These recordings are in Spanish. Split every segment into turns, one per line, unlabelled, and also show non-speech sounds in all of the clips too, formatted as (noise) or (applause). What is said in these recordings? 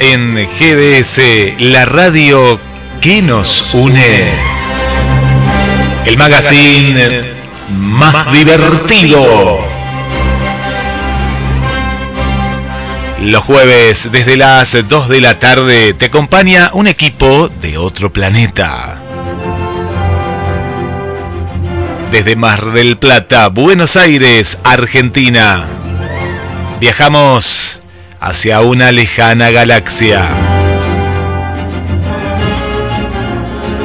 En GDS, la radio que nos une. El magazine más divertido. Los jueves desde las 2 de la tarde te acompaña un equipo de otro planeta. Desde Mar del Plata, Buenos Aires, Argentina. Viajamos hacia una lejana galaxia.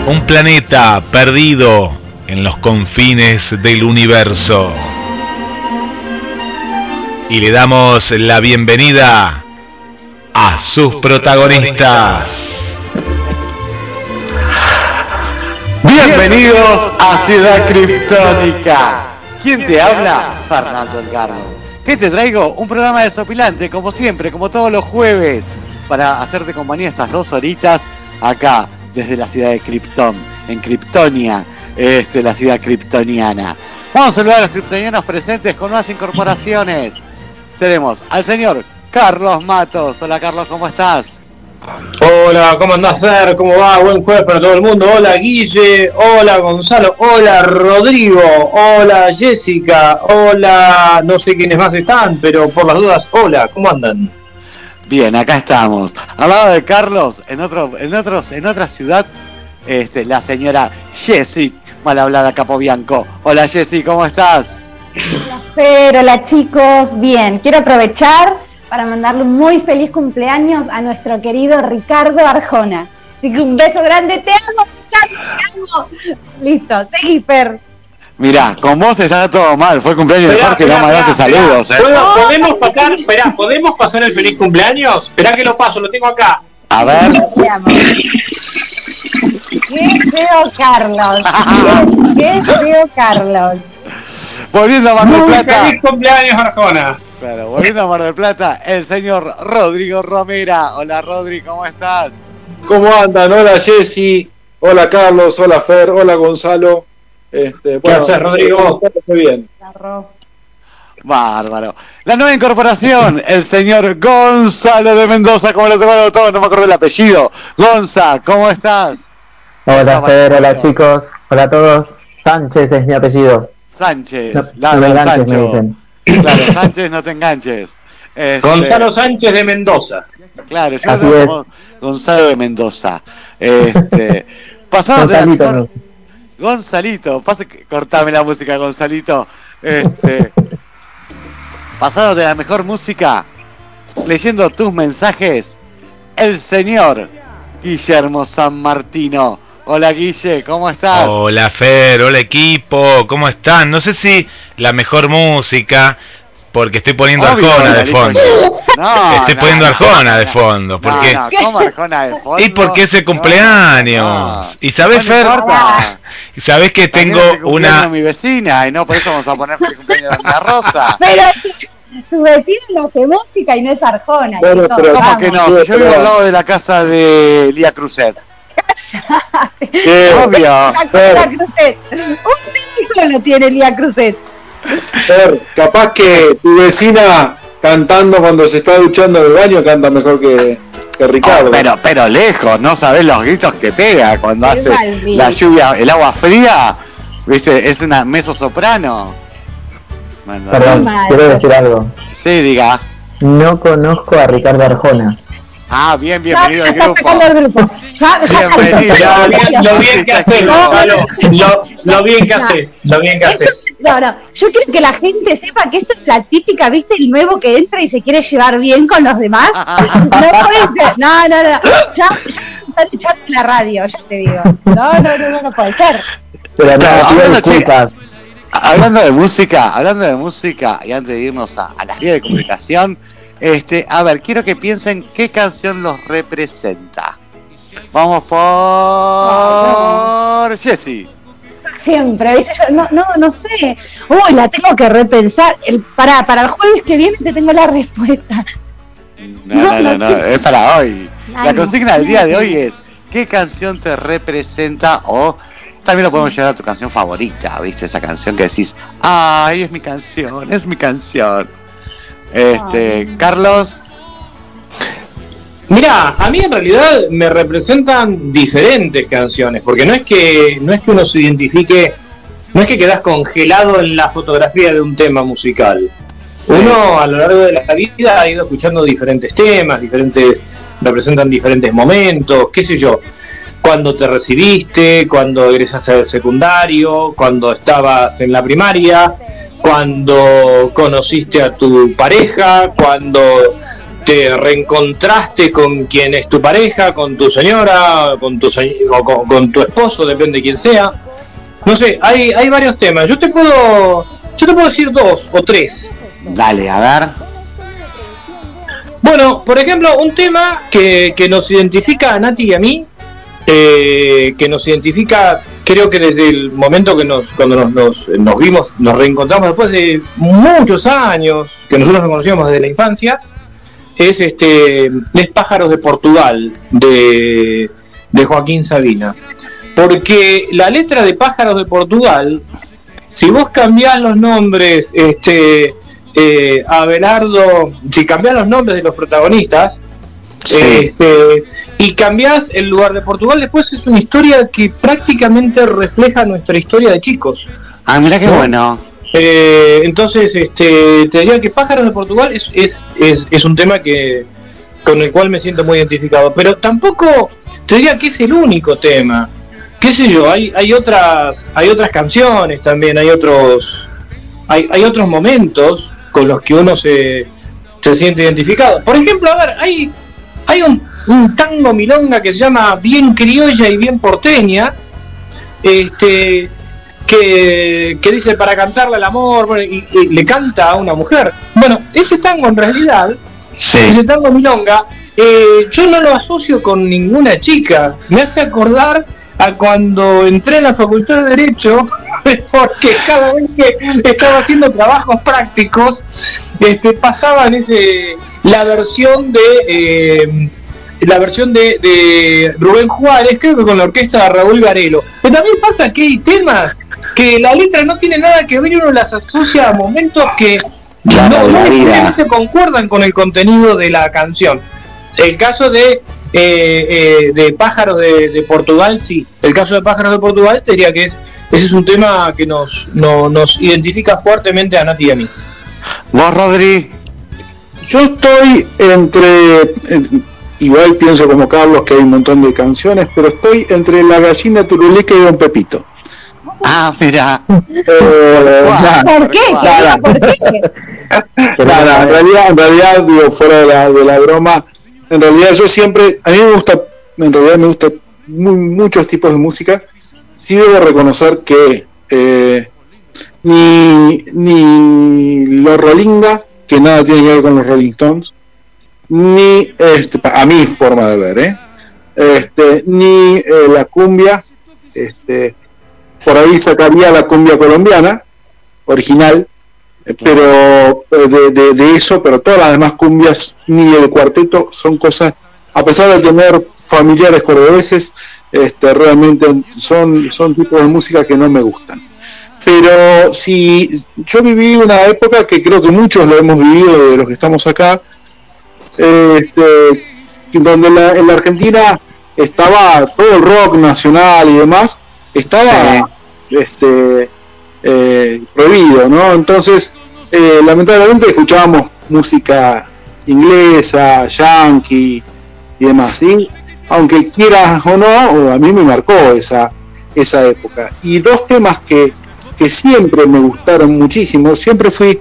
Un planeta perdido en los confines del universo. Y le damos la bienvenida a sus protagonistas.
Bienvenidos a Ciudad Criptónica. ¿Quién te habla? Fernando Edgardo. ¿Qué te traigo? Un programa desopilante, como siempre, como todos los jueves, para hacerte compañía estas dos horitas acá, desde la ciudad de Krypton, en Kryptonia, este, la ciudad kryptoniana. Vamos a saludar a los kryptonianos presentes con nuevas incorporaciones. Tenemos al señor Carlos Matos. Hola Carlos, ¿cómo estás?
Hola, ¿cómo andás, Fer? ¿Cómo va? Buen jueves para todo el mundo. Hola, Guille. Hola, Gonzalo. Hola, Rodrigo. Hola, Jessica. Hola, no sé quiénes más están, pero por las dudas, hola, ¿cómo andan?
Bien, acá estamos. Al lado de Carlos, en otro, en otros, en otra ciudad, este, la señora Jessie, mal hablada Capobianco. Hola Jessie, ¿cómo estás?
Hola, Fer. Hola, chicos. Bien, quiero aprovechar para mandarle un muy feliz cumpleaños a nuestro querido Ricardo Arjona. Así que un beso grande, te amo, Ricardo, te amo. Listo, seguí, Per.
Mirá, con vos está todo mal, fue el cumpleaños de Jorge, no mandaste saludos, eh.
¿Podemos pasar, esperá, ¿podemos pasar el feliz cumpleaños? Esperá que lo paso, lo tengo acá.
A ver.
Qué feo Carlos. Qué, feo Carlos.
Volviendo a Mar del Plata.
feliz cumpleaños, Arjona.
Claro, volviendo a Mar del Plata, el señor Rodrigo Romera. Hola Rodri, ¿cómo estás?
¿Cómo andan? Hola Jessy, hola Carlos, hola Fer, hola Gonzalo. Este,
¿Qué haces, Rodrigo?
Muy bien.
Bárbaro. La nueva incorporación, el señor Gonzalo de Mendoza, como lo tengo todo, no me acuerdo el apellido. Gonza, ¿cómo estás?
Hola Fer, hola chicos, hola a todos. Sánchez es mi apellido.
Sánchez.
No,
Sancho.
me dicen.
Claro, Sánchez, no te enganches. Este,
Gonzalo Sánchez de Mendoza.
Claro, yo
Así es.
Gonzalo de Mendoza. Este, (laughs) pasado de la
Gonzalito,
mejor- Gonzalito, cortame la música, Gonzalito. Este, pasado de la mejor música, leyendo tus mensajes, el señor Guillermo San Martino. Hola Guille, ¿cómo estás?
Hola Fer, hola equipo, ¿cómo están? No sé si la mejor música, porque estoy poniendo
Obvio,
Arjona de fondo. (laughs)
No,
Estoy
no,
poniendo
no,
Arjona
no,
de
no.
fondo, porque...
¿cómo Arjona de (laughs) fondo?
Y porque es el cumpleaños.
no.
Y sabes, Fer, y sabes que
También
tengo
el
una...
mi vecina y no por eso vamos a poner feliz cumpleaños de Ana Rosa. (laughs)
Pero tu vecino no hace música y no es Arjona.
Bueno, pero-
¿Cómo
vamos.
que no? Si yo vivo al lado de la casa de Lía Cruzet.
Eh, (laughs)
Obvio.
Un hijo lo tiene Lía Cruzet.
Fer, capaz que tu vecina cantando cuando se está duchando en el baño canta mejor que, que Ricardo.
Oh, pero, pero lejos, no sabés los gritos que pega cuando
Qué
hace
maldito.
la lluvia, el agua fría. ¿Viste? Es una mezzo soprano. Bueno,
Perdón, quiero decir algo.
Sí, diga.
No conozco a Ricardo Arjona.
Ah, bien, bienvenido al grupo.
el grupo. Ya, ya
Bienvenido.
está.
Lo bien, lo bien que haces, Gonzalo. Lo, lo bien que haces, lo bien que
Esto-
haces.
no, no, yo quiero que la gente sepa que esto es la típica, ¿viste? El nuevo que entra y se quiere llevar bien con los demás. No puede ser. No, no, no. Ya, ya me están echando la radio, ya te digo. No, no, no, no, no puede ser.
Pero no,
hablando,
disculpas.
Hablando de música, hablando de música, y antes de irnos a, a las vías de comunicación, este, a ver, quiero que piensen qué canción los representa. Vamos por Jessy.
Siempre, no, no, no sé. Uy, la tengo que repensar. El, para, para el jueves que viene te tengo la respuesta.
No, no, no, no, (laughs) es para hoy. La
Ay,
consigna del día de hoy es ¿qué canción te representa? O también lo podemos llevar a tu canción favorita, ¿viste? Esa canción que decís, ay, es mi canción, es mi canción. Este, Carlos,
Mira, a mí en realidad me representan diferentes canciones, porque no es que no es que uno se identifique, no es que quedas congelado en la fotografía de un tema musical. Uno a lo largo de la vida ha ido escuchando diferentes temas, diferentes representan diferentes momentos, qué sé yo. Cuando te recibiste, cuando egresaste del secundario, cuando estabas en la primaria, cuando conociste a tu pareja, cuando te reencontraste con quien es tu pareja, con tu señora, con tu, se- o con, con tu esposo, depende de quién sea. No sé, hay, hay varios temas. Yo te puedo, yo te puedo decir dos o tres.
dale, a ver.
Bueno, por ejemplo, un tema que, que nos identifica a Nati y a mí, eh, que nos identifica, creo que desde el momento que nos, cuando nos, nos, nos vimos, nos reencontramos después de muchos años, que nosotros nos conocíamos desde la infancia, es este Les pájaros de Portugal, de, de Joaquín Sabina. Porque la letra de Pájaros de Portugal, si vos cambiás los nombres, este, eh, Abelardo, si cambiás los nombres de los protagonistas, este, y cambiás el lugar de Portugal, después es una historia que prácticamente refleja nuestra historia de chicos.
Ah, mira qué
No.
bueno.
Eh, entonces, este, te diría que Pájaros de Portugal es, es, es, es un tema que con el cual me siento muy identificado, pero tampoco te diría que es el único tema. Qué sé yo, hay, hay otras hay otras canciones también, hay otros hay, hay otros momentos con los que uno se, se siente identificado. Por ejemplo, a ver, hay hay un, un tango milonga que se llama Bien criolla y bien porteña, este que, que dice para cantarle al amor, bueno, y, y le canta a una mujer. Bueno, ese tango en realidad, ese tango milonga, eh, yo no lo asocio con ninguna chica. Me hace acordar a cuando entré en la Facultad de Derecho, (laughs) porque cada vez que estaba haciendo trabajos prácticos, este, pasaban ese la versión de eh, la versión de, de Rubén Juárez, creo que con la orquesta de Raúl Garelo. Pero también pasa que hay temas que la letra no tiene nada que ver y uno las asocia a momentos que no, no necesariamente concuerdan con el contenido de la canción. El caso de
eh, eh, de Pájaros de, de Portugal, sí. El caso de Pájaros de Portugal, te diría que es, ese es un tema que nos, no- nos identifica fuertemente a Nati y a mí.
Vos, Rodri.
Yo estoy entre. eh, Igual pienso como Carlos que hay un montón de canciones, pero estoy entre la gallina turulica y Don Pepito.
Ah, mira.
Eh,
¿Por qué?
nada,
¿Por qué?
nada, en realidad, en realidad, digo, fuera de la, de la broma, en realidad yo siempre, a mí me gusta, en realidad me gusta mu- muchos tipos de música. Sí debo reconocer que eh, ni, ni los que nada tiene que ver con los Rolling Stones, ni este, a mi forma de ver, ¿eh? este, ni eh, la cumbia, este, por ahí sacaría la cumbia colombiana, original, pero eh, de, de- de eso, pero todas las demás cumbias, ni el cuarteto, son cosas, a pesar de tener familiares cordobeses, este, realmente son, son tipos de música que no me gustan. Pero si yo viví una época que creo que muchos lo hemos vivido de los que estamos acá, este, donde la- en la Argentina estaba todo el rock nacional y demás, estaba este, eh, prohibido, ¿no? Entonces, eh, lamentablemente escuchábamos música inglesa, yankee y demás, ¿sí? Aunque quieras o no, a mí me marcó esa, esa época. Y dos temas que, que siempre me gustaron muchísimo, siempre fui,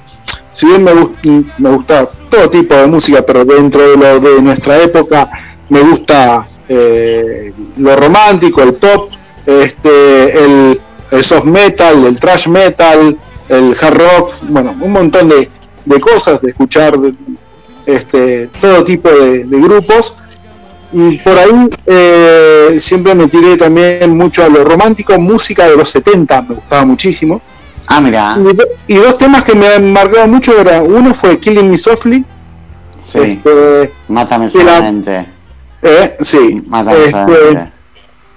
si bien me, gust- me gusta todo tipo de música, pero dentro de lo de nuestra época me gusta eh, lo romántico, el pop, este, el, el soft metal, el thrash metal, el hard rock, bueno, un montón de, de cosas, de escuchar este, todo tipo de, de grupos. Y por ahí eh, siempre me tiré también mucho a lo romántico, música de los 70, me gustaba muchísimo.
Ah, mira.
Y, do- y dos temas que me han marcado mucho era, uno fue Killing Me Softly,
Sí.
este,
Mátame solamente.
eh, sí,
Mátame
este,
solamente.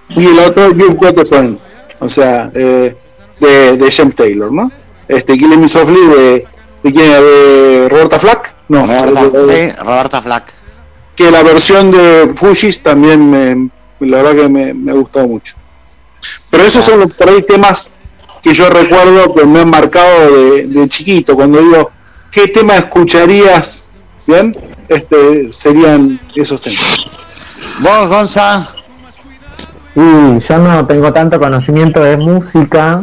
y el otro You've Got a Friend, o sea, eh, de, de James Taylor, ¿no? Este Killing Me Softly de, de quién era? de Roberta Flack, no,
Roberta,
de-
sí, Roberta Flack.
que la versión de Fujis también me, la verdad que me, me ha gustado mucho. Pero esos son los, por ahí temas que yo recuerdo que me han marcado de, de chiquito, cuando digo, ¿qué tema escucharías? Bien, este serían esos temas.
Vos, Gonza.
Y yo no tengo tanto conocimiento de música,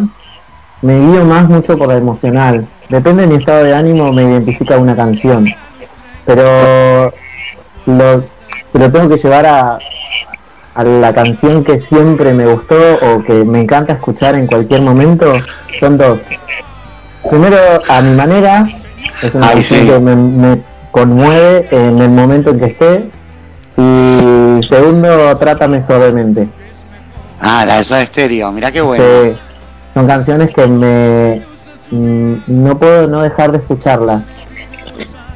me guío más mucho por lo emocional. Depende de mi estado de ánimo, me identifica una canción. Pero lo, si lo tengo que llevar a, a la canción que siempre me gustó o que me encanta escuchar en cualquier momento, son dos. Primero, a mi manera, es una
Ay,
canción
sí.
que me, me conmueve en el momento en que esté. Y segundo, Trátame suavemente.
Ah, la de Soda Estéreo. Mirá qué bueno.
Sí, son canciones que me mm, no puedo no dejar de escucharlas.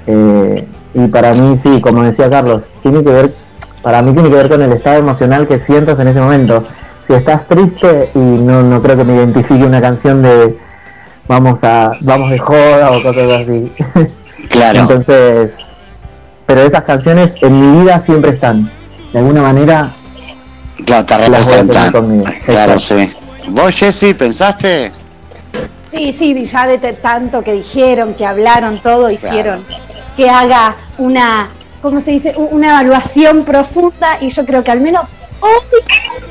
Eh, y para mí sí, como decía Carlos, tiene que ver, para mí tiene que ver con el estado emocional que sientas en ese momento. Si estás triste y no, no creo que me identifique una canción de vamos a vamos de joda o cosas así. (laughs)
Claro.
Entonces, pero esas canciones en mi vida siempre están. De alguna manera
Claro, te representan. Claro,
exacto.
sí. ¿Vos, Jessy, pensaste?
Sí, sí, ya de tanto que dijeron, que hablaron, todo hicieron que haga una, ¿cómo se dice? Una evaluación profunda y yo creo que al menos hoy,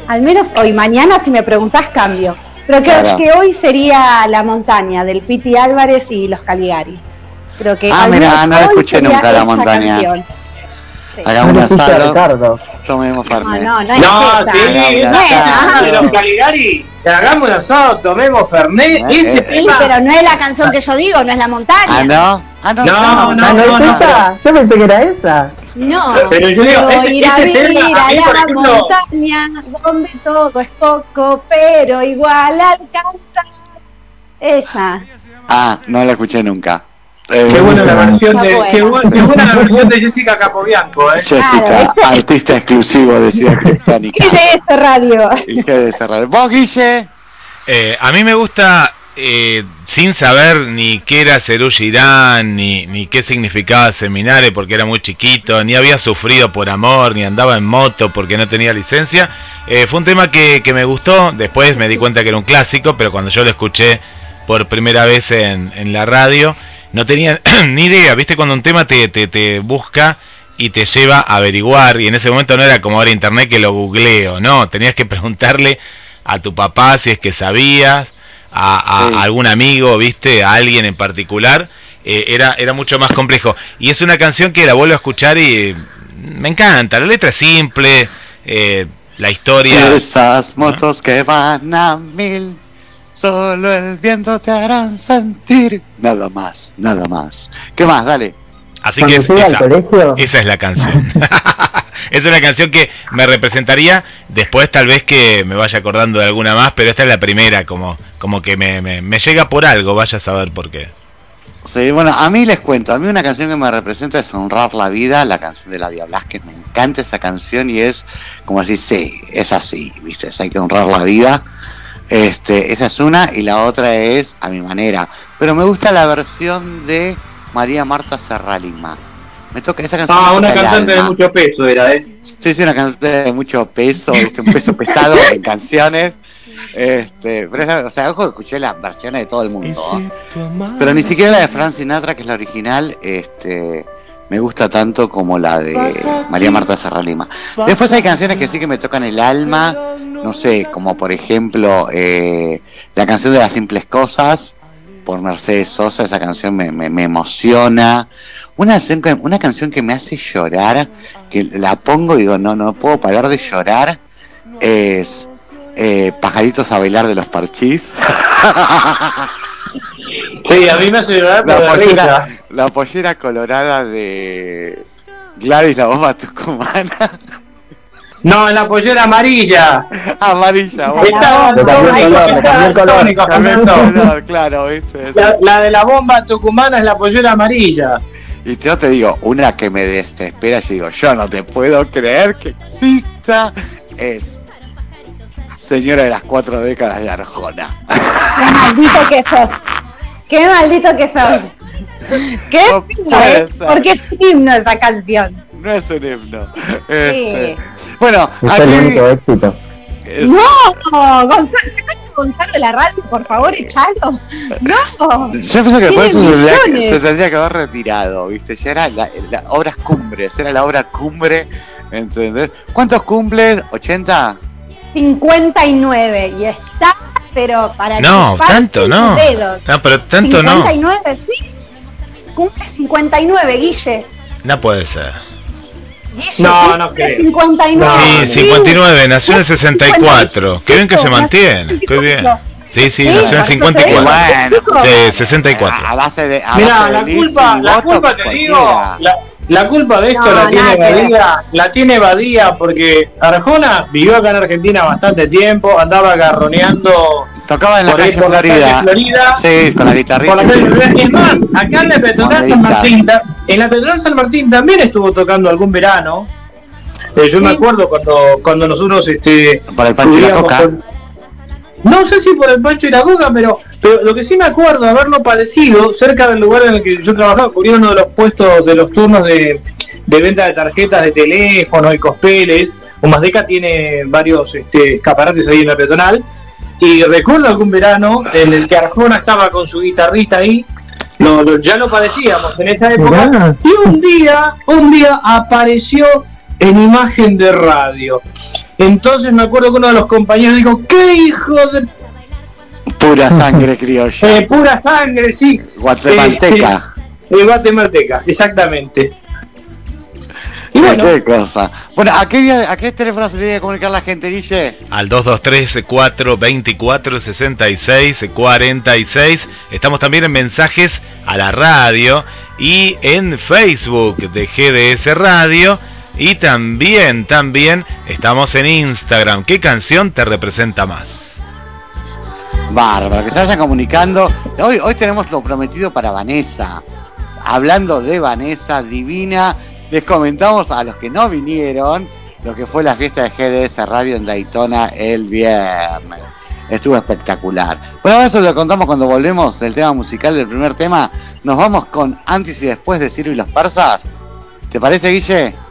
al menos hoy, mañana si me preguntás cambio. Pero creo
Claro.
que hoy sería la montaña del Piti Álvarez y los Caligari. Creo que
Ah,
menos
no la escuché nunca, La Montaña.
Sí.
Hagamos
no
un asado,
Ricardo.
tomemos
No, no, no es
No,
esa.
sí,
no,
esa
no,
de
no.
los Caligari, que hagamos un asado, tomemos Fernet,
Eh,
ese
eh.
Sí, pero no es la canción que yo digo, no es la montaña.
Ah, no. Ah, no.
No, no,
¿no es
no,
esa? Yo pensé que era esa.
No,
Pero yo digo, ese-
ir a vivir
tema, a
la montaña donde todo es poco, pero igual alcanza. Esa.
Ah, no la escuché nunca. Eh,
Qué buena la versión de, qué,
buena.
bu- qué buena la versión de Jessica Capobianco, eh.
Jessica, artista exclusivo de Ciudad Criptónica.
¿Qué (laughs) es ese radio?
De cerrado. ¿Vos, Guille?
Eh, a mí me gusta eh, sin saber ni qué era Cerú Girán, ni, ni qué significaba Seminario porque era muy chiquito, ni había sufrido por amor, ni andaba en moto porque no tenía licencia. Eh, fue un tema que, que, me gustó, después me di cuenta que era un clásico, pero cuando yo lo escuché por primera vez en, en la radio, no tenía (clears throat) ni idea, viste cuando un tema te, te, te busca y te lleva a averiguar, y en ese momento no era como ahora internet que lo googleo, no, tenías que (laughs) preguntarle a tu papá si es que sabías, a, a algún amigo, viste, a alguien en particular, eh, era, era mucho más complejo. Y es una canción que la vuelvo a escuchar y me encanta, la letra es simple, eh, la historia...
Esas motos que van a mil, solo el viento te harán sentir. Nada más, nada más. ¿Qué más? Dale.
Así que es, esa, esa, es la canción. (laughs) esa es la canción que me representaría. Después tal vez que me vaya acordando de alguna más, pero esta es la primera, como, como que me, me, me llega por algo, vaya a saber por qué.
Sí, bueno, a mí les cuento, a mí una canción que me representa es Honrar la Vida, la canción de la Vía Blasquez, me encanta esa canción y es como así, sí, es así, viste, hay que honrar la vida. Este, esa es una y la otra es a mi manera. Pero me gusta la versión de María Marta Serralima. Me toca esa canción.
Ah, una cantante de mucho peso era, ¿eh?
Sí, sí, una cantante de mucho peso, un peso pesado (laughs) en canciones. Este, pero, o sea, ojo, escuché las versiones de todo el mundo. Pero ni siquiera la de Frank Sinatra, que es la original, este, me gusta tanto como la de María Marta Serralima. Después hay canciones que sí que me tocan el alma, no sé, como por ejemplo eh, la canción de las simples cosas por Mercedes Sosa, esa canción me, me, emociona. Una, una canción que me hace llorar, que la pongo y digo, no, no puedo parar de llorar, es eh, Pajaritos a bailar de los parchís. (laughs)
sí, a mí me hace llorar
la pollera, la pollera colorada de Gladys la bomba tucumana.
No, la pollera amarilla.
amarilla.
claro, ¿viste? La, la, de la bomba tucumana es la pollera amarilla.
Y yo te digo, una que me desespera, yo digo, yo no te puedo creer que exista, es Señora de las cuatro décadas de Arjona.
Qué maldito que sos. Qué maldito que sos. ¿Qué? No ¿eh? Porque es un himno esa canción.
No es un himno. Este, bueno,
es aquí... el único éxito.
No, Gonzalo, Gonzalo de la radio, por favor, echalo. No.
Yo pienso que que, se tendría, que, haber retirado, ¿viste? Ya era la, la obras cumbres, era la obra cumbre, ¿entendés? ¿Cuántos cumples? ¿80?
59 y está, pero para
No, tanto no.
Dedos.
No, pero tanto
59, no. 59, sí. Cumple 59, Guille.
No puede ser.
Guille,
no, no creo.
59.
Sí, 59, nació en el 64. Qué bien que se mantiene. Qué bien. Sí, sí, nació en 54.
Bueno,
sí, 64.
A base de. A
Mira,
base
la
de
culpa,
lift y
la culpa te digo, la, la culpa de esto
No,
la tiene. Badía, la tiene Badía porque Arjona vivió acá en Argentina bastante tiempo, andaba garroneando
Tocaba en la
por ahí
calle
por la
Florida.
calle Florida.
Sí, con la
por
guitarrita.
la calle Florida. Es más, acá en la Peatonal San. Martín, en la Peatonal San Martín también estuvo tocando algún verano. Eh, yo me acuerdo cuando, cuando nosotros este,
Por el Pancho y la Coca.
con- No sé si por el Pancho y la Coca, pero, pero lo que sí me acuerdo de haberlo padecido cerca del lugar en el que yo trabajaba, cubría uno de los puestos de los turnos de, de venta de tarjetas de teléfono y cospeles. Humasdeca tiene varios este, escaparates ahí en la peatonal. Y recuerdo algún verano en el que Arjona estaba con su guitarrita ahí. Lo- lo- ya lo padecíamos en esa época. Y un día, un día apareció en imagen de radio. Entonces me acuerdo que uno de los compañeros dijo, ¿qué hijo de
Pura (laughs) sangre criolla.
eh, pura sangre, sí?
Guatemalteca.
Eh, guatemalteca, exactamente. Y bueno,
Qué cosa. Bueno, ¿a qué, día- ¿a qué teléfono se tiene que comunicar la gente, Guille?
Al 223-424-66-46. Estamos también en mensajes a la radio y en Facebook de GDS Radio. Y también, también estamos en Instagram. ¿Qué canción te representa más?
Bárbaro, que se vayan comunicando. Hoy, hoy tenemos lo prometido para Vanessa. Hablando de Vanessa, divina, les comentamos a los que no vinieron lo que fue la fiesta de GDS Radio en Daytona el viernes.
estuvo espectacular. Bueno, eso lo contamos cuando volvemos del tema musical del primer tema. Nos vamos con antes y después de Ciro y los Persas. ¿Te parece, Guille?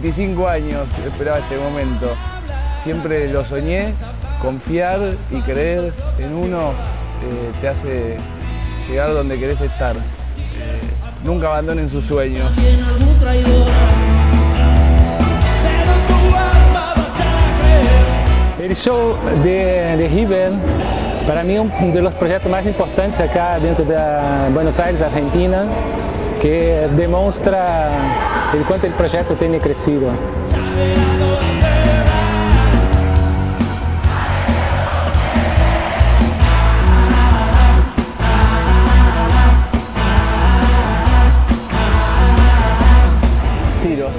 35 años esperaba este momento. Siempre lo soñé, confiar y creer en uno eh, te hace llegar donde querés estar. Eh, nunca abandonen sus sueños.
El show de, de River, para mí, um dos projetos mais importantes acá dentro de Buenos Aires, Argentina, que demonstra o quanto o projeto tem crescido.
Ciro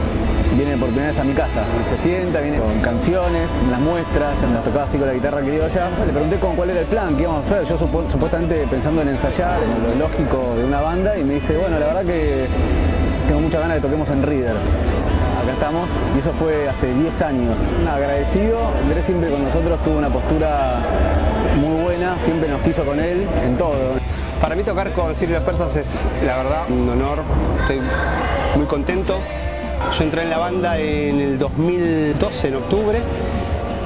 viene por primera vez a mi casa, se sienta, viene con canciones, las muestra, ya las tocaba así con la guitarra criolla. Le pregunté con cuál era el plan, qué íbamos a hacer, yo supuestamente pensando en ensayar, en lo lógico de una banda, y me dice, bueno, la verdad que tengo muchas ganas de que toquemos en Reader. Acá estamos, y eso fue hace 10 años. Agradecido, Andrés siempre con nosotros tuvo una postura muy buena, siempre nos quiso con él en todo.
Para mí tocar con Sirio Los Persas es, la verdad, un honor. Estoy muy contento. Yo entré en la banda en el 2012, en octubre,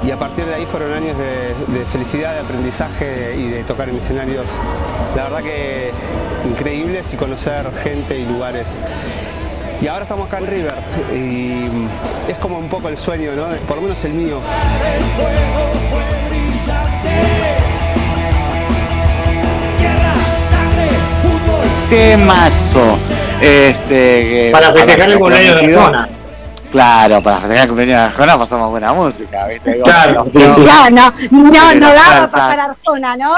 y a partir de ahí fueron años de felicidad, de aprendizaje y de tocar en escenarios, la verdad que increíbles y conocer gente y lugares. Y ahora estamos acá en River y es como un poco el sueño, ¿no? Por lo menos el mío.
Temazo. Este, que-
Para festejar el cumpleaños de. Arjona.
Claro, para festejar el cumpleaños de Arjona pasamos buena música, ¿viste?
Claro,
los
sí, sí.
No, no, no, no daba pasar Arjona, ¿no?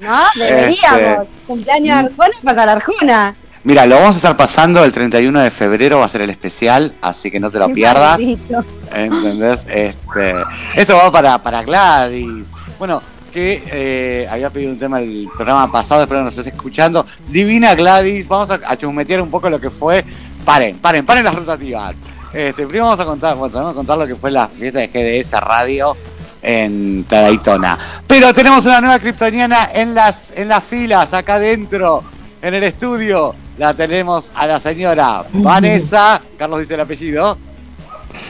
No, deberíamos.
Este.
Cumpleaños de Arjona, pasar Arjona.
Mira, lo vamos a estar pasando el 31 de febrero, va a ser el especial, así que no te lo pierdas.
Pobrecito.
¿Entendés? Este, esto va para, para Gladys. Bueno, que eh, había pedido un tema el programa pasado, espero que nos estés escuchando. Divina Gladys, vamos a, a chusmetear un poco lo que fue. Paren, paren, paren las rotativas. Este, primero vamos a contar, bueno, vamos a contar lo que fue la fiesta de GDS Radio en Daytona. Pero tenemos una nueva kryptoniana en las, en las filas, acá adentro, en el estudio. La tenemos a la señora Vanessa, Carlos dice el apellido.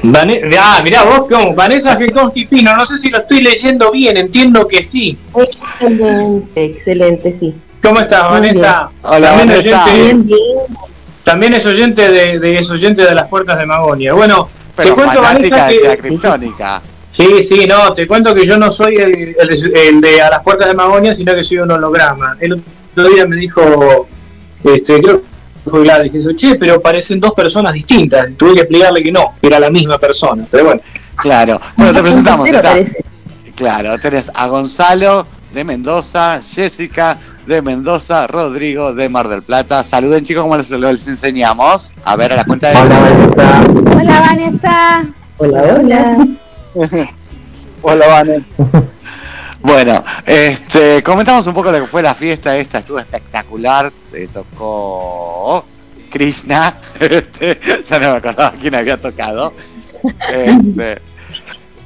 Vane- ah, mirá vos, ¿cómo? Vanessa Genkonski Pino, no sé si lo estoy leyendo bien, entiendo que sí.
Excelente, excelente, sí.
¿Cómo estás, Vanessa?
bien. Hola,
también
Vanessa.
Oyente,
Bien, bien.
también es oyente de, de- es oyente de las puertas de Magonia. Bueno, te cuento, Vanessa,
la
que. Sí, sí, no, te cuento que yo no soy el, el de a las puertas de Magonia, sino que soy un holograma. El otro día me dijo, este, creo que fue Gladys, dijo, che, pero parecen dos personas distintas. Tuve que explicarle que no, que era la misma persona. Pero bueno,
Claro. Bueno, te presentamos. Claro, tenés a Gonzalo de Mendoza, Jessica de Mendoza, Rodrigo de Mar del Plata. Saluden chicos, como les, les enseñamos. A ver, a la cuenta de...
Hola, Vanessa.
Hola, Vanessa.
Hola, hola.
Hola, (laughs) Vane. (laughs)
Bueno, este, comentamos un poco lo que fue la fiesta esta, estuvo espectacular, eh, tocó Krishna, (laughs) este, ya no me acordaba quién había tocado. Este,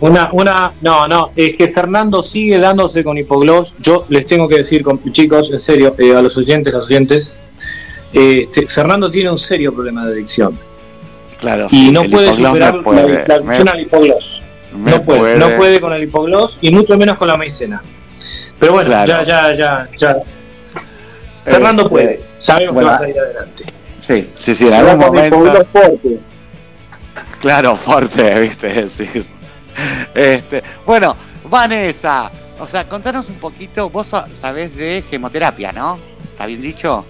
Una, una, no, no, es que Fernando sigue dándose con hipogloss. Yo les tengo que decir, con, chicos, en serio, eh, a los oyentes, los oyentes, este, Fernando tiene un serio problema de adicción
claro,
y no puede superar
puede,
la, la adicción
me-
al hipogloss. No puede, no puede con el hipogloss y mucho menos con la maicena. Pero bueno,
Claro.
ya, ya, ya, ya. Fernando
Este,
puede, sabemos
bueno,
que va a salir adelante.
Sí, sí, sí, en algún momento.
fuerte.
Claro, fuerte, (laughs) viste, sí. Este, bueno, Vanessa, o sea, contanos un poquito, vos sa- sabés de gemoterapia, ¿no? ¿Está bien dicho?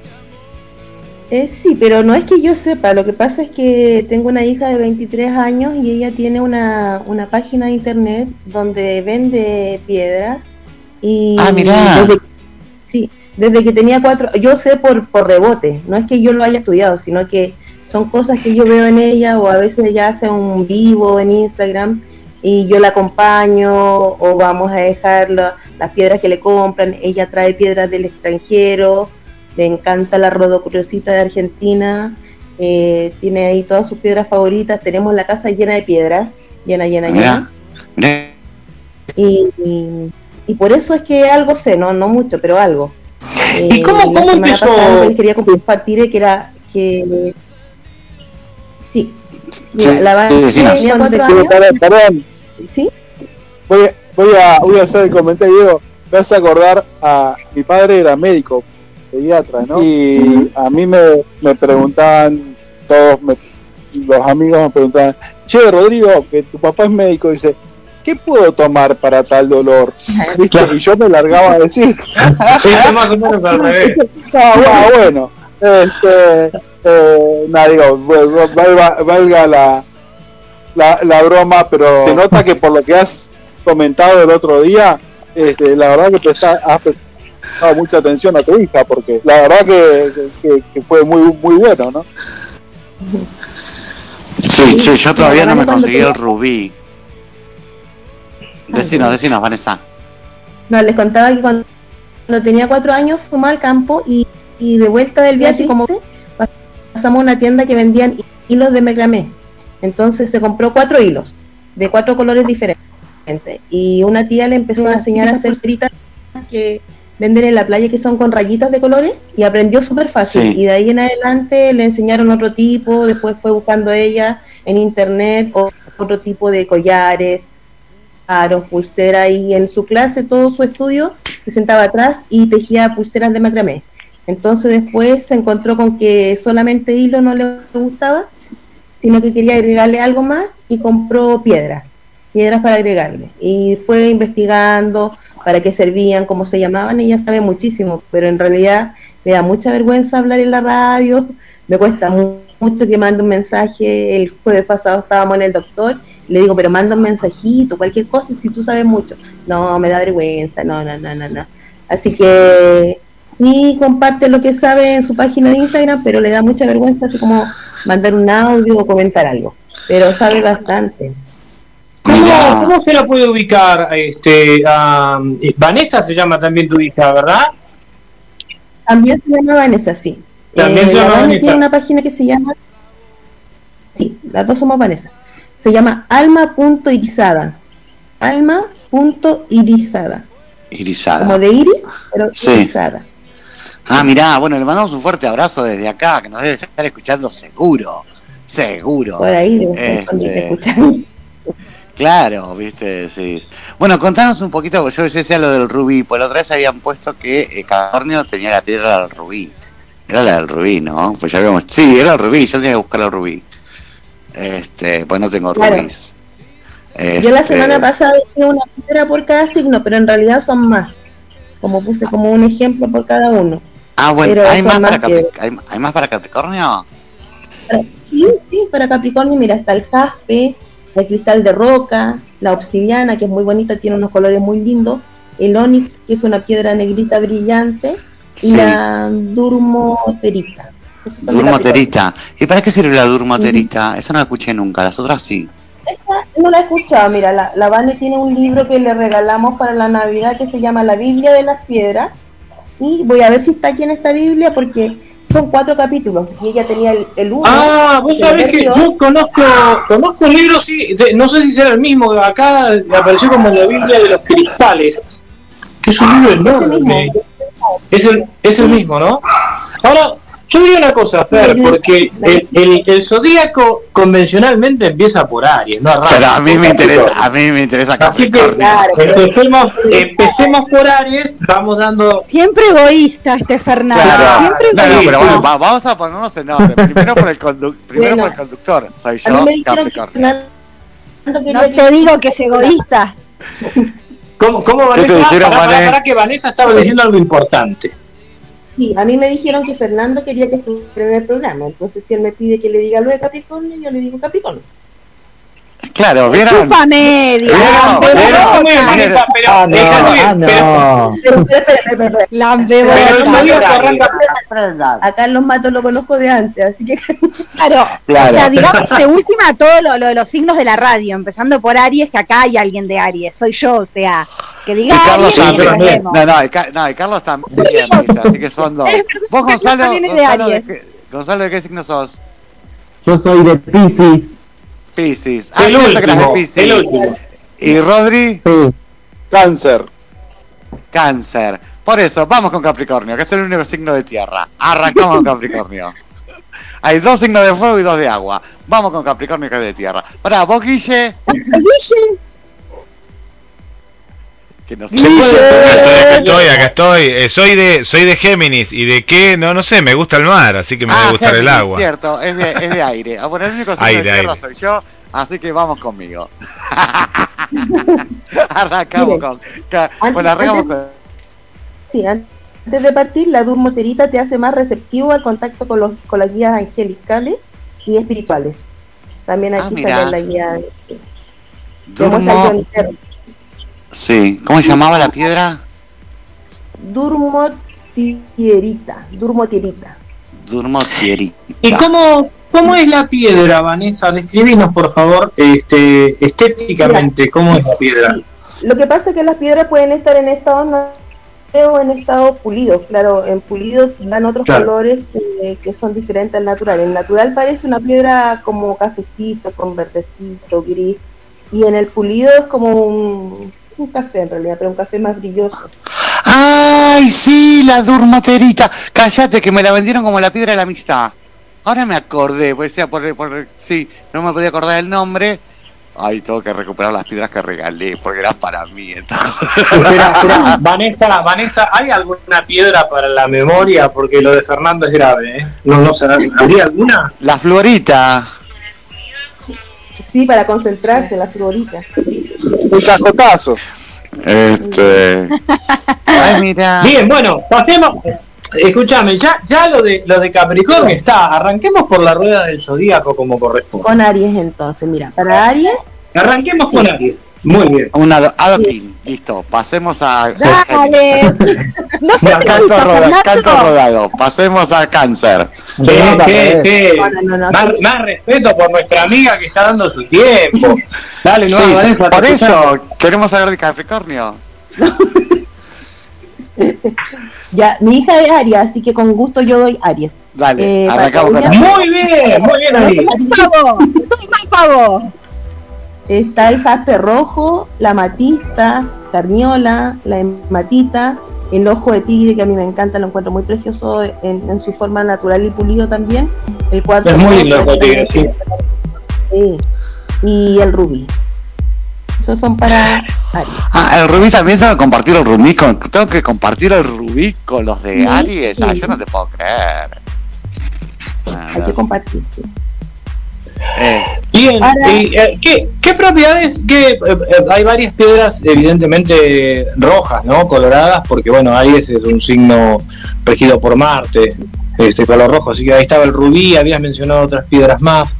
Eh, sí, pero no es que yo sepa, lo que pasa es que tengo una hija de 23 años y ella tiene una, una página de internet donde vende piedras y
Ah, mirá.
desde, sí, desde que tenía cuatro, yo sé por, por rebote, no es que yo lo haya estudiado, sino que son cosas que yo veo en ella o a veces ella hace un vivo en Instagram y yo la acompaño o vamos a dejar la- las piedras que le compran, ella trae piedras del extranjero, le encanta la rodocuriosita de Argentina, eh, tiene ahí todas sus piedras favoritas, tenemos la casa llena de piedras, llena, llena, llena. Y, y- y por eso es que algo sé, no, no mucho, pero algo.
¿Y cómo-
la
cómo
semana
empezó?
pasada les quería compartir que era que sí, Mira, la Vane
sí, sí. perdón.
¿Sí?
Voy, voy, a, voy a hacer el comentario, Diego. Me hace acordar a mi padre era médico, pediatra, ¿no? Y a mí me, me preguntaban, todos me- los amigos me preguntaban, che, Rodrigo, que tu papá es médico, dice, ¿qué puedo tomar para tal dolor? ¿Viste? Y yo me largaba a decir.
Más o menos al revés. (laughs)
Ah, bueno, bueno. Este, eh, nada, digo, valga, valga la, la, la broma, pero se nota que por lo que has comentado el otro día, este, la verdad que presta- has prestado mucha atención a tu hija, porque la verdad que, que- que fue muy muy bueno, ¿no?
Sí, che, yo todavía no me conseguí el rubí. Decinos, decinos, Vanessa.
No, les contaba que cuando, cuando tenía cuatro años fuimos al campo y, y de vuelta del viaje, como pasamos a una tienda que vendían hilos de macramé. Entonces se compró cuatro hilos de cuatro colores diferentes. Y una tía le empezó a enseñar a hacer pulseritas que venden en la playa que son con rayitas de colores y aprendió súper fácil.
Sí.
Y de ahí en adelante le enseñaron otro tipo, después fue buscando ella en internet otro tipo de collares, aros, pulseras y en su clase todo su estudio se sentaba atrás y tejía pulseras de macramé. Entonces después se encontró con que solamente hilo no le gustaba, sino que quería agregarle algo más y compró piedras, piedras para agregarle. Y fue investigando para qué servían, cómo se llamaban, ella sabe muchísimo, pero en realidad le da mucha vergüenza hablar en la radio, me cuesta mu- mucho que mande un mensaje, el jueves pasado estábamos en el doctor, le digo, pero manda un mensajito, cualquier cosa, si tú sabes mucho. No, me da vergüenza, no, no, no, no, no. Así que sí comparte lo que sabe en su página de Instagram, pero le da mucha vergüenza así como mandar un audio o comentar algo. Pero sabe bastante.
¿Cómo, cómo se la puede ubicar? Este, eh, Vanessa se llama también tu hija, ¿verdad?
También se llama Vanessa, sí.
También se
la
llama
Vane
Vanessa.
tiene una página que se llama... Sí, las dos somos Vanessa. Se llama alma.irizada. Alma.irizada.
Irizada.
Como de iris, pero
Sí.
irizada.
Ah, mirá, bueno, le mandamos un fuerte abrazo desde acá, que nos debe estar escuchando seguro. Seguro.
Por ahí debe estar
Este,
cuando te escuchan.
Claro, viste, sí. Bueno, contanos un poquito, yo decía lo del rubí, pues la otra vez habían puesto que eh, Capricornio tenía la piedra del rubí. Era la del rubí, ¿no? Pues ya habíamos... Sí, era el rubí, yo tenía que buscar el rubí. Este, pues no tengo
Claro.
rubíes.
Yo la
Este,
semana pasada dije una piedra por cada signo, pero en realidad son más. Como puse como un ejemplo por cada uno.
Ah, bueno, ¿hay más, para
que-
¿hay, hay más para Capricornio?
Sí, sí, para Capricornio, mira, está el jaspe, el cristal de roca, la obsidiana, que es muy bonita, tiene unos colores muy lindos, el onix, que es una piedra negrita brillante, y la durmoterita.
Durmoterita. ¿Y para qué sirve la durmoterita? Esa no la escuché nunca, las otras sí.
Esa no la he escuchado, mira, la, la Vane tiene un libro que le regalamos para la Navidad que se llama La Biblia de las Piedras, y voy a ver si está aquí en esta Biblia porque son cuatro capítulos, y ella tenía el, el uno.
Ah, vos sabés que yo conozco, conozco un libro, sí, de- no sé si será el mismo, acá apareció como la Biblia de los cristales, que es un libro enorme. Es el, es el mismo, ¿no? Ahora, yo diría una cosa, Fer, porque el, el, el zodíaco convencionalmente empieza por Aries, no arranca
Pero a mí me interesa,
Capricornio.
a mí me interesa
Así que
Capricornio.
empecemos, empecemos por Aries, vamos dando...
Siempre egoísta este Fernando.
Claro.
Siempre
No, no,
egoísta.
pero bueno, va- vamos a ponernos en orden. Primero por el, condu- primero
Bueno.
por el conductor. Soy yo, Capricornio.
No te digo que es egoísta. (laughs)
¿Cómo, cómo
¿Qué te
Vanessa? pará,
Vane?
pará, que Vanessa estaba diciendo algo importante.
Sí, a mí me dijeron que Fernando quería que estuviera en el programa, entonces si él me pide que le diga lo de Capricornio, yo le digo Capricornio.
Claro, ¿vieron?
Chupa media.
A Carlos Matos lo conozco de antes, así que
Claro,
Claro.
o sea, digamos de última todo lo, lo de los signos de la radio, empezando por Aries, que acá hay alguien de Aries, soy yo, o sea, que
Y
diga
Carlos
y
también.
sabemos.
No, no, y, no, y Carlos también. Así que son dos. Vos,
Carlos
Gonzalo,
de
Gonzalo, ¿de
Aries.
qué, Gonzalo, ¿de qué signo sos?
Yo soy de Pisces.
Piscis. Ah,
el último,
Piscis.
el último.
Y Rodri,
Sí.
Cáncer.
Cáncer. Por eso, vamos con Capricornio, que es el único signo de tierra. Arrancamos con (laughs) Capricornio. Hay dos signos de fuego y dos de agua. Vamos con Capricornio que es de tierra. Pará, vos, Guille. Que no sé.
Acá estoy, acá estoy, acá estoy. Eh, soy de soy de Géminis y de qué, no no sé, me gusta el mar, así que me debe
Ah,
gustar el
Géminis,
agua.
cierto, es de, es de aire. Ah, bueno, el único
Aire,
de tierra
aire.
soy yo, así que vamos conmigo. (laughs) Arrancamos con. Bueno, arrancamos con.
Sí, antes de partir, la durmoterita te hace más receptivo al contacto con, los, con las guías angelicales y espirituales. También
Ah,
aquí
mira.
sale la guía. El
Durmo. Sí, ¿cómo se llamaba la piedra?
Durmotierita. Durmotierita.
Durmotieri.
¿Y cómo, cómo es la piedra, Vanessa? Describinos, por favor, este, estéticamente, cómo es la piedra.
Lo que pasa es que las piedras pueden estar en estado o en estado pulido. Claro, en pulido dan otros
Claro.
colores que, que son diferentes al natural. El natural parece una piedra como cafecito, con verdecito, gris. Y en el pulido es como un, un café en realidad, pero un café más brilloso.
¡Ay, sí! La Durmoterita. Cállate, que me la vendieron como la piedra de la amistad. Ahora me acordé, pues sea por, por sí, no me podía acordar el nombre. Ay, tengo que recuperar las piedras que regalé, porque eran para mí. Entonces.
Espera, espera, (laughs) Vanessa, Vanessa, ¿hay alguna piedra para la memoria? Porque lo de Fernando es grave, ¿eh? No, no sé, ¿habría alguna?
La florita.
Sí, para concentrarse, las floritas.
Un cascotazo.
Este. (laughs) Ay, mira.
Bien, bueno, pasemos. Escúchame, ya, ya lo de lo de Capricornio está. Arranquemos por la rueda del zodíaco como corresponde.
Con Aries entonces, mira, para Aries,
Arranquemos con Aries. Muy bien.
Una. Listo, pasemos a.
Dale. (laughs) No
Canto, roda-
Fernando.
canto rodado. Pasemos a cáncer.
Sí, sí, sí.
No, no, no, no,
Más,
sí.
más respeto por nuestra amiga que está dando su tiempo. Dale, no,
Sí, sí,
Vanessa,
por eso queremos saber de Capricornio. (laughs)
ya, mi hija es Aries, así que con gusto yo doy Aries.
Dale,
Eh,
arrancamos con
Muy bien, muy bien ahí.
Pavo, toma pavo.
Está el jaspe rojo, la matista, carniola, la hematita, el ojo de tigre que a mí me encanta, lo encuentro muy precioso en, en su forma natural y pulido también. El cuarzo
Es muy lindo el
rosa,
ojo de tigre, sí.
Sí. Y el rubí. Esos son para Aries.
Ah, el rubí también tengo que compartir el rubí con. Tengo que compartir el rubí con los de
Sí,
Aries. Ah, yo no te puedo creer. Ah,
Hay que compartir.
Eh,
Bien,
Ahora-
y, eh, ¿qué, qué propiedades? Qué, eh, eh, hay varias piedras evidentemente rojas, ¿no? Coloradas, porque bueno, Aries es un signo regido por Marte, este color rojo, así que ahí estaba el rubí, habías mencionado otras piedras más.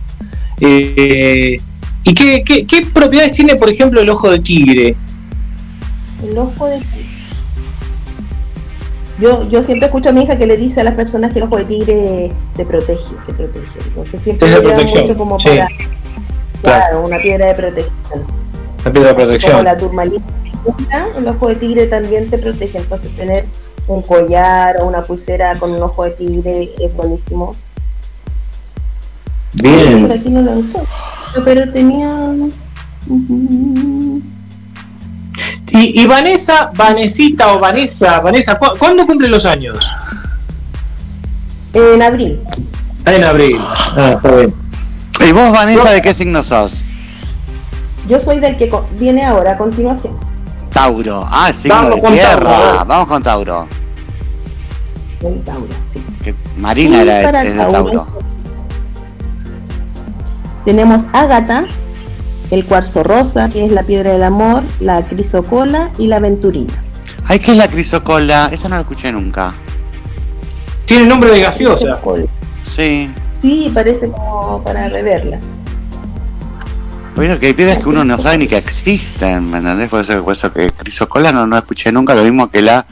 Eh, ¿Y qué, qué, qué propiedades tiene, por ejemplo, el ojo de tigre?
El ojo de tigre. Yo, yo siempre escucho a mi hija que le dice a las personas que el ojo de tigre te protege, te protege. Entonces siempre
Es
llevan mucho como
sí.
para, claro, una piedra de protección.
La piedra de
Como
protección.
la turmalina, el ojo de tigre también te protege. Entonces tener un collar o una pulsera con un ojo de tigre es buenísimo. Por
Bien.
aquí no lo encuentro, pero tenía...
Y, y Vanessa, Vanesita o Vanessa, Vanessa, ¿cu- ¿cuándo cumple los años?
En abril.
En abril. Ah, está bien.
¿Y vos, Vanessa, de qué signo sos?
Yo soy del que viene ahora a continuación.
Tauro. Ah, signo
Vamos
de
con
tierra.
Tauro.
Vamos con Tauro.
del Tauro, sí.
Que Marina era es de
Tauro,
Tauro.
Tenemos ágata, el cuarzo rosa, que es la piedra del amor, la crisocola y la aventurina.
Ay, ¿qué es la crisocola? Esa no la escuché nunca.
Tiene nombre de gaseosa.
Sí.
Sí, parece como para beberla.
Bueno, que hay piedras que uno no sabe ni que existen, ¿me entendés? Por eso, por eso que crisocola no, no escuché nunca, lo mismo que la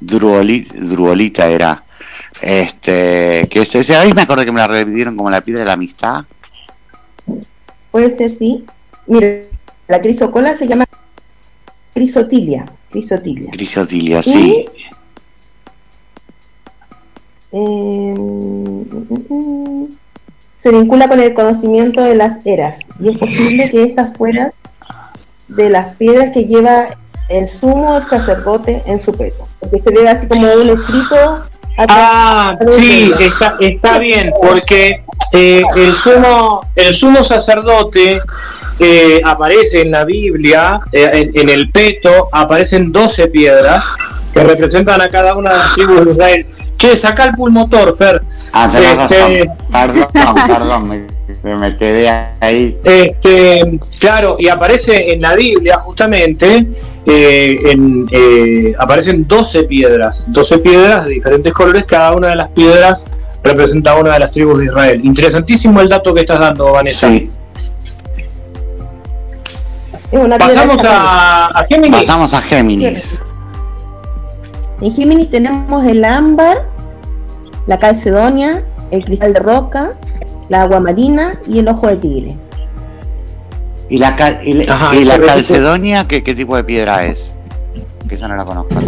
druoli- druolita era. Este, que ese- ahí me acuerdo que me la revivieron como la piedra de la amistad.
Puede ser, sí. Mire, la crisocola se llama crisotilia. Crisotilia.
Crisotilia, sí.
Eh, mm, se vincula con el conocimiento de las eras y es posible que estas fueran de las piedras que lleva el sumo sacerdote en su peto, porque se ve así como un escrito
Ah, sí, está, está bien, porque eh, el sumo el sumo sacerdote eh, aparece en la Biblia, eh, en, en el peto, aparecen 12 piedras que representan a cada una de las tribus de Israel. Che, saca el pulmotor, Fer.
Ah,
Este.
Perdón, (laughs) perdón, me, me quedé ahí.
Este, claro, y aparece en la Biblia justamente, en, aparecen 12 piedras, 12 piedras de diferentes colores, cada una de las piedras representa a una de las tribus de Israel. Interesantísimo el dato que estás dando, Vanessa.
Es una
Pasamos a, a Géminis.
Pasamos a Géminis.
En Géminis tenemos el ámbar, la calcedonia, el cristal de roca, la agua marina y el ojo de tigre.
¿Y la, cal- y la-
Ajá,
y la
ese repito.
calcedonia ¿qué, qué tipo de piedra es? Que esa no la conozco. (coughs)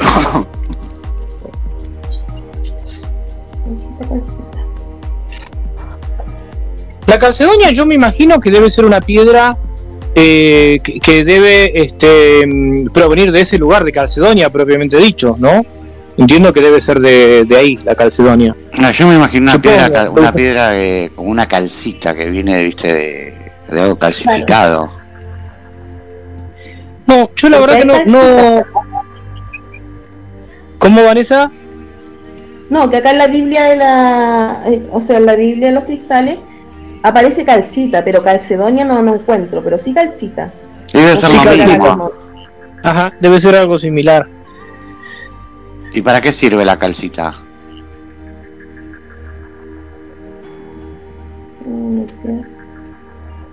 (coughs) (coughs)
La calcedonia yo me imagino que debe ser una piedra eh, que, que debe este, mm, provenir de ese lugar de Calcedonia propiamente dicho, ¿no? Entiendo que debe ser de, de ahí la Calcedonia.
No, yo me imagino una
Supongo,
piedra, una piedra eh, con una calcita que viene, viste, de, de algo calcificado.
No, yo la verdad que no, no... ¿Cómo Vanessa?
No, que acá en la Biblia de la, eh, o sea, en la Biblia de los cristales aparece calcita, pero calcedonia no, no encuentro, pero sí calcita.
Debe ser lo mismo.
Ajá, debe ser algo similar.
¿Y para qué sirve la calcita?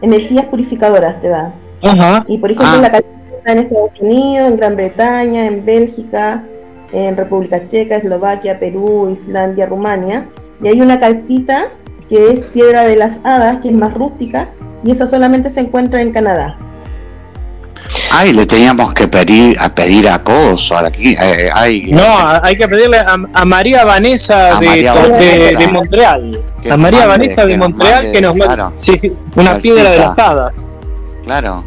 Energías purificadoras te da.
Ajá.
Y por ejemplo,
Ah.
la calcita está en Estados Unidos, en Gran Bretaña, en Bélgica, en República Checa, Eslovaquia, Perú, Islandia, Rumania. Y hay una calcita que es piedra de las hadas, que es más rústica, y esa solamente se encuentra en Canadá.
Ay, le teníamos que pedir a pedir acoso aquí. Eh, ay,
No, hay que pedirle a, a María Vanessa
A
de,
María
de-
Vanessa.
de Montreal.
Que
a María
mande,
Vanessa de
que nos
Montreal
mande,
que nos
claro.
sí, sí, una
Calcita.
piedra de las hadas.
Claro.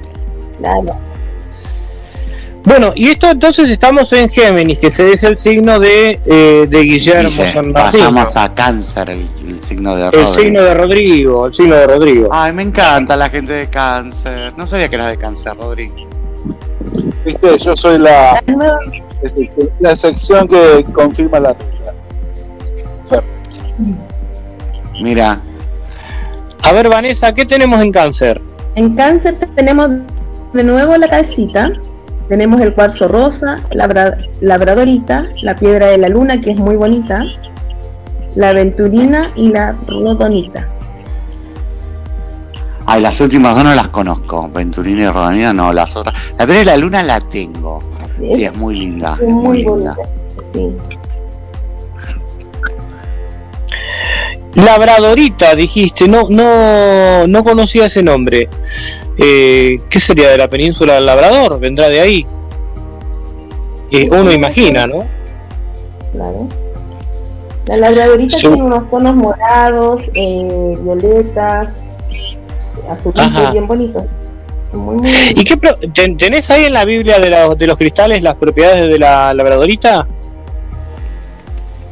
Bueno, y esto entonces estamos en Géminis, que ese es el signo de, eh, de Guillermo
Dice,
San Martín.
pasamos a cáncer, el, el signo de
El
Rodri.
signo de Rodrigo, el signo de Rodrigo.
Ay, me encanta la gente de cáncer. No sabía que eras de cáncer, Rodri.
Viste, yo soy la, la sección que confirma la regla.
Mira.
A ver, Vanessa, ¿qué tenemos en cáncer?
En cáncer tenemos de nuevo la calcita, tenemos el cuarzo rosa, la bra- labradorita, la piedra de la luna que es muy bonita, la aventurina y la rodonita.
Ay, las últimas dos no las conozco. Venturina y Rodanina no, las otras. La piedra de la luna la tengo. Sí, es muy linda.
Es
Es muy
muy
linda.
bonita. Sí.
Labradorita, dijiste, no, no, no conocía ese nombre. Eh, ¿Qué sería de la península del Labrador? ¿Vendrá de ahí? Eh, uno imagina, ¿no?
Claro. La labradorita
Sí.
tiene unos tonos morados, eh, violetas, azulitos bien bonitos. Muy, muy
¿Y qué tenés ahí en la Biblia de, la- de los cristales las propiedades de la labradorita?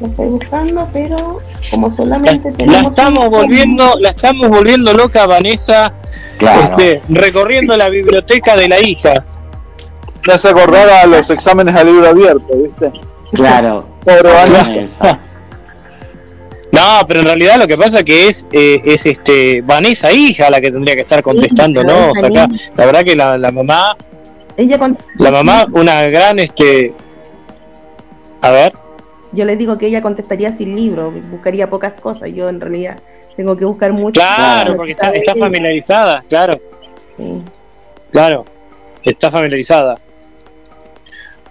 Lo estoy buscando, pero como solamente
La
tenemos.
estamos
un-
volviendo, la estamos volviendo loca Vanessa,
Claro.
este, recorriendo la biblioteca de la hija.
Me hace acordar a los exámenes a libro abierto, ¿viste?
Claro. (laughs) Vanessa.
No, pero en realidad lo que pasa que es eh, es este Vanessa hija la que tendría que estar contestando, ¿no? O sea, acá, la verdad que la, la mamá,
Ella con-
la mamá, una gran este, a ver,
Yo le digo que ella contestaría sin libro, buscaría pocas cosas. Yo en realidad tengo que buscar mucho.
claro, porque está, está familiarizada, claro,
Sí.
claro, está familiarizada.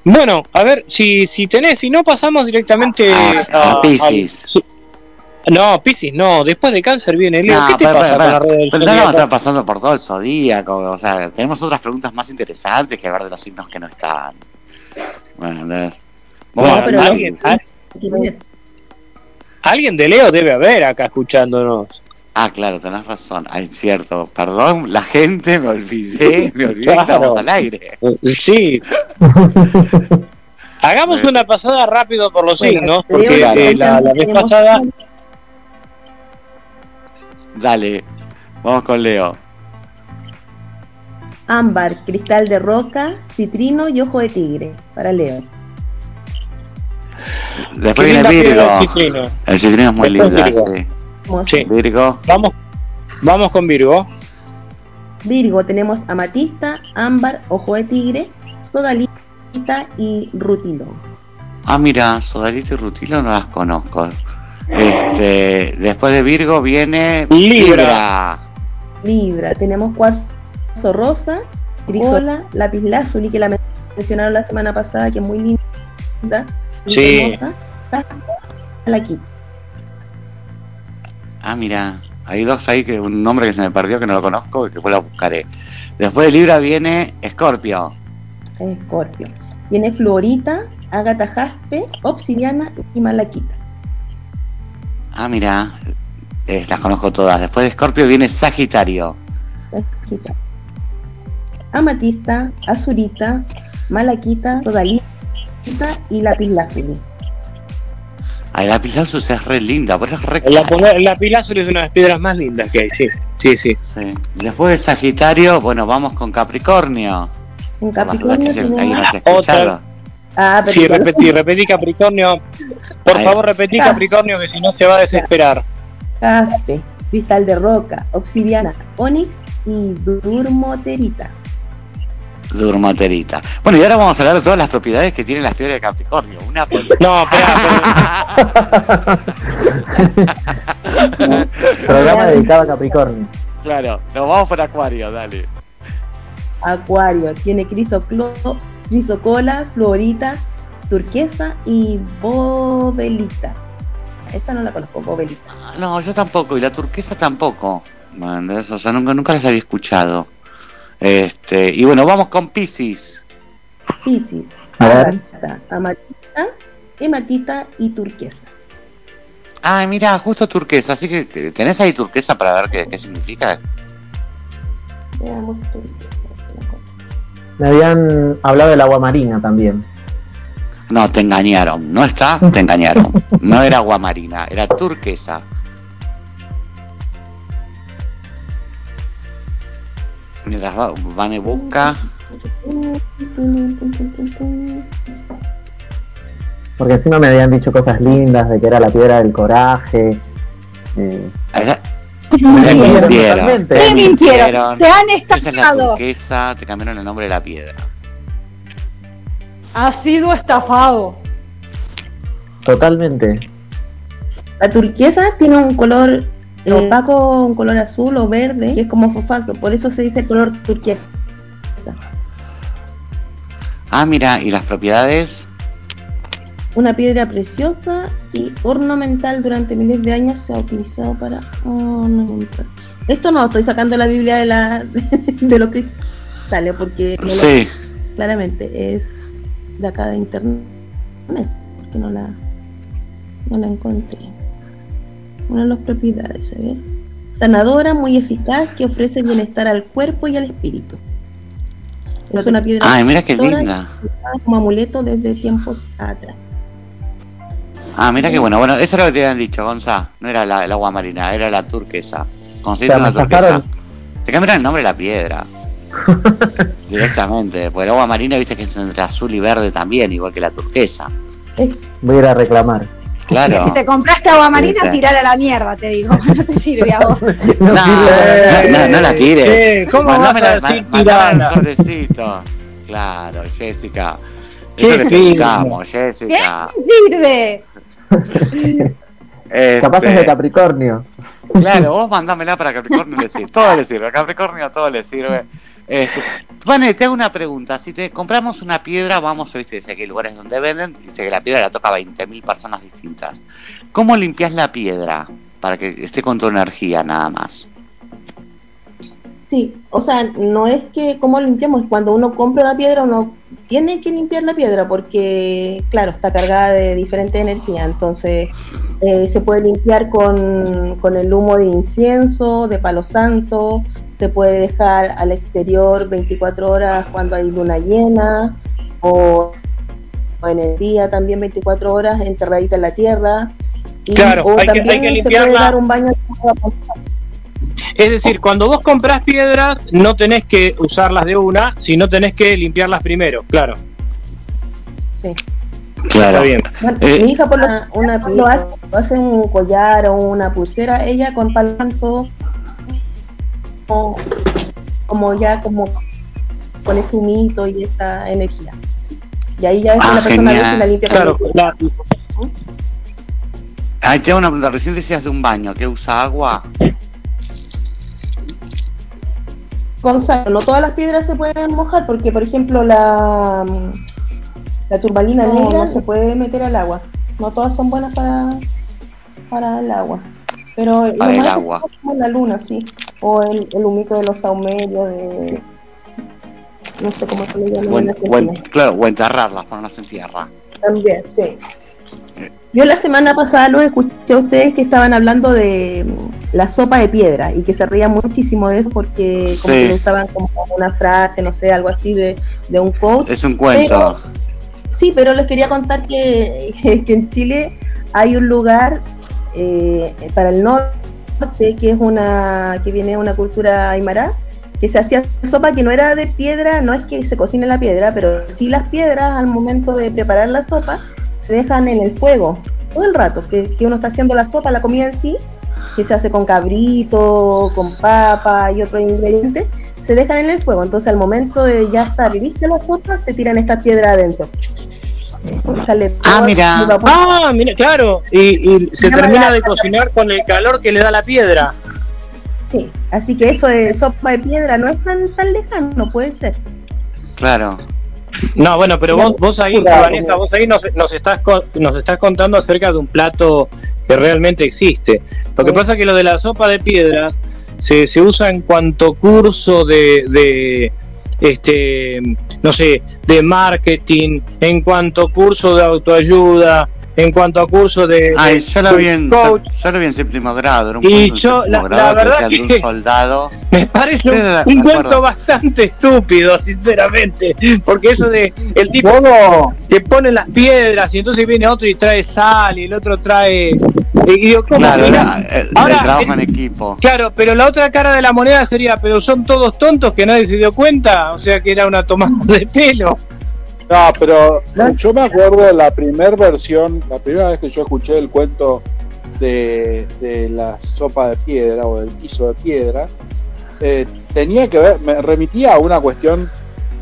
Bueno, a ver, si, si tenés, si no pasamos directamente a,
a Piscis.
al- sí. no, Piscis, no, después de cáncer viene Leo.
No,
¿Qué te
pero,
pasa
pero,
con la red del
pero no vamos a estar pasando por todo el zodíaco. O sea, tenemos otras preguntas más interesantes que hablar de los signos que no están. Bueno, a
Bueno, pero alguien, al- alguien de Leo debe haber acá escuchándonos.
Ah, claro, tenés razón. Ay, cierto. Perdón, la gente, me olvidé. Me olvidé que
Claro.
estábamos al aire.
Sí.
Hagamos una pasada rápido por los
Bueno,
signos, porque
claro.
eh, la, la vez pasada
Dale, vamos con Leo.
Ámbar, cristal de roca, citrino y ojo de tigre. Para Leo.
Después viene Virgo.
el citrino.
El citrino es muy
Después
lindo,
Virgo.
sí. Virgo.
Vamos, vamos con Virgo.
Virgo tenemos amatista, ámbar, ojo de tigre, sodalita y rutilo.
Ah, mira, Sodalito y Rutilo no las conozco. Este, después de Virgo viene
Libra.
Libra, tenemos cuarzo rosa, grisola, lápiz lazuli que la men- mencionaron la semana pasada, que es muy linda.
Sí.
hermosa. La quita.
Ah, mira, hay dos ahí que un nombre que se me perdió que no lo conozco y que después lo buscaré. Después de Libra viene Escorpio.
Escorpio. Tiene fluorita, ágata jaspe, obsidiana y malaquita.
Ah, mira, eh, las conozco todas. Después de Escorpio viene Sagitario.
Quita. Amatista, azurita, malaquita, sodalita y lápiz lazuli.
Ay, la Pilazus es re linda, pero es re
La,
cara.
la pilázuli es una de las piedras más lindas que hay, sí. Sí, sí.
Sí. Después de Sagitario, bueno, vamos con Capricornio.
En Capricornio
se-.
Ah, pero
Sí, repetí, repetí Capricornio. Por
Ahí.
favor, repetí
Ah.
Capricornio que si no se va a desesperar.
jaspe, cristal de roca, obsidiana, onix y durmoterita.
Durmoterita. Bueno, y ahora vamos a hablar de todas las propiedades que tienen las piedras de Capricornio. Una (laughs)
No, espera, (laughs)
Programa dedicado a Capricornio.
Claro, nos vamos por Acuario, dale.
Acuario, tiene crisoclo, crisocola, florita, turquesa y bobelita. Esa no la conozco, bobelita.
No, yo tampoco, y la turquesa tampoco. Man, o sea, nunca, nunca las había escuchado. Este, y bueno, vamos con Pisces.
Piscis,
A ver.
ágata, amatita, hematita y turquesa.
Ay, mira, justo turquesa, así que que tenés ahí turquesa para ver qué, qué significa.
Veamos turquesa.
Me habían hablado del agua marina también.
No, te engañaron. No está, te engañaron. (laughs) No era agua marina, era turquesa. Mientras va, van y busca.
Porque encima me habían dicho cosas lindas de que era la piedra del coraje. eh,
Te mintieron. Te mintieron. Te han
Esa es la
estafado.
turquesa, te cambiaron el nombre de la piedra.
Ha sido estafado.
Totalmente.
La turquesa tiene un color eh, opaco, un color azul o verde, que es como fosfato, por eso se dice color turquesa.
Ah, mira, ¿y las propiedades?
Una piedra preciosa y ornamental durante miles de años se ha utilizado para ornamentar. Esto no estoy sacando la Biblia de, la, (laughs) de los cristales, porque
Sí.
claramente es de acá de internet, porque no la, no la encontré. Una de las propiedades, a ver. Sanadora, muy eficaz, que ofrece bienestar al cuerpo y al espíritu. Es una piedra
Ay, mira qué linda.
como amuleto desde tiempos atrás.
Ah, mira qué bueno. Bueno, eso es lo que te habían dicho, Gonza. No era la, el agua marina, era la turquesa.
Sea,
una
me
turquesa. Te cambiaron el nombre de la piedra. (laughs) Directamente. Porque el agua marina, viste que es entre azul y verde también, igual que la turquesa.
Voy a ir a reclamar.
Claro.
Si te compraste agua marina,
Sí.
tirala a la mierda, te digo. (laughs) No te sirve a vos. (laughs)
No, no, no, no la tires.
¿cómo vas a decir tirala?
sobrecito. Claro, Jessica.
Qué
Eso le explicamos,
¿Qué
Jessica.
sirve?
Capaz es de
Este,
Capricornio.
Claro, vos mandámela para Capricornio le sirve. Todo le sirve. A Capricornio todo le sirve. Vane, te hago una pregunta. Si te compramos una piedra, vamos, viste, dice que hay lugares donde venden, dice que la piedra la toca a 20.000 personas distintas. ¿Cómo limpias la piedra para que esté con tu energía nada más?
Sí, o sea, no es que como limpiamos, cuando uno compra una piedra uno tiene que limpiar la piedra porque, claro, está cargada de diferente energía, entonces eh, se puede limpiar con, con el humo de incienso, de palo santo, se puede dejar al exterior 24 horas cuando hay luna llena o en el día también 24 horas enterradita en la tierra. Y,
Claro,
o
hay que- hay que
se
limpiarla.
puede dar un baño.
Es decir, cuando vos comprás piedras, no tenés que usarlas de una, sino tenés que limpiarlas primero, claro.
Sí.
Claro.
Está bien.
Bueno,
Eh,
mi hija por la, una, lo hace, lo hace un collar o una pulsera, ella con palo como, como ya como con ese humito y esa energía. Y ahí ya es
Ah,
una persona que la limpia
Claro,
el-
la-
Ahí te hago una pregunta. Recién decías de un baño que usa agua.
con sal. No todas las piedras se pueden mojar porque, por ejemplo, la, la turmalina
No,
negra
no
se puede meter al agua. No todas son buenas para, para el agua. Pero
Para el
más
agua.
es como la luna, sí. O el, el humito de los saumerios, de... No sé cómo se le llama.
O,
en
en- o en-
Argentina.
claro, o enterrarlas para no se entierra.
También, sí. Yo la semana pasada los escuché a ustedes que estaban hablando de mm, la sopa de piedra y que se reían muchísimo de eso porque como
Sí.
que lo usaban como una frase, no sé, algo así de, de un coach.
Es un cuento.
Sí, pero les quería contar que, (laughs) que en Chile hay un lugar eh, para el norte que es una que viene de una cultura aymara que se hacía sopa que no era de piedra, no es que se cocine la piedra, pero sí las piedras al momento de preparar la sopa se dejan en el fuego todo el rato, que, que uno está haciendo la sopa, la comida en sí, que se hace con cabrito, con papa y otros ingredientes, se dejan en el fuego. Entonces al momento de ya estar lista la sopa, se tiran estas piedras adentro. Sale
Ah, mira.
Ah, mira, claro. Y, y se termina
la-
de cocinar con el calor que le da la piedra.
Sí, así que eso de sopa de piedra no es tan, tan lejano, puede ser.
Claro.
No, bueno, pero vos, vos ahí,
Claro.
Vanessa, vos ahí nos, nos, estás, co- nos estás contando acerca de un plato que realmente existe. Lo que
Sí.
pasa es que lo de la sopa de piedra se, se usa en cuanto curso de, de, este, no sé, de marketing, en cuanto curso de autoayuda, en cuanto a curso de,
Ay,
de
yo lo vi en,
coach.
yo lo vi en séptimo grado. Era un
Y yo, la-
grado
la verdad que-
un soldado. (laughs)
Me parece un, cuento bastante estúpido, sinceramente. Porque eso de el tipo que pone las piedras y entonces viene otro y trae sal y el otro trae. Y digo, ¿cómo?
Claro, el,
ahora,
el trabajo en equipo.
Claro, pero la otra cara de la moneda sería, pero son todos tontos que nadie se dio cuenta, o sea que era una tomada de pelo.
No, pero yo me acuerdo de la primera versión, la primera vez que yo escuché el cuento de, de la sopa de piedra o del piso de piedra, eh, tenía que ver, me remitía a una cuestión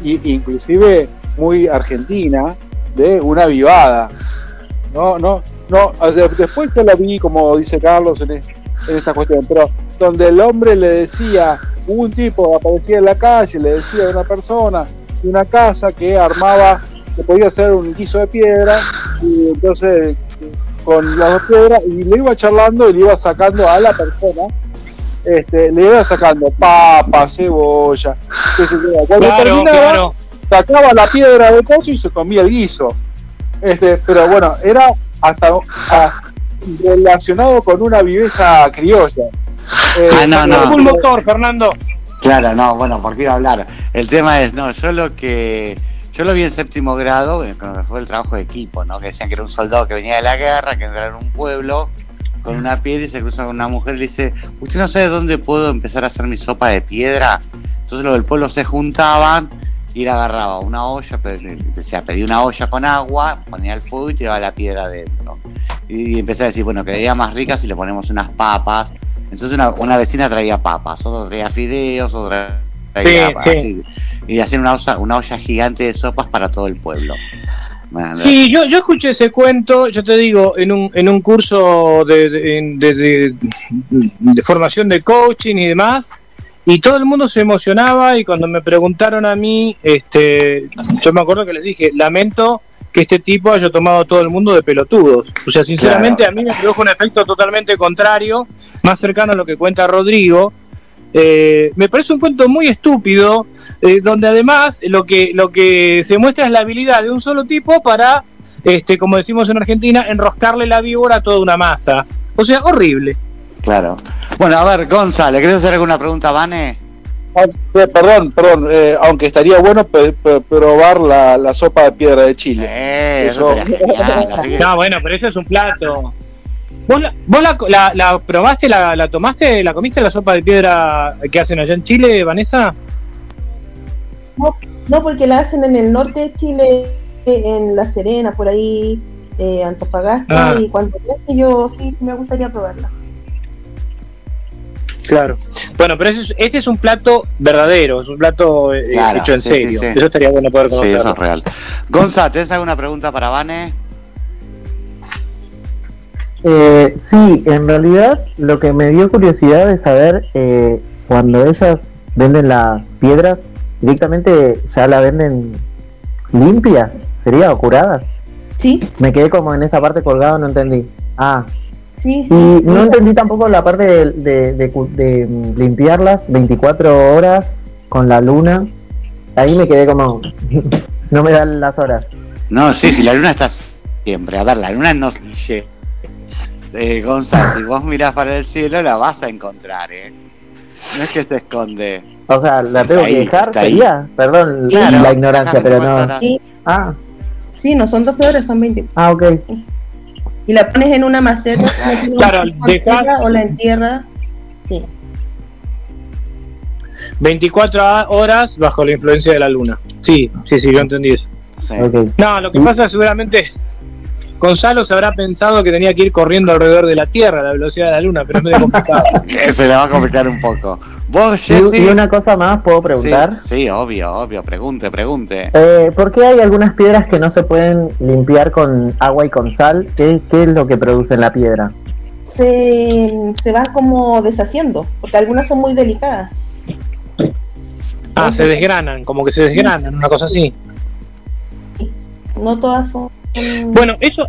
inclusive muy argentina de una vivada. No, no, no, o sea, después yo la vi, como dice Carlos, en, en esta cuestión, pero donde el hombre le decía, un tipo aparecía en la calle, le decía a una persona, de una casa que armaba, que podía hacer un guiso de piedra, y entonces con las dos piedras, y le iba charlando y le iba sacando a la persona, este, le iba sacando papa, cebolla, qué sé yo. Cuando
Claro,
terminaba,
claro.
sacaba la piedra de pozo y se comía el guiso. Este, pero bueno, era hasta a- relacionado con una viveza criolla. Eh,
Ah, no, no.
Un motor, Fernando.
Claro, no, bueno, por qué iba a hablar. El tema es, no, yo lo que. Yo lo vi en séptimo grado, eh, cuando fue el trabajo de equipo, ¿no? Que decían que era un soldado que venía de la guerra, que entraba en un pueblo con una piedra y se cruza con una mujer y le dice: ¿Usted no sabe dónde puedo empezar a hacer mi sopa de piedra? Entonces los del pueblo se juntaban y él agarraba una olla, decía, pedía una olla con agua, ponía el fuego y tiraba la piedra adentro. Y empecé a decir: Bueno, quedaría más rica si le ponemos unas papas. Entonces una, una vecina traía papas, otra traía fideos, otra traía
Sí,
papas,
sí.
así. y hacían una olla, una olla gigante de sopas para todo el pueblo.
Sí, yo, yo escuché ese cuento, yo te digo, en un, en un curso de, de, de- de- de formación de coaching y demás, y todo el mundo se emocionaba y cuando me preguntaron a mí, este, yo me acuerdo que les dije, lamento que este tipo haya tomado a todo el mundo de pelotudos. O sea, sinceramente
Claro.
a mí me produjo un efecto totalmente contrario, más cercano a lo que cuenta Rodrigo. Eh, me parece un cuento muy estúpido, eh, donde además lo que, lo que se muestra es la habilidad de un solo tipo para, este, como decimos en Argentina, enroscarle la víbora a toda una masa. O sea, horrible.
Claro. Bueno, a ver, Gonza, ¿le querés hacer alguna pregunta Vane?
Eh, perdón, perdón, eh, aunque estaría bueno pe- pe- probar la, la sopa de piedra de Chile.
Eh, eso genial, (laughs)
No, bueno, pero eso es un plato. ¿Vos la, vos la, la- la probaste, la, la tomaste, la comiste la sopa de piedra que hacen allá en Chile, Vanessa?
No, no, porque la hacen en el norte de Chile, en La Serena, por ahí, eh, Antofagasta,
Ah.
y cuando crece yo sí me gustaría probarla.
Claro. Bueno, pero ese es, ese es un plato verdadero, es un plato eh,
Claro,
hecho en
sí, sí,
serio.
sí.
Eso estaría bueno poder
Sí,
conocerlo.
eso es real. Gonza, ¿tenés alguna pregunta para Vane?
Eh, sí, en realidad lo que me dio curiosidad es saber eh, cuando ellas venden las piedras, directamente ya la venden limpias, ¿sería? ¿O curadas?
Sí.
Me quedé como en esa parte colgado, no entendí. Ah,
Sí,
y no entendí tampoco la parte de, de- de cu- de, mm, limpiarlas 24 horas con la luna. Ahí me quedé como, (laughs) no me dan las horas.
No, sí, si la luna está siempre. A ver, la luna no. Eh, Gonza, si vos mirás para el cielo la vas a encontrar, ¿eh? No es que se esconde.
O sea, la tengo
ahí,
que dejar, sería. Perdón
Claro,
la ignorancia, pero no.
Sí,
Ah,
sí, no son 12 horas, son 20.
ah, ok.
Y la pones en una maceta, (laughs)
Claro,
en una
deja-
maceta o la entierra. Sí.
24 a- horas bajo la influencia de la luna. Sí, sí, sí, yo entendí eso. No, lo que pasa es que seguramente Gonzalo se habrá pensado que tenía que ir corriendo alrededor de la Tierra a la velocidad de la luna, pero es medio complicado. (laughs)
Se le va a complicar un poco. Vos,
Y,
Jessy.
y una cosa más, ¿puedo preguntar?
Sí, sí, obvio, obvio. Pregunte, pregunte.
Eh, ¿Por qué hay algunas piedras que no se pueden limpiar con agua y con sal? ¿Qué, qué es lo que produce la piedra?
Se, se van como deshaciendo, porque algunas son muy delicadas.
Ah, se desgranan, como que se desgranan, una cosa así.
No todas son.
Bueno, eso,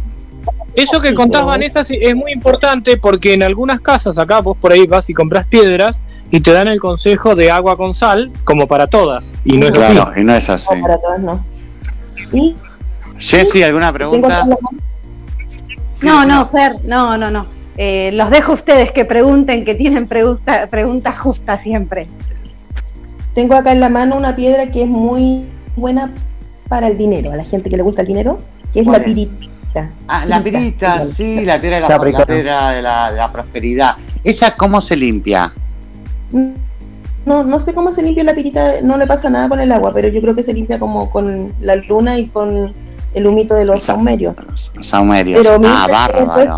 eso que contás, Vanessa, es muy importante porque en algunas casas acá vos por ahí vas y compras piedras y te dan el consejo de agua con sal, como para todas. Y no es así.
Claro, y no es así.
No, para todas no. Y
Jessy, ¿alguna pregunta?
No, no, Fer, no, no, no. Eh, los dejo a ustedes que pregunten, que tienen pregunta- preguntas justas siempre.
Tengo acá en la mano una piedra que es muy buena para el dinero, a la gente que le gusta el dinero, que es
¿Cuál
la pirita.
Ah, la pirita, sí, la piedra de la, la piedra de la, de la prosperidad. ¿Esa cómo se limpia?
No, no sé cómo se limpia la pirita, no le pasa nada con el agua, pero yo creo que se limpia como con la luna y con el humito de los saumerios.
Saumerios.
Pero
Ah, bárbaro.
después,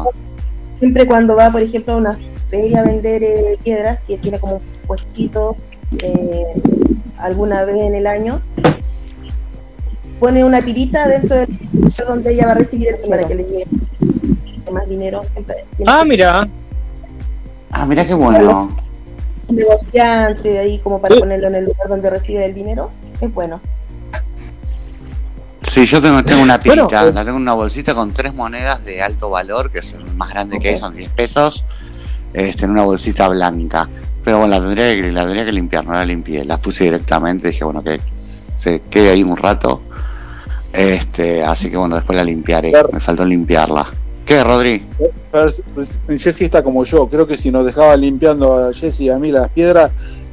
siempre cuando va, por ejemplo, a una feria a vender eh, piedras, que tiene como un puestito eh, alguna vez en el año, pone una pirita dentro del lugar donde ella va a recibir el dinero para que le llegue más dinero.
Ah, mira.
Ah, mira qué bueno.
un negociante ahí como para ponerlo en el lugar donde recibe el dinero, es bueno.
Sí, yo tengo, tengo una pirita,
Bueno, eh.
la tengo en una bolsita con tres monedas de alto valor, que son más grande que hay, son 10 pesos, este, en una bolsita blanca. Pero bueno, la tendría que, la tendría que limpiar, no la limpié, la puse directamente, dije, bueno, que se quede ahí un rato. Este, así que bueno, después la limpiaré, me faltó limpiarla. ¿Qué, Rodri?
Pues, Jessy está como yo. Creo que si nos dejaba limpiando a Jessy y a mí las piedras,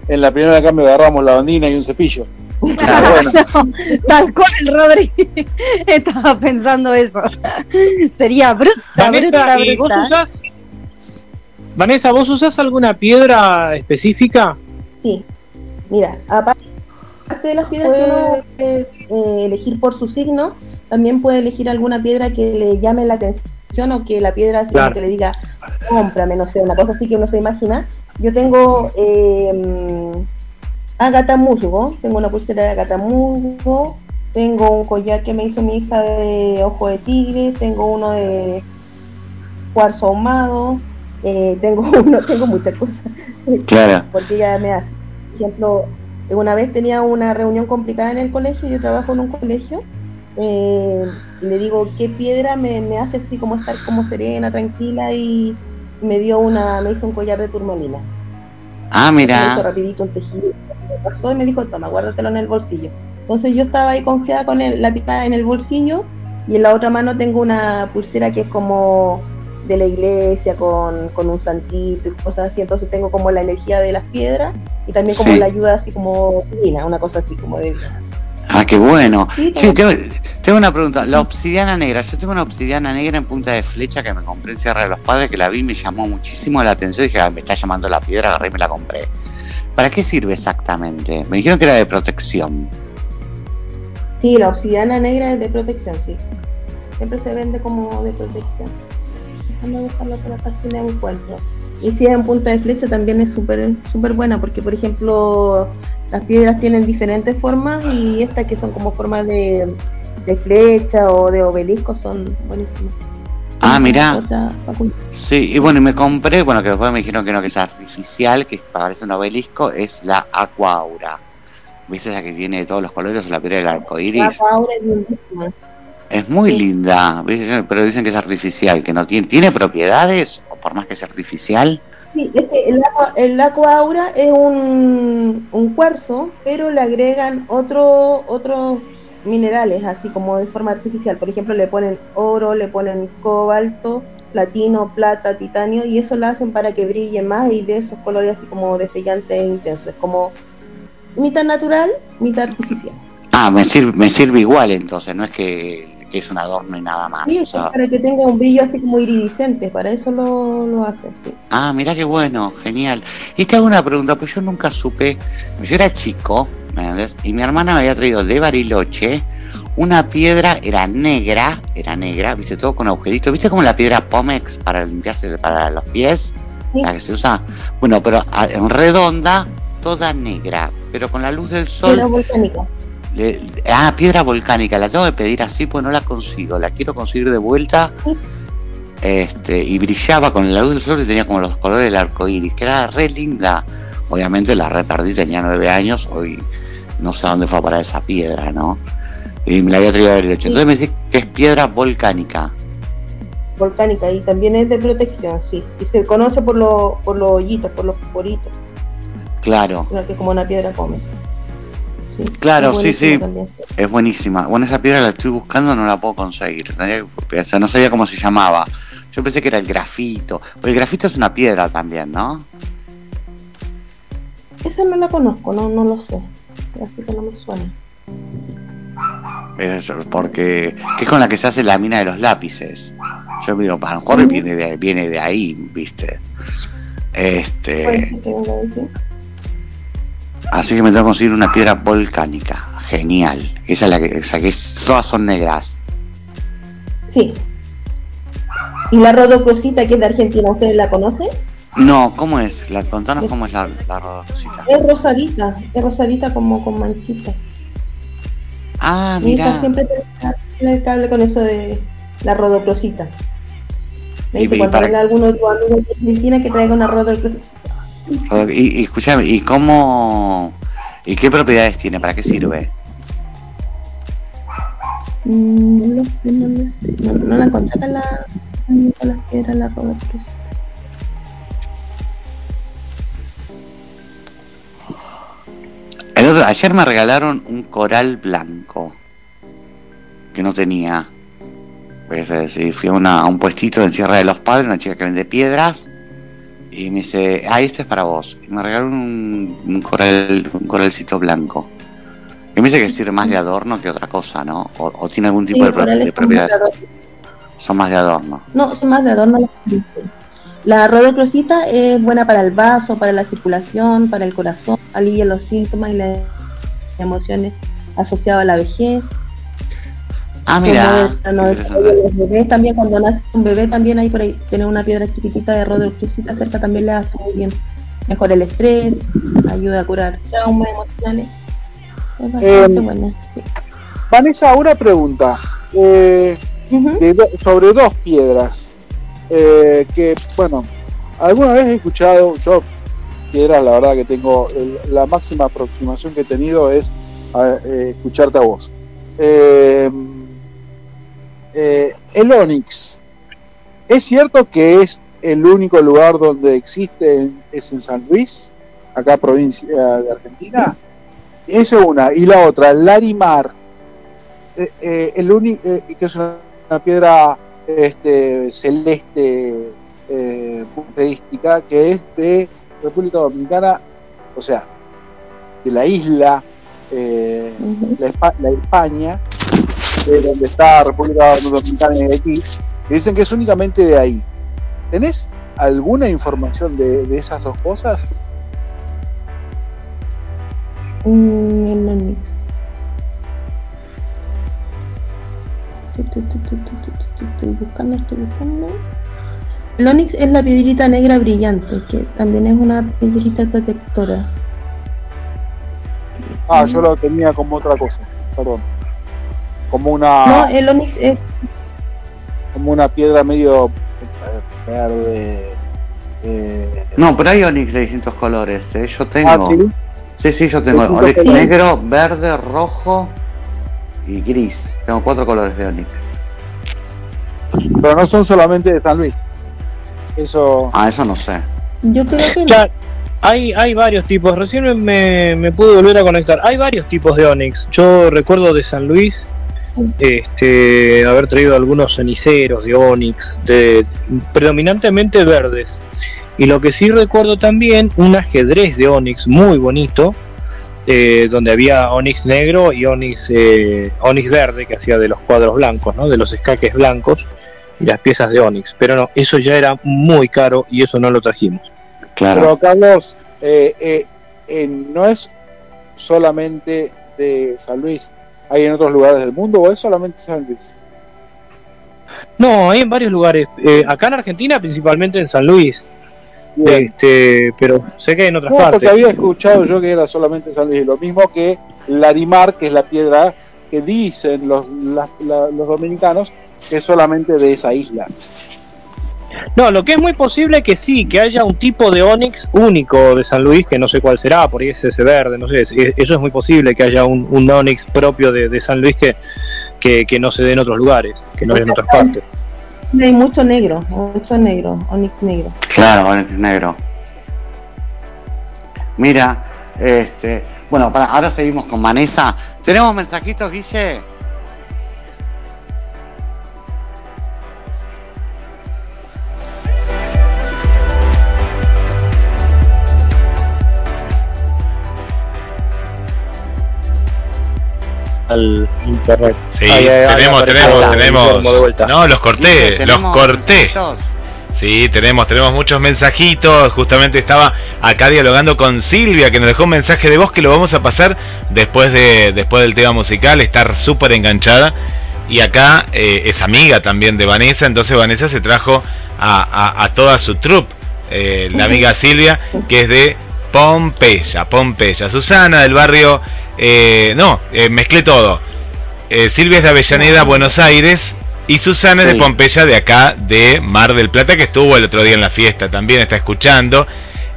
en la primera cambio agarramos la bandina y un cepillo. (laughs)
Tal cual, Rodri. (laughs) Estaba pensando eso. Sería bruta,
Vanessa,
bruta,
¿y vos usás? Vanessa, ¿vos usás alguna piedra específica?
Sí, mira, aparte de las piedras que uno eh, elegir por su signo, también puede elegir alguna piedra que le llame la atención o que la piedra
Claro.
que le diga, cómprame, no sé, una cosa así que uno se imagina. Yo tengo eh, agata musgo, tengo una pulsera de agata musgo, tengo un collar que me hizo mi hija de ojo de tigre, tengo uno de cuarzo ahumado, eh, tengo (laughs) uno, tengo muchas cosas.
Claro.
Porque ella me hace. Por ejemplo, una vez tenía una reunión complicada en el colegio, yo trabajo en un colegio, eh, y le digo, ¿qué piedra me, me hace así como estar como serena, tranquila? Y me dio una, me hizo un collar de turmalina.
Ah,
Me hizo
mira.
rapidito un tejido. Me pasó y me dijo, toma, guárdatelo en el bolsillo. Entonces yo estaba ahí confiada con el- la pica en el bolsillo y en la otra mano tengo una pulsera que es como de la iglesia con, con un santito y cosas así, entonces tengo como la energía de las piedras y también como
Sí.
la ayuda así como divina, una cosa así como de
Ah, qué bueno.
Sí,
Sí,
tengo-
tengo, tengo una pregunta. La obsidiana negra. Yo tengo una obsidiana negra en punta de flecha que me compré en Sierra de los Padres, que la vi y me llamó muchísimo la atención. Dije, "Ah, me está llamando la piedra, agarré y me la compré. ¿Para qué sirve exactamente? Me dijeron que era de protección.
Sí, la obsidiana negra es de protección, sí. Siempre se vende como de protección. Déjame buscarlo por acá si la encuentro. Y si es en punta de flecha también es súper súper buena porque, por ejemplo, las piedras tienen diferentes formas y estas que son como formas de, de flecha o de obelisco son buenísimas.
Ah, mira. Sí, y bueno, y me compré, bueno, que después me dijeron que no, que es artificial, que parece un obelisco, es la Aqua Aura. ¿Viste esa que tiene de todos los colores, la piedra del arco
La
iris?
ahora es lindísima.
Es muy linda, ¿viste? pero dicen que es artificial, que no tiene, tiene propiedades, por más que sea artificial.
Sí, es que el agua, el aura es un, un cuarzo, pero le agregan otro, otros minerales, así como de forma artificial. Por ejemplo, le ponen oro, le ponen cobalto, platino, plata, titanio, y eso lo hacen para que brille más y de esos colores así como destellantes e intensos. Es como mitad natural, mitad artificial.
Ah, me sirve, me sirve igual entonces, no es que, que es un adorno y nada más.
Sí,
o sea,
para que tenga un brillo así como iridiscente, para eso lo, lo hacen, sí.
Ah, mira qué bueno, genial. Y te hago una pregunta, pues yo nunca supe, yo era chico, ¿me entendés? Y mi hermana me había traído de Bariloche una piedra, era negra, era negra, viste, todo con agujeritos, viste como la piedra Pomex para limpiarse para los pies, la que se usa. Bueno, pero a- en redonda, toda negra, pero con la luz del sol.
Volcánica.
Le- ah, piedra volcánica, la tengo que pedir así, pues no la consigo, la quiero conseguir de vuelta. Este, y brillaba con la luz del sol y tenía como los colores del arco iris, que era re linda. Obviamente la re perdí, tenía nueve años, hoy no sé a dónde fue a parar esa piedra, ¿no? Y me la había traído de Bariloche. Entonces me decís que es piedra volcánica.
volcánica y también es de protección, sí. Y se conoce por, lo- por los hoyitos, por los poritos,
Claro,
que es como una piedra come. Sí,
claro, sí, sí.
también.
Es buenísima. Bueno, esa piedra la estoy buscando, no la puedo conseguir. O sea, no sabía cómo se llamaba. Yo pensé que era el grafito. Porque el grafito es una piedra también, ¿no?
Esa no la conozco, no, no lo sé. Grafito no me suena.
Es porque que es con la que se hace la mina de los lápices. Yo digo, a lo mejor viene de, viene de ahí, ¿viste? Este, así que me tengo que conseguir una piedra volcánica. Genial. Esa es la que, es- todas son negras.
Sí. Y la rodocrosita que es de Argentina, ¿ustedes la conocen?
No, ¿cómo es? La, contanos cómo es la, la.
Es rosadita, es rosadita como con manchitas.
Ah,
Mi hija
mira.
siempre tiene el cable con eso de la rodocrosita. Me dice cuando venga alguno de tus amigos de Argentina que traiga una rodocrosita.
Y, y escúchame, ¿y cómo y qué propiedades tiene? ¿Para qué sirve?
Mm, No lo sé, no lo sé. No, no la encontré en la, en las piedras, la rodocrosita.
El otro, ayer me regalaron un coral blanco que no tenía. Pues, eh, fui a, una- a un puestito en Sierra de los Padres, una chica que vende piedras, y me dice, ah, este es para vos. Y me regalaron un, un coral, un coralcito blanco. Y me dice que sirve más de adorno que otra cosa, ¿no? O, o tiene algún tipo
Sí,
de, de
son más de
propiedades.
adorno.
Son más de adorno.
No, son más de adorno. La rodocrosita es buena para el vaso, para la circulación, para el corazón, alivia los síntomas y las emociones asociadas a la vejez.
Ah, mira.
no, bebés también, cuando nace un bebé también hay por ahí tener una piedra chiquitita de rodocrosita cerca también le hace muy bien. Mejora el estrés, ayuda a curar traumas emocionales. Es bastante
Eh,
buena.
Vanessa, una pregunta. Eh, de do- sobre dos piedras. Eh, que, bueno, alguna vez he escuchado, yo, piedras, la verdad que tengo, el- la máxima aproximación que he tenido es a- eh, escucharte a vos. Eh, eh, el Onix, ¿es cierto que es el único lugar donde existe en- es en San Luis, acá provincia de Argentina? Esa es una. Y la otra, Larimar, eh, eh, el único, que es una, una piedra este, celeste eh, punterística que es de República Dominicana, o sea, de la isla, eh, la, la España, de donde está República Dominicana y Haití, que dicen que es únicamente de ahí. ¿Tenés alguna información de, de esas dos cosas?
Mm, tu, tu, Estoy buscando, estoy buscando. El Onix es la piedrita negra brillante, que también es una piedrita protectora.
Ah, yo lo tenía como otra cosa, perdón. Como una,
No, el Onix es
como una piedra medio eh, verde. eh,
No, pero hay Onix de distintos colores. ¿eh? Yo tengo.
Ah, ¿sí?
Sí, sí, yo tengo Onix negro, verde, rojo y gris. Tengo cuatro colores de Onix.
pero no son solamente de San Luis. Eso.
Ah, eso no sé.
Yo creo que
Claro, hay, hay varios tipos. Recién me, me pude volver a conectar. Hay varios tipos de Onix. Yo recuerdo de San Luis este, haber traído algunos ceniceros de Onix, de, predominantemente verdes. Y lo que sí recuerdo también, un ajedrez de Onix muy bonito, eh, donde había Onix negro y Onix, eh, Onix verde, que hacía de los cuadros blancos, ¿no? de los escaques blancos y las piezas de Onix. Pero no, eso ya era muy caro y eso no lo trajimos.
Pero Carlos, eh, eh, eh, no es solamente de San Luis. ¿Hay en otros lugares del mundo o es solamente San Luis?
No, hay en varios lugares. Eh, acá en Argentina, principalmente en San Luis. Este, pero sé que hay en otras
No,
partes.
porque había escuchado yo que era solamente San Luis. Lo mismo que Larimar, que es la piedra que dicen los, la- la- los dominicanos que es solamente de esa isla.
No, lo que es muy posible que sí, que haya un tipo de Onix único de San Luis, que no sé cuál será, por ahí es ese verde, no sé, es- eso es muy posible que haya un, un Onix propio de, de San Luis que, que, que no se dé en otros lugares, que no haya en otras partes.
hay mucho negro, mucho negro, Onix negro.
Claro, Onix negro. Mira, este. Bueno, para, ahora seguimos con Vanessa. ¿Tenemos mensajitos, Guille?
Al internet.
Sí,
Ahí, ahí, ahí
tenemos, tenemos, tenemos.
termo de vuelta.
No, los corté, los
¿tenemos
corté.
mensajitos?
Sí, tenemos, tenemos muchos mensajitos. Justamente estaba acá dialogando con Silvia, que nos dejó un mensaje de voz que lo vamos a pasar después de después del tema musical. Estar súper enganchada. Y acá eh, es amiga también de Vanessa. Entonces Vanessa se trajo a, a- a toda su troupe. eh, la amiga (laughs) Silvia, que es de Pompeya, Pompeya. Susana del barrio. eh, no, eh, mezclé todo. Eh, Silvia es de Avellaneda, Buenos Aires. Y Susana es de. Pompeya, de acá, de Mar del Plata, que estuvo el otro día en la fiesta, también está escuchando.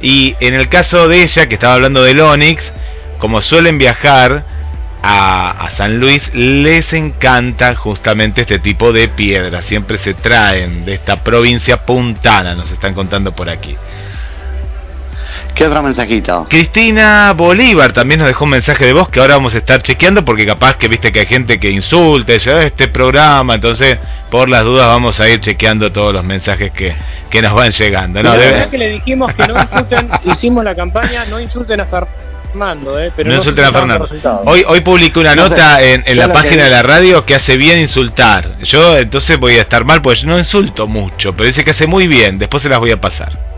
Y en el caso de ella, que estaba hablando del Onix, como suelen viajar a, a San Luis, les encanta justamente este tipo de piedras. Siempre se traen de esta provincia puntana, nos están contando por aquí.
¿Qué otro mensajito?
Cristina Bolívar también nos dejó un mensaje de voz que ahora vamos a estar chequeando porque capaz que viste que hay gente que insulta, dice, "Ah, este programa, entonces por las dudas vamos a ir chequeando todos los mensajes que, que nos van llegando. No,
la
debe-
verdad que le dijimos que no insulten, (laughs) hicimos la campaña, no insulten a Fernando, eh, pero
no
no,
insulten a Fernando. Hoy, hoy publiqué una
No sé,
nota en, la página
que-
de la radio que hace bien insultar. Yo entonces voy a estar mal porque yo no insulto mucho, pero dice que hace muy bien. Después se las voy a pasar.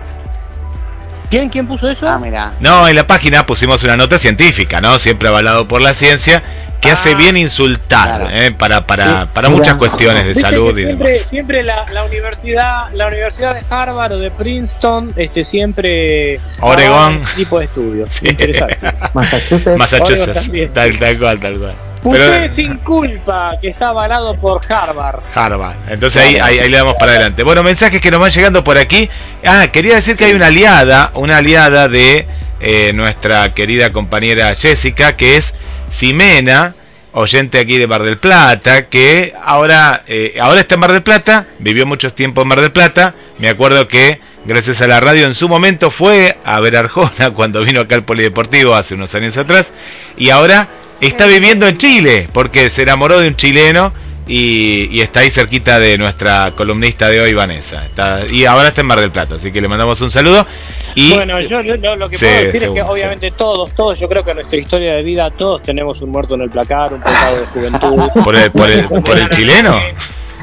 ¿Quién, quién puso eso?
Ah, mira.
No, en la página pusimos una nota científica, ¿no? Siempre avalado por la ciencia, que
Ah.
hace bien insultar, ¿eh? Para, para, para muchas cuestiones de salud y
siempre,
demás.
siempre la, la universidad, la universidad de Harvard o de Princeton, este siempre
Oregón.
este tipo de estudios. (laughs) Interesante.
Massachusetts.
Massachusetts, tal, tal cual, tal cual.
Usted
Pero,
sin culpa que está avalado por Harvard.
Harvard. Entonces ahí, ahí, ahí le damos para adelante. Bueno, mensajes que nos van llegando por aquí. Ah, quería decir que hay una aliada, una aliada de eh, nuestra querida compañera Jessica, que es Ximena, oyente aquí de Mar del Plata, que ahora, eh, ahora está en Mar del Plata, vivió mucho tiempo en Mar del Plata. Me acuerdo que gracias a la radio en su momento fue a ver Arjona (laughs) cuando vino acá al Polideportivo hace unos años atrás. Y ahora está viviendo en Chile, porque se enamoró de un chileno Y, y está ahí cerquita de nuestra columnista de hoy, Vanessa. Está, y ahora está en Mar del Plata, así que le mandamos un saludo. Y,
bueno, yo, yo- yo lo que
Sí,
puedo decir es que obviamente todos, todos, yo creo que en nuestra historia de vida todos tenemos un muerto en el placar, un pecado de juventud. (laughs)
¿Por el, por el, por el chileno?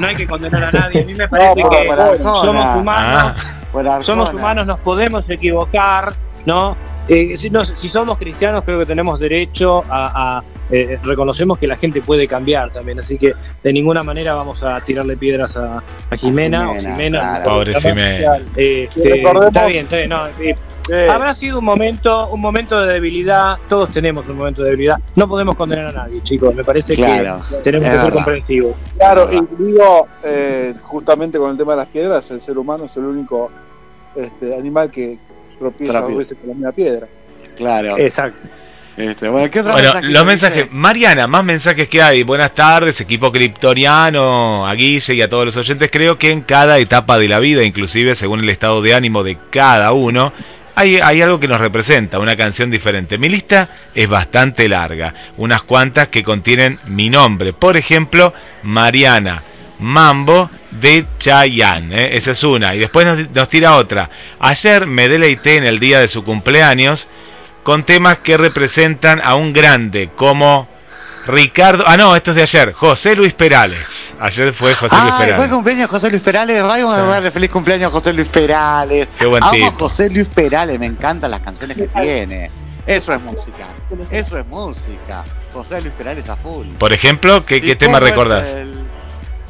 No hay que condenar a nadie. A mí me parece que somos humanos,
Arjona.
somos humanos, nos podemos equivocar, ¿no? Eh, si, no- si somos cristianos creo que tenemos derecho a, a, eh, reconocemos que la gente puede cambiar también, así que de ninguna manera vamos a tirarle piedras a, a Jimena, o
Jimena, claro.
Pobre Ximena.
Eh, este,
recordemos-
está bien, está bien, no, eh, Habrá sido un momento, un momento de debilidad. Todos tenemos un momento de debilidad. No podemos condenar a nadie, chicos. Me parece
Claro,
que tenemos que ser comprensivos.
Claro, y digo, eh, justamente con el tema de las piedras, el ser humano es el único este, animal que tropieza dos veces con la misma piedra.
Claro.
Exacto.
Este, bueno, ¿qué otro
Bueno,
mensaje
los
dice?
mensajes. Mariana, más mensajes que hay. Buenas tardes, equipo criptoriano, a Guille y a todos los oyentes. Creo que en cada etapa de la vida, inclusive según el estado de ánimo de cada uno, hay, hay algo que nos representa, una canción diferente. Mi lista es bastante larga, unas cuantas que contienen mi nombre. Por ejemplo, Mariana, Mambo de Chayanne, ¿eh? esa es una. Y después nos, nos tira otra. Ayer me deleité en el día de su cumpleaños con temas que representan a un grande como Ricardo. Ah, no, esto es de ayer. José Luis Perales. Ayer fue José Luis
Ah, fue
Perales.
cumpleaños José Luis Perales. Vamos a darle feliz cumpleaños a José Luis Perales.
Qué buen
Amo José Luis Perales, me encantan las canciones que tiene. Eso es música. Eso es música. José Luis Perales a full.
Por ejemplo, ¿qué,
¿Y
qué tema recordás?
el-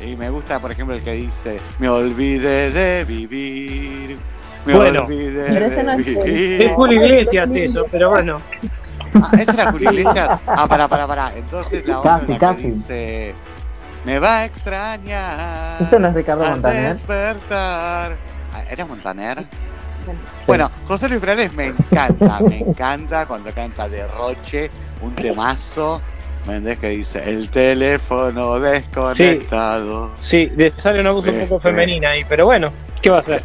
Y me gusta, por ejemplo, el que dice: Me olvidé de vivir. Me
Bueno.
olvidé
Pero ese no
de
es Julio.
vivir.
Es Julio Iglesias eso, pero bueno.
Ah, ¿esa era Julio Iglesias? Ah, pará, pará, pará. Entonces la otra
Casi,
la
casi.
que dice: Me va a extrañar.
¿Eso no es Ricardo
al
Montaner?
despertar. Ah, ¿Era Montaner? Bueno, José Luis Perales me encanta, me encanta cuando canta Derroche, un temazo. ¿Me entendés que dice? El teléfono desconectado.
Sí, de- sale una voz un poco
Este.
femenina ahí, pero bueno, ¿qué va a hacer?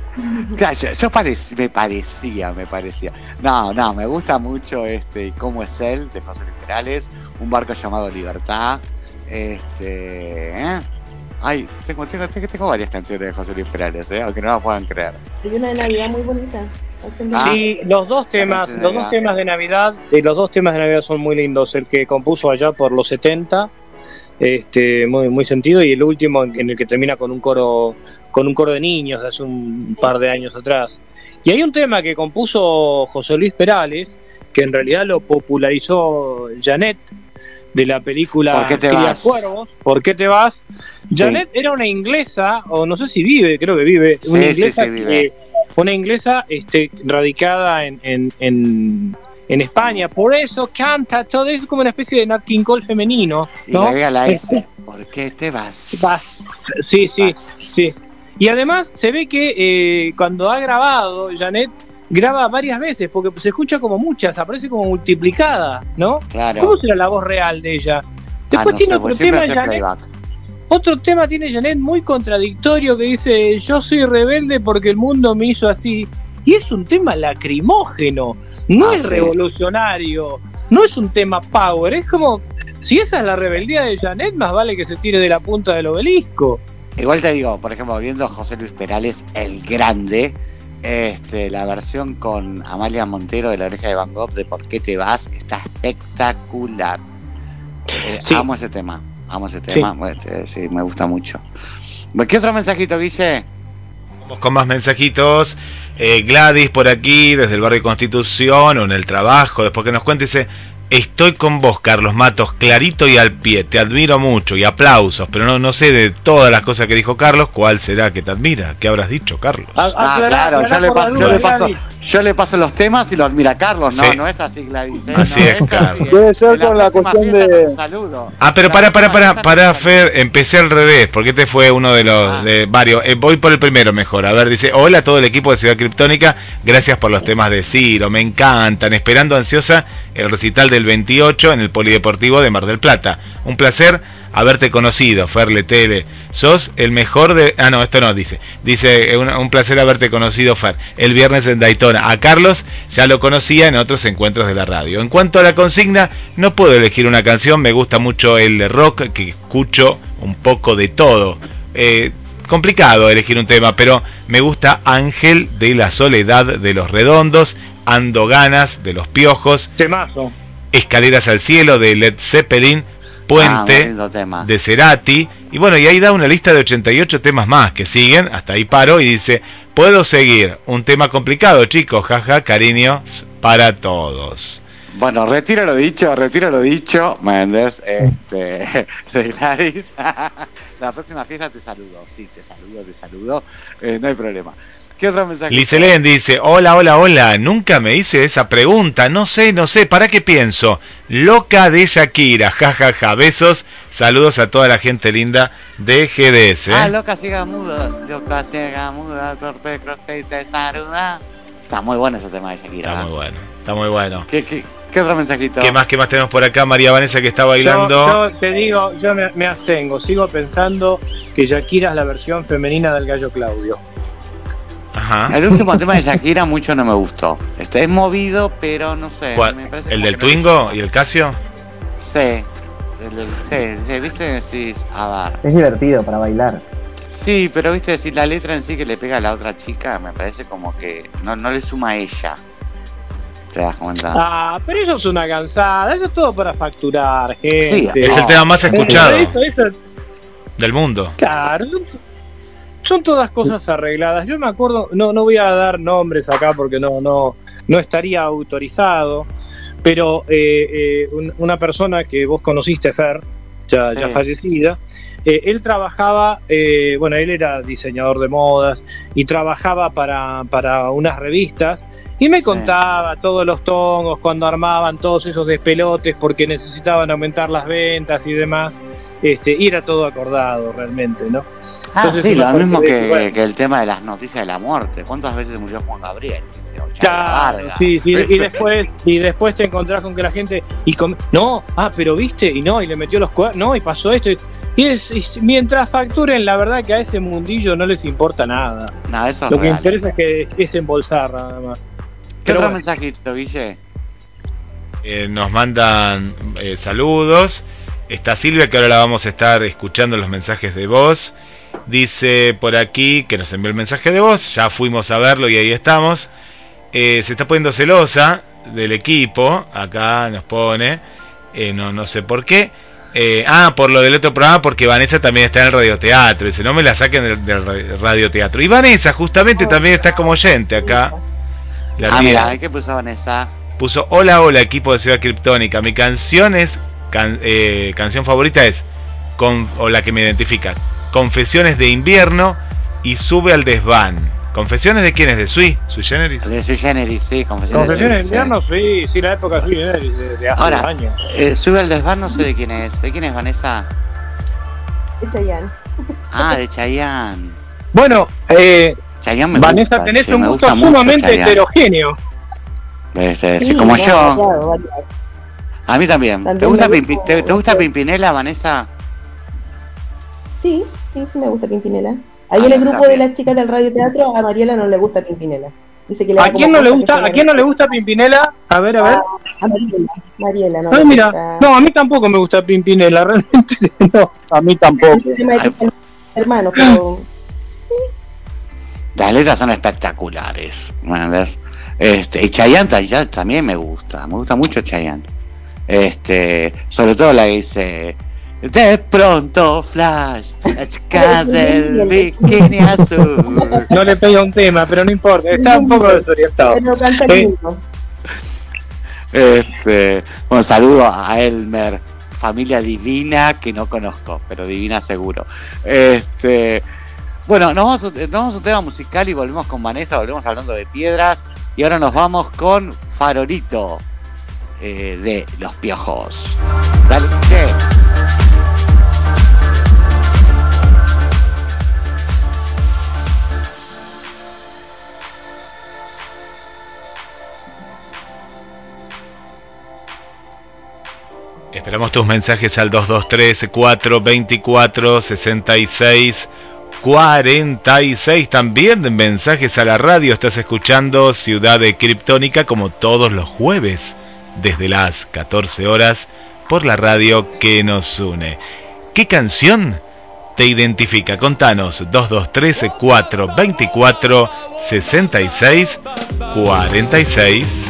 Claro, yo, yo parec- me parecía, me parecía. No, no, me gusta mucho este cómo es él, de José Luis Perales, un barco llamado Libertad. Este. ¿eh? Ay, tengo, tengo, tengo, tengo varias canciones de José Luis Perales, ¿eh? aunque no lo puedan creer.
Hay una de Navidad muy bonita.
Ah.
Sí, los dos temas, los dos temas de Navidad, eh, los dos temas de Navidad son muy lindos. El que compuso allá por los 70, este, muy, muy sentido, y el último en, el que termina con un coro, con un coro de niños de hace un par de años atrás. Y hay un tema que compuso José Luis Perales, que en realidad lo popularizó Janet de la película
¿Por qué te
Cría
vas?
Cuervos. ¿Por qué te vas? Janet era una inglesa, o no sé si vive, creo que vive,
Sí,
una
sí,
inglesa
sí, vive.
que una inglesa este, radicada en, en, en, en España, por eso canta todo eso como una especie de Nat King Cole femenino,
Y
¿no?
agrega la S. ¿Por qué te vas?
Vas. Sí, sí, sí. Y además se ve que eh, cuando ha grabado, Janet graba varias veces, porque se escucha como muchas, aparece como multiplicada, ¿no?
Claro.
¿Cómo será la voz real de ella?
Ah,
Después
no
tiene
sé,
otro tema, Janet,
playback.
Otro tema tiene Janet muy contradictorio que dice yo soy rebelde porque el mundo me hizo así. Y es un tema lacrimógeno, no
Ah,
es
sí.
revolucionario, no es un tema power, es como, si esa es la rebeldía de Janet, más vale que se tire de la punta del obelisco.
Igual te digo, por ejemplo, viendo a José Luis Perales, el grande, este, la versión con Amalia Montero de La Oreja de Van Gogh de ¿Por qué te vas? está espectacular. Eh,
Sí.
Amo ese tema, amo ese
Sí.
tema, bueno, este, sí, me gusta mucho. ¿Qué otro mensajito, Guille?
Vamos con más mensajitos. Eh, Gladys por aquí, desde el barrio Constitución o en el trabajo, después que nos cuente, dice, estoy con vos, Carlos Matos, clarito y al pie, te admiro mucho y aplausos, pero no, no sé de todas las cosas que dijo Carlos, ¿cuál será que te admira? ¿Qué habrás dicho, Carlos?
Ah, claro, yo le, paso, yo, le paso, los temas y lo admira Carlos, no,
Sí.
no es así, Gladys. ¿eh?
Así
no
es, Carlos.
así.
Debe ser
la
con la
próxima
cuestión de-
saludo.
Ah, pero para, para, para, para, Fer, empecé al revés, porque este fue uno de los
Ah.
de varios. Eh, voy por el primero mejor. A ver, dice, hola a todo el equipo de Ciudad Criptónica, gracias por los temas de Ciro, me encantan, esperando ansiosa el recital del 28 en el Polideportivo de Mar del Plata. Un placer haberte conocido, Fer Letele. Sos el mejor de... Ah, no, esto no, dice. Dice, eh, un, un placer haberte conocido, Fer, el viernes en Daytona. A Carlos ya lo conocía en otros encuentros de la radio. En cuanto a la consigna, no puedo elegir una canción, me gusta mucho el rock que escucho un poco de todo. Eh, complicado elegir un tema, pero me gusta Ángel de la Soledad de los Redondos, Ando Ganas de los Piojos,
Temazo.
Escaleras al Cielo de Led Zeppelin, Puente
Ah,
de Cerati, y bueno, y ahí da una lista de 88 temas más que siguen, hasta ahí paro y dice, puedo seguir, un tema complicado chicos, jaja, cariños para todos.
Bueno, retiro lo dicho, retiro lo dicho, Méndez, (laughs) este, (laughs) de Gladys. (laughs) La próxima fiesta te saludo, sí, te saludo, te saludo, eh, no hay problema. ¿Qué otro mensaje?
Liselén dice, hola, hola, hola, nunca me hice esa pregunta, no sé, no sé, ¿para qué pienso? Loca de Shakira, (laughs) jajaja, ja, ja. besos, saludos a toda la gente linda de GDS. ¿eh?
Ah, loca ciega muda, loca ciega muda, torpe, y te saluda. Está muy bueno ese tema de Shakira.
Está
¿eh?
muy bueno, está muy bueno.
¿Qué, qué, qué otro mensajito?
¿Qué más, qué más tenemos por acá? María Vanessa que está bailando.
Yo, yo te digo, yo me, me abstengo. Sigo pensando que Shakira es la versión femenina del gallo Claudio.
Ajá.
El último tema de Shakira mucho no me gustó. Este es movido, pero no sé.
¿Cuál?
me parece
¿El del Twingo y el Casio?
Sí. El del- sí, sí, viste, decís, a ver.
Es divertido para bailar.
Sí, pero viste, decir la letra en sí que le pega a la otra chica, me parece como que no, no le suma a ella. ¿Te das cuenta?
Ah, pero eso es una cansada, eso es todo para facturar, gente.
Sí,
Es el tema más escuchado
Eso, eso,
del mundo.
Claro, son, son todas cosas arregladas. Yo me acuerdo, no, no voy a dar nombres acá porque no, no, no estaría autorizado, pero eh, eh, un- una persona que vos conociste, Fer, ya,
Sí.
ya fallecida, eh, él trabajaba, eh, bueno, él era diseñador de modas y trabajaba para, para unas revistas y me contaba todos los tongos cuando armaban todos esos despelotes porque necesitaban aumentar las ventas y demás, este, y era todo acordado realmente, ¿no?
Ah,
Entonces,
sí, lo mismo que,
bueno.
que el tema de las noticias de la muerte. ¿Cuántas veces murió Juan Gabriel?
Sí, sí, y (laughs) después y después te encontrás con que la gente y no, ah, pero viste y no y le metió los cuernos, no y pasó esto y, y es y mientras facturen, la verdad que a ese mundillo no les importa nada.
No, eso es
Lo que
real.
interesa es que es embolsar nada más.
¿Qué
Pero
otro
bueno.
mensajito, Guille?
Eh, nos mandan eh, saludos. Está Silvia, que ahora la vamos a estar escuchando los mensajes de voz. Dice por aquí que nos envió el mensaje de voz. Ya fuimos a verlo y ahí estamos. Eh, se está poniendo celosa del equipo. Acá nos pone. eh, no, no sé por qué. Eh, ah, por lo del otro programa, porque Vanessa también está en el radioteatro. Dice, no me la saquen del, del ra- radioteatro. Y Vanessa, justamente, también está como oyente acá. La
ah, mira, ¿qué puso Vanessa?
Puso hola hola equipo de Ciudad Kryptónica. Mi canción es can- canción favorita es con, o la que me identifica. Confesiones de invierno y sube al desván. ¿Confesiones de quién es? ¿De Sui? ¿Sui Generis?
De Sui Generis, sí, confesiones.
Confesiones de invierno, sí, sí, la época de, de hace
Ahora,
años.
eh, sube al desván, no sé de quién es. ¿De quién es Vanessa?
De Chayanne.
Ah, de Chayanne.
Bueno, eh,
Chayanne me
Vanessa,
gusta,
tenés
sí,
un
me
gusto sumamente
Chayanne.
heterogéneo.
Este, sí,
Sí,
como
no,
yo.
claro.
A mí también. ¿Te gusta, te gusta Pimpinela, Vanessa?
Sí, sí, sí me gusta Pimpinela. Ahí en el grupo de las chicas del radioteatro, a Mariela no le gusta Pimpinela. Dice que le
¿A quién no le gusta? ¿A quién no le gusta Pimpinela? A ver, a ver.
A Mariela, Mariela no
Ay, mira,
gusta.
no, a mí tampoco me gusta Pimpinela, (laughs) realmente no, a mí tampoco.
Ese tema de que son hermanos, pero (clears throat)
Las letras son espectaculares. ¿me entendés? Este, y Chayanne ta- ya también me gusta. Me gusta mucho Chayanne. Este, sobre todo la que dice. De pronto, Flash, la chica (laughs) del bikini azul.
No le pega un tema, pero no importa, está un poco desorientado.
Este, bueno, saludo a Elmer, familia divina que no conozco, pero divina seguro. Este, bueno, nos vamos, a- nos vamos a un tema musical y volvemos con Vanessa, volvemos hablando de piedras y ahora nos vamos con Farolito eh, de Los Piojos. Dale, che.
Esperamos tus mensajes al 223 424 66 46. También mensajes a la radio. Estás escuchando Ciudad de Kryptónica como todos los jueves desde las 14 horas por la radio que nos une. ¿Qué canción
te identifica. Contanos 223 424 66 46.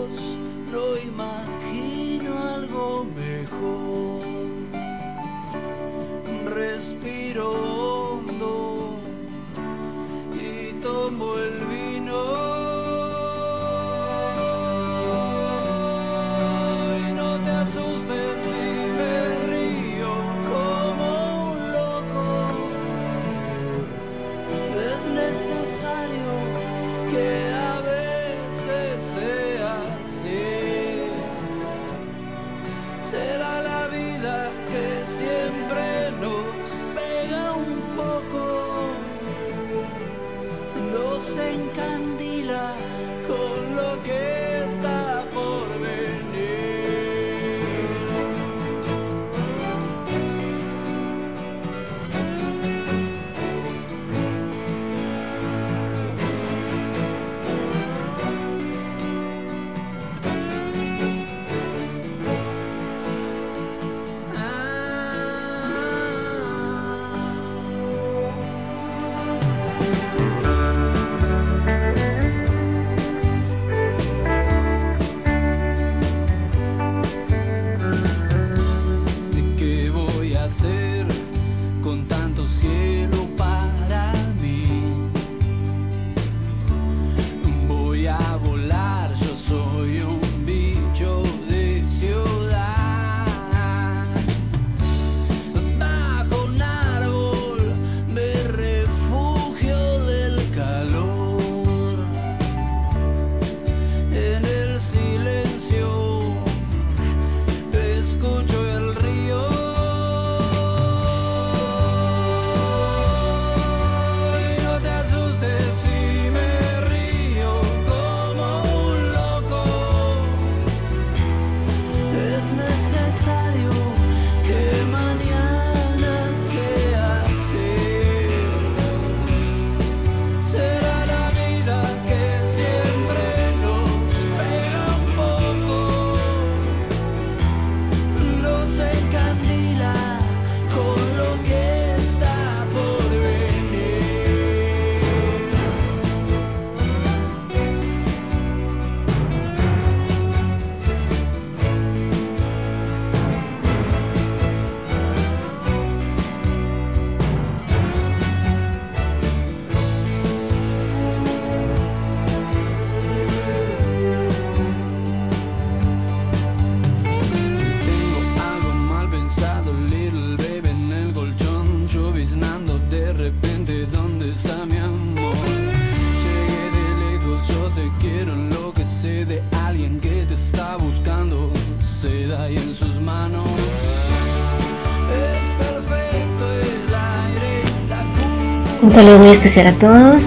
Un
saludo muy especial a todos.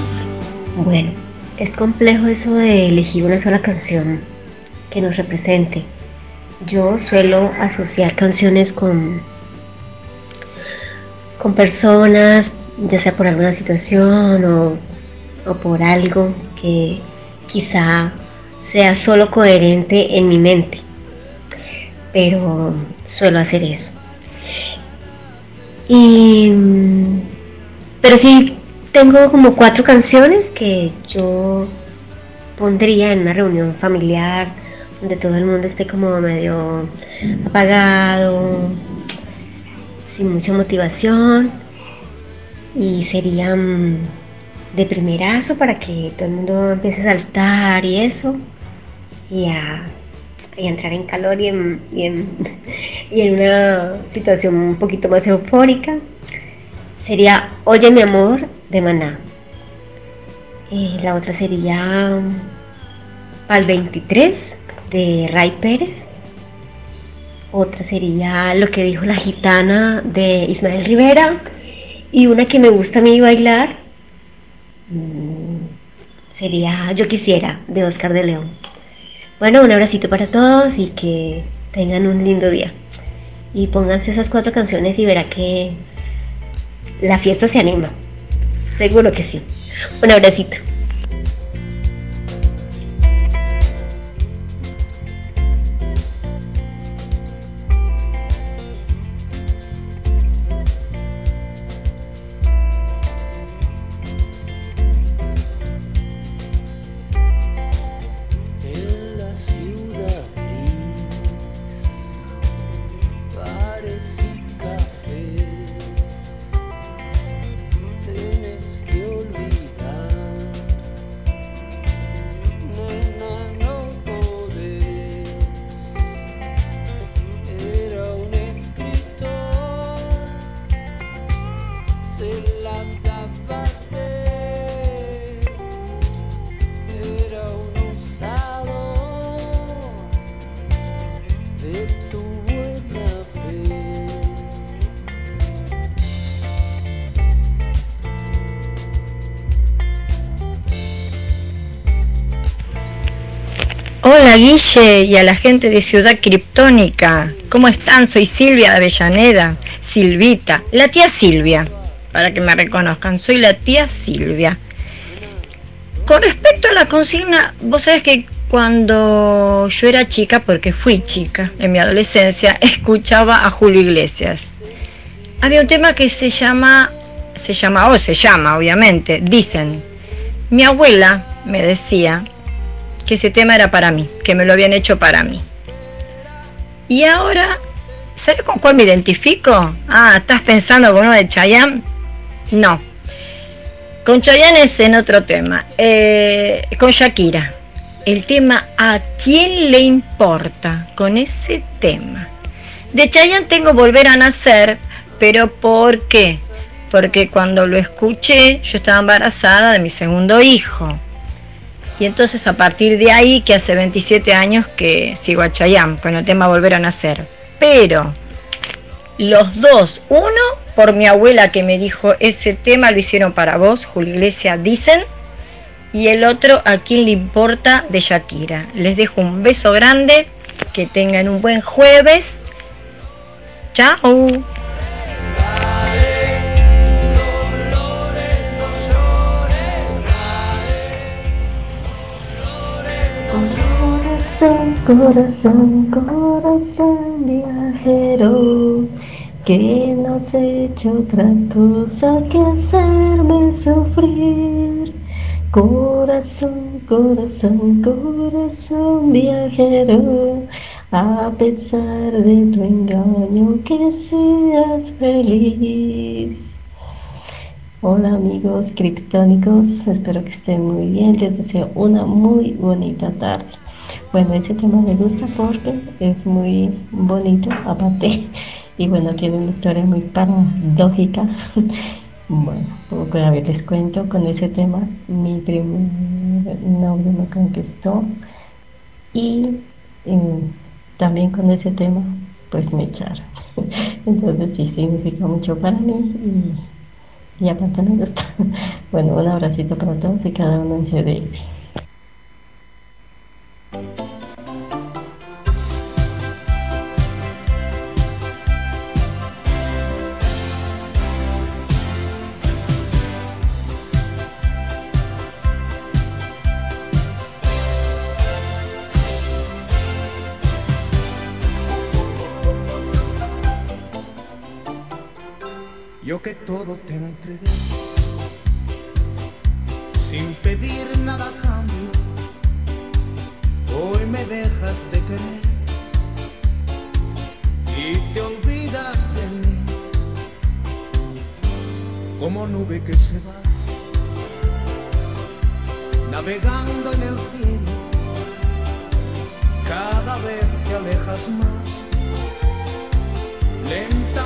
Bueno, es complejo eso de elegir una sola canción que nos represente. Yo suelo asociar canciones con, con personas, ya sea por alguna situación o, o por algo que quizá sea solo coherente en mi mente. Pero suelo hacer eso. Y, pero sí tengo como cuatro canciones que yo pondría en una reunión familiar donde todo el mundo esté como medio apagado, sin mucha motivación y serían de primerazo para que todo el mundo empiece a saltar y eso y a, entrar en calor y en, (laughs) y en una situación un poquito más eufórica. Sería Oye mi amor de Maná. Y la otra sería Al 23 de Ray Pérez. Otra sería Lo que dijo la gitana de Ismael Rivera. Y una que me gusta a mí bailar mm, sería Yo quisiera de Oscar de León. Bueno, un abracito para todos y que tengan un lindo día. Y pónganse esas cuatro canciones y verá que la fiesta se anima. Seguro que sí. Un abracito.
Hola Guille y a la gente de Ciudad Criptónica. ¿Cómo están? Soy Silvia de Avellaneda. Silvita, la tía Silvia, para que me reconozcan. Soy la tía Silvia. Con respecto a la consigna, vos sabés que cuando yo era chica, porque fui chica en mi adolescencia, (laughs) escuchaba a Julio Iglesias. Había un tema que se llama, se llama, o se llama, obviamente, Dicen. Mi abuela me decía que ese tema era para mí, que me lo habían hecho para mí. Y ahora, ¿sabes con cuál me identifico? Ah, ¿estás pensando con uno de Chayanne? No. Con Chayanne es en otro tema. Eh, con Shakira. El tema ¿A quién le importa? Con ese tema. De Chayanne tengo Volver a Nacer, pero ¿por qué? Porque cuando lo escuché yo estaba embarazada de mi segundo hijo. Y entonces a partir de ahí, que hace 27 años que sigo a Chayanne con el tema Volver a Nacer. Pero los dos, uno por mi abuela que me dijo ese tema lo hicieron para vos, Julio Iglesias, dicen. Y el otro, a quién le importa, de Shakira. Les dejo un beso grande, que tengan un buen jueves. Chao.
Corazón, corazón, corazón viajero, que no has hecho otra cosa que hacerme sufrir. Corazón, corazón, corazón viajero, a pesar de tu engaño, que seas feliz. Hola amigos criptónicos, espero que estén muy bien, les deseo una muy bonita tarde. Bueno, ese tema me gusta porque es muy bonito aparte (laughs) y bueno, tiene una historia muy paradójica. (laughs) Bueno, poco a ver, les cuento con ese tema, mi primer novio me conquistó y em, también con ese tema pues me echaron. (laughs) Entonces sí significa mucho para mí y, aparte me gusta. Bueno, un abracito para todos y cada uno en su.
Yo que todo te entregué, sin pedir nada como nube que se va, navegando en el cielo, cada vez te alejas más, lentamente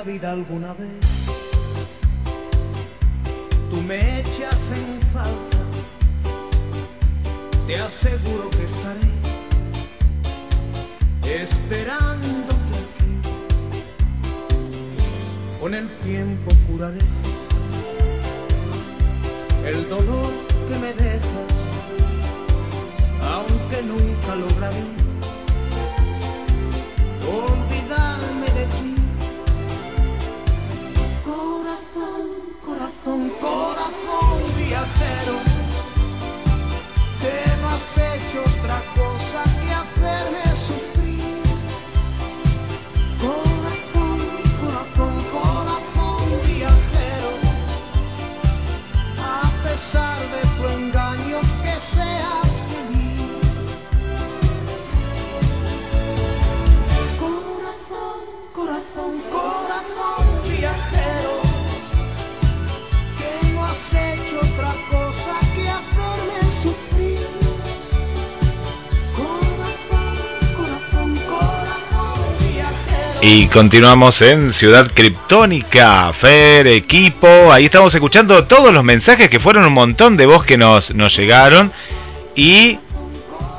la vida alguna vez tú me echas en falta, te aseguro que estaré esperándote aquí. Con el tiempo curaré el dolor que me dejas, aunque nunca lograré olvidarme
Y continuamos en Ciudad Criptónica, Fer, equipo. Ahí estamos escuchando todos los mensajes que fueron un montón de voz que nos, nos llegaron. Y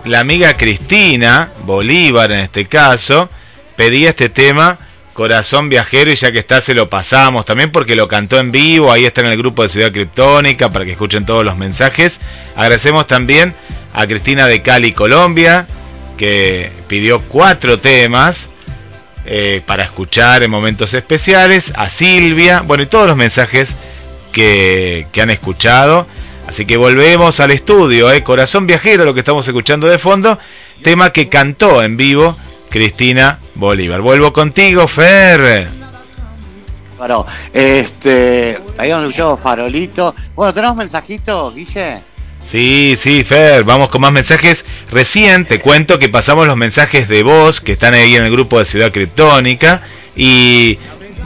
la amiga Cristina, Bolívar en este caso, pedía este tema, Corazón Viajero, y ya que está se lo pasamos también porque lo cantó en vivo. Ahí está en el grupo de Ciudad Criptónica para que escuchen todos los mensajes. Agradecemos también a Cristina de Cali, Colombia, que pidió cuatro temas eh, para escuchar en momentos especiales, a Silvia, bueno, y todos los mensajes que, que han escuchado. Así que volvemos al estudio, ¿eh? Corazón Viajero, lo que estamos escuchando de fondo, tema que cantó en vivo Cristina Bolívar. Vuelvo contigo, Fer.
Bueno, este, habíamos escuchado Farolito. Bueno, ¿tenemos mensajitos, Guille?
Sí, sí, Fer, vamos con más mensajes. Recién te cuento que pasamos los mensajes de voz que están ahí en el grupo de Ciudad Criptónica y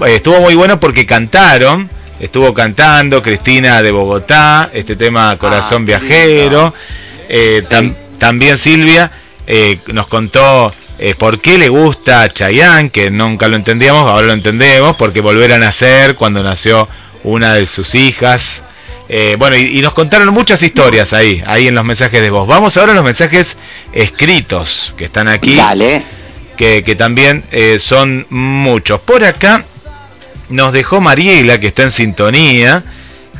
eh, estuvo muy bueno porque cantaron, estuvo cantando Cristina de Bogotá, este tema Corazón
Ah,
Viajero. Eh, tam- también Silvia eh, nos contó eh, por qué le gusta a Chayanne, que nunca lo entendíamos, ahora lo entendemos, porque volver a nacer cuando nació una de sus hijas. Eh, bueno, y, y nos contaron muchas historias ahí, ahí en los mensajes de voz. Vamos ahora a los mensajes escritos que están aquí. Que, que también eh, son muchos. Por acá nos dejó Mariela, que está en sintonía,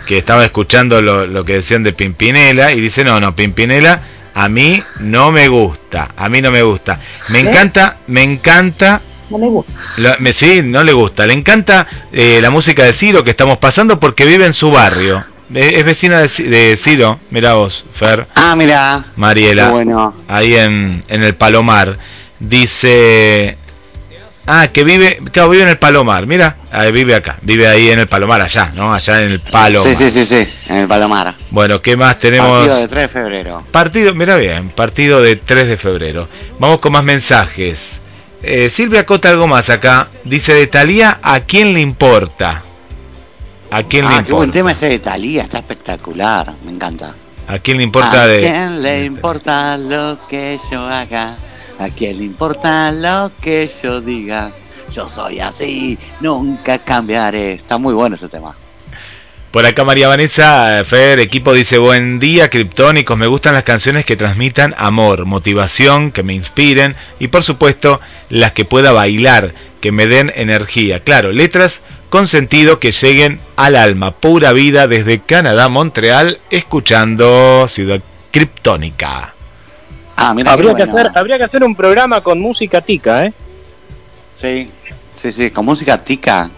que estaba escuchando lo, lo que decían de Pimpinela, y dice, no, no, Pimpinela a mí no me gusta, a mí no me gusta. Me
¿Eh?
encanta, me encanta
No le gusta.
la- me, sí, no le gusta. Le encanta eh, la música de Ciro que estamos pasando porque vive en su barrio. Es vecina de, Ci- de Ciro, mira vos, Fer.
Ah, mira.
Mariela.
Bueno.
Ahí en, en el Palomar. Dice. Ah, que vive. Claro, vive en el Palomar. Mira, ahí vive acá. Vive ahí en el Palomar, allá, ¿no? Allá en el Palomar.
Sí, sí, sí, sí, en el Palomar.
Bueno, ¿qué más tenemos?
Partido de 3 de febrero.
Partido, mira bien, partido de 3 de febrero. Vamos con más mensajes. Eh, Silvia Cota algo más acá. Dice de Talía, ¿a quién le importa? ¿A quién le
Ah, qué buen
importa?
tema ese de Talía, está espectacular, me encanta.
¿A quién le importa
¿A
de.?
quién le importa lo que yo haga? ¿A quién le importa lo que yo diga? Yo soy así, nunca cambiaré. Está muy bueno ese tema.
Por acá María Vanessa Fer, equipo dice buen día, criptónicos, me gustan las canciones que transmitan amor, motivación, que me inspiren y por supuesto las que pueda bailar, que me den energía. Claro, letras con sentido que lleguen al alma, pura vida desde Canadá, Montreal, escuchando Ciudad Criptónica.
Ah, mira
habría, que
bueno.
hacer, habría que hacer un programa con música tica, ¿eh?
Sí, sí, sí, con música tica.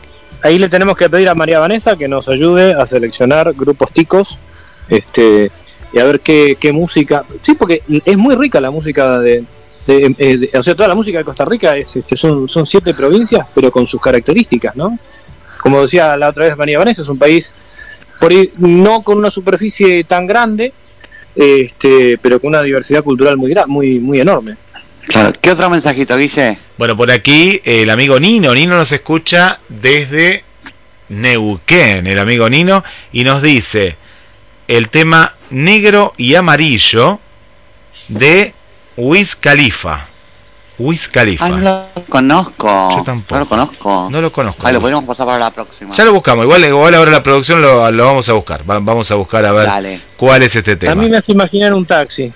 Ahí le tenemos que pedir a María Vanessa que nos ayude a seleccionar grupos ticos este, y a ver qué, qué música. Sí, porque es muy rica la música de. de- eh, de- o sea, toda la música de Costa Rica es, este, son, son siete provincias, pero con sus características, ¿no? Como decía la otra vez María Vanessa, es un país por ahí no con una superficie tan grande, este, pero con una diversidad cultural muy, muy, muy enorme.
Claro, ¿qué otro mensajito, Guille?
Bueno, por aquí el amigo Nino, Nino nos escucha desde Neuquén, el amigo Nino, y nos dice el tema negro y amarillo de Wiz Khalifa. Wiz Khalifa.
Ah, no lo conozco.
Yo tampoco.
No lo conozco.
No lo conozco.
Ahí lo podríamos pasar para la próxima.
Ya lo buscamos, igual, igual ahora la producción lo, lo vamos a buscar. Va- vamos a buscar a ver
Dale.
cuál es este tema.
A mí me hace imaginar un taxi.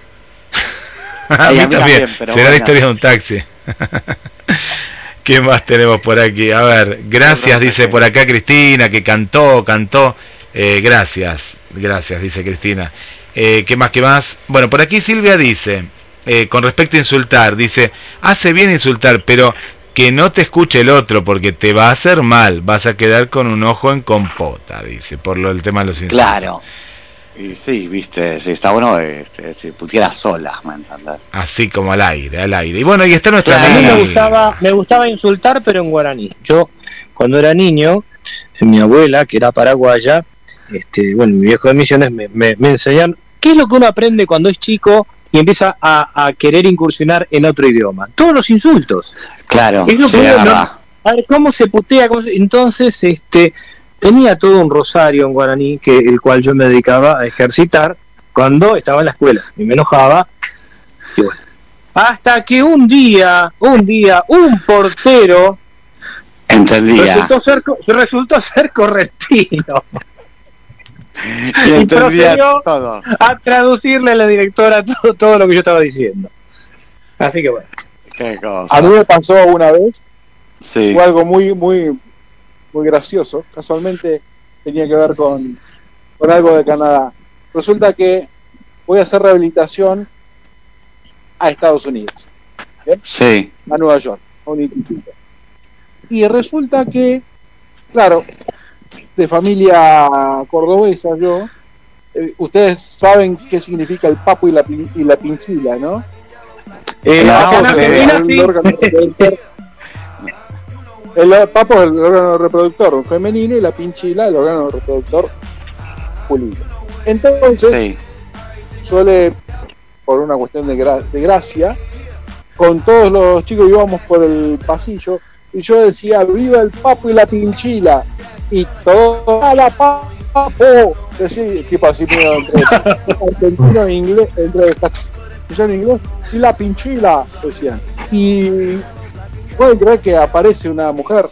(laughs)
A mí
a mí
también.
también,
Será la historia de un taxi. (laughs) ¿Qué más tenemos por aquí? A ver, gracias, dice por acá Cristina, que cantó, cantó. Eh, gracias, gracias, dice Cristina. Eh, ¿Qué más, qué más? Bueno, por aquí Silvia dice, eh, con respecto a insultar, dice, hace bien insultar, pero que no te escuche el otro porque te va a hacer mal, vas a quedar con un ojo en compota, dice, por lo del tema de los insultos.
Claro. Y sí, viste, sí, está bueno este, si pusiera sola, ¿me entendés?
Así como al aire, al aire. Y bueno, y está nuestra
A mí me gustaba, me gustaba insultar, pero en guaraní. Yo, cuando era niño, mi abuela, que era paraguaya, este, bueno, mi viejo de misiones, me, me, me enseñaron qué es lo que uno aprende cuando es chico y empieza a, a querer incursionar en otro idioma. Todos los insultos.
Claro,
Es lo
sí,
a ver, ¿cómo se putea? cómo se- Entonces, este, tenía todo un rosario en guaraní, que el cual yo me dedicaba a ejercitar cuando estaba en la escuela. Y me enojaba. Y bueno. Hasta que un día, un día, un portero
Entendía.
Resultó ser, resultó ser correntino.
Y
Y
entendía
procedió
todo.
a traducirle a la directora todo, todo lo que yo estaba diciendo. Así que bueno.
Qué cosa.
A mí me pasó una vez,
Sí.
fue algo muy, muy, muy gracioso. Casualmente tenía que ver con, con algo de Canadá. Resulta que voy a hacer rehabilitación a Estados Unidos,
Sí.
a Nueva York, a un instituto. Y resulta que, claro, de familia cordobesa yo, eh, ustedes saben qué significa el papo y la, pin- y la pinchila, ¿no?
Eh,
El
acá
papo es el
sí.
órgano reproductor. El papo es el órgano reproductor femenino y la pinchila el órgano reproductor masculino. Entonces,
Sí.
yo le, por una cuestión de, gra- de gracia, con todos los chicos íbamos por el pasillo y yo decía, viva el papo y la pinchila. Y todo, ¡a la papo! Decía, tipo así, entre argentino e inglés, entre castellano e y la pinchila, decían. Y pueden creer que aparece una mujer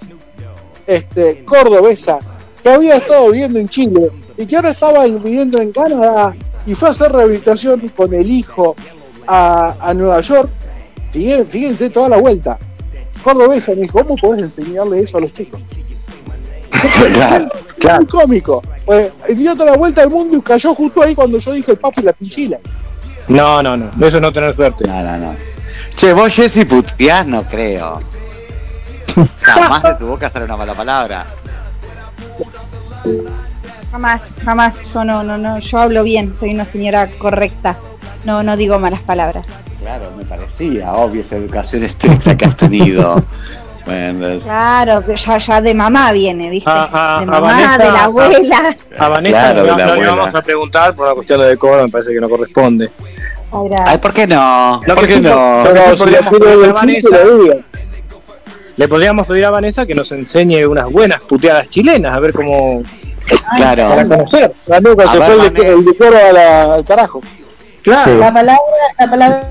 este, cordobesa que había estado viviendo en Chile y que ahora estaba viviendo en Canadá y fue a hacer rehabilitación con el hijo a, a Nueva York. Fíjense, fíjense toda la vuelta. Cordobesa me dijo, ¿cómo podés enseñarle eso a los chicos? (laughs)
Claro,
Muy cómico. Pues, dio toda la vuelta al mundo y cayó justo ahí cuando yo dije el papo y la pinchila.
No, no, no. Eso es no tener suerte.
No, no, no. Che, vos, Jessy, puteás, no creo. Jamás de tu boca sale una mala palabra.
Jamás, jamás. Yo no, no, no. Yo hablo bien. Soy una señora correcta. No, no digo malas palabras.
Claro, me parecía obvio esa educación (laughs) estricta que has tenido. Bueno,
Claro, que ya, ya de mamá viene, ¿viste?
A- a-
de
a
mamá,
Vanessa-
de la abuela.
A Vanessa
Claro,
no,
de la
no le
abuela.
vamos a preguntar por una cuestión de decoro, me parece que no corresponde.
Ay, ¿por qué no? ¿Por
que
qué no?
Pero si le
podríamos pedir a Vanessa que nos enseñe unas buenas puteadas chilenas, a ver cómo.
Claro.
Para conocer.
La nuca se
ver,
fue el, decoro la- al carajo.
Claro.
La palabra, la palabra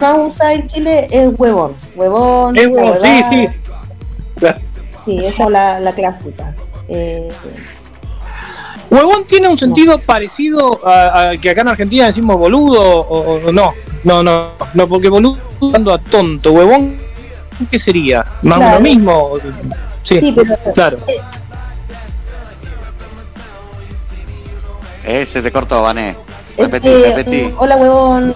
más usada en Chile es huevón. Huevón.
Es huevón, sí, sí.
Sí, esa es la, la clásica. Eh,
Huevón tiene un sentido parecido a, a que acá en Argentina decimos boludo o, o no. No, no, no, porque boludo a tonto. Huevón, ¿qué sería? Más o
Claro.
lo mismo. Sí,
Sí, pero-
claro.
Eh, se te cortó, Vané. Repetí,
eh,
repetí.
mm, hola huevón,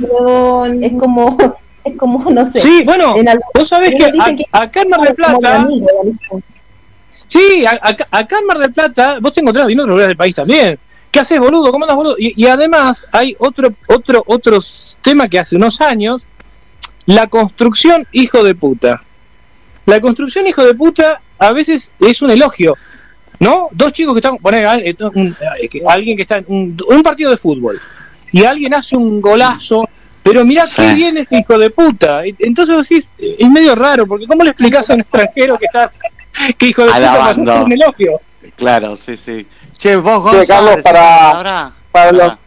huevón, es como, (laughs) es como, no sé.
Sí, bueno, vos sabés que, acá en Mar del Plata.
amigo.
Sí, acá en Mar del Plata, vos te encontrás en otros lugares del país también. ¿Qué haces, boludo? ¿Cómo andas, boludo? Y, y además hay otro, otro, otro tema que hace unos años, la construcción hijo de puta. La construcción hijo de puta a veces es un elogio, ¿no? Dos chicos que están, poner eh, un- eh, alguien que está en un, un partido de fútbol y alguien hace un golazo, pero mirá
Sí.
qué bien ese hijo de puta. Entonces vos decís, eh, es medio raro, porque ¿cómo le explicás a un extranjero que estás, que hijo de puta
Alabando.
a ser un elogio?
Claro, sí, sí. Che, vos,
Che,
Gonza,
Carlos,
¿decís
para- para los-
Pará.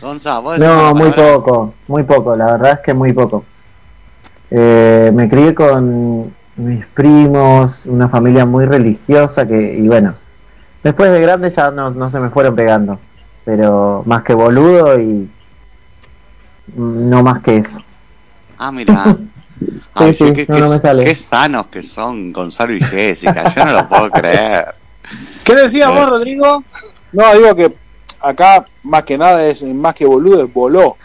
Gonza, vos decís
No, muy
palabra?
poco, muy poco, la verdad es que muy poco. Eh, me crié con mis primos, una familia muy religiosa que, y bueno, después de grande ya no, no se me fueron pegando, pero más que boludo y no más que eso.
Ah, mira. (laughs) Ay,
sí,
qué,
no,
qué-
no me sale.
qué sanos que son Gonzalo y Jessica. Yo no lo puedo creer. (laughs)
¿Qué decías vos, Rodrigo?
No, digo que acá más que nada es más que boludo, es voló.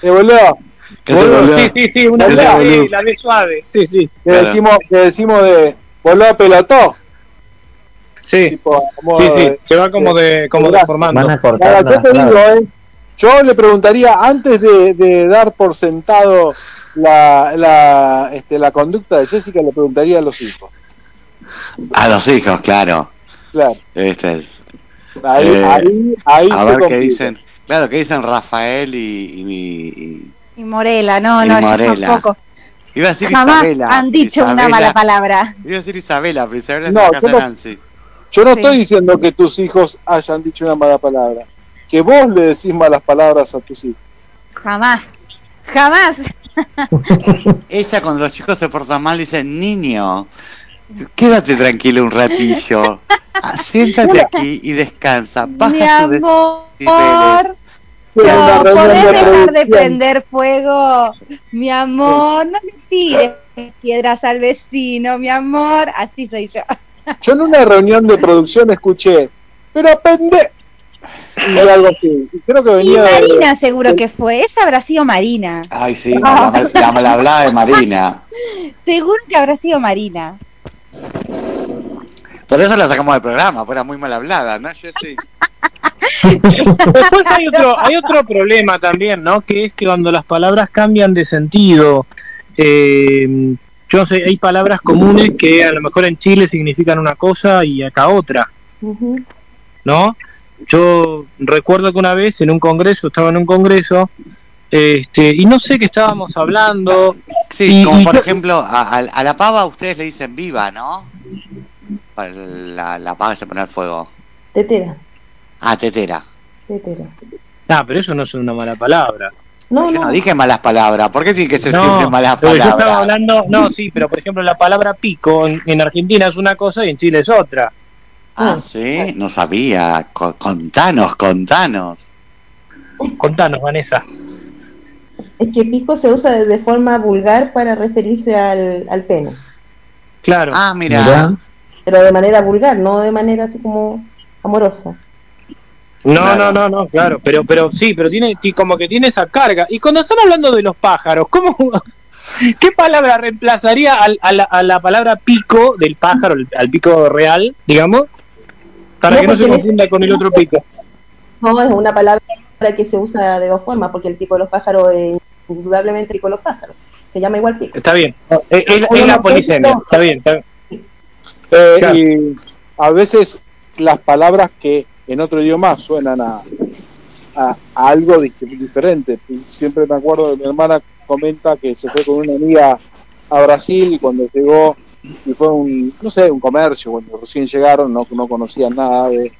Es voló.
¿Qué
Boludo?
Sí, sí, sí, una la,
boludo.
B, la B suave, sí, sí.
Que
Claro.
decimos, que decimos de voló pelotó.
Sí,
Tipo, como
sí, sí, se va como de como deformando.
Van a cortar
Ahora, yo
las
te digo,
palabras.
eh, yo le preguntaría, antes de, de dar por sentado la, la, este, la conducta de Jessica, le preguntaría a los hijos.
A los hijos, claro.
Claro,
Este es.
ahí,
Eh,
ahí, ahí
a
se
ver qué dicen. Claro, que dicen Rafael y, y mi. y-
Y Morela, no,
Y
no, yo
Morela.
tampoco.
Iba a decir
Jamás
Isabela.
han dicho una mala palabra.
Iba a decir Isabela, pero Isabela es
No, yo
casa de
no-
Nancy.
Yo no
Sí.
estoy diciendo que tus hijos hayan dicho una mala palabra. Que vos le decís malas palabras a tus hijos.
Jamás. Jamás.
Ella cuando los chicos se portan mal dice, niño, quédate tranquilo un ratillo. (laughs) Ah, Siéntate aquí y descansa. Baja
Mi
tus decibeles".
amor. No, podés
de
dejar de prender fuego. Mi amor, no le tires piedras al vecino, mi amor. Así soy yo.
Yo en una reunión de producción escuché, pero pende. Y algo así. Creo que
Y
venía de-
Marina seguro que fue. Esa habrá sido Marina.
Ay, sí, la, mal- la mal hablada de Marina. (laughs)
Seguro que habrá sido Marina.
Por eso la sacamos del programa, pues era muy mal hablada, ¿no, Jessy?
Después hay otro, hay otro problema también, ¿no? Que es que cuando las palabras cambian de sentido, eh, yo no sé, hay palabras comunes que a lo mejor en Chile significan una cosa y acá otra. ¿no? Yo recuerdo que una vez en un congreso, estaba en un congreso, este, y no sé qué estábamos hablando.
Sí,
y-
como
y
por
yo-
ejemplo, a, a- a la pava ustedes le dicen viva, ¿no? Para la, la pava se pone al fuego.
Tetera,
Ah, tetera.
tetera.
Ah, pero eso no es una mala palabra.
No,
Yo no
no.
dije malas palabras. ¿Por qué tiene que ser
No,
siempre malas
pero yo estaba
palabras?
hablando, no, sí, pero por ejemplo la palabra pico en, en Argentina es una cosa y en Chile es otra.
Ah, sí, no sabía. Co- contanos, contanos.
Contanos, Vanessa.
Es que pico se usa de, forma vulgar para referirse al, al pene.
Claro.
Ah, mira.
Pero de manera vulgar, no de manera así como amorosa.
No,
Claro.
no, no, no, claro, pero, pero sí, pero tiene, ti- como que tiene esa carga. Y cuando están hablando de los pájaros, ¿cómo, (laughs) qué palabra reemplazaría al- a, la, a la palabra pico del pájaro, el- al pico real, digamos, para
No,
que no se confunda con el otro pico?
No, es una palabra que se usa de dos formas, porque el pico de los pájaros es indudablemente pico de los pájaros. Se llama igual pico.
Está bien, es, es- es la polisemia, está bien, está bien.
Eh,
Claro.
Y a veces las palabras que en otro idioma suenan a, a- algo di- diferente. Siempre me acuerdo de mi hermana comenta que se fue con una amiga a Brasil y cuando llegó y fue un, no sé, un comercio, cuando recién llegaron no, no conocían nada de,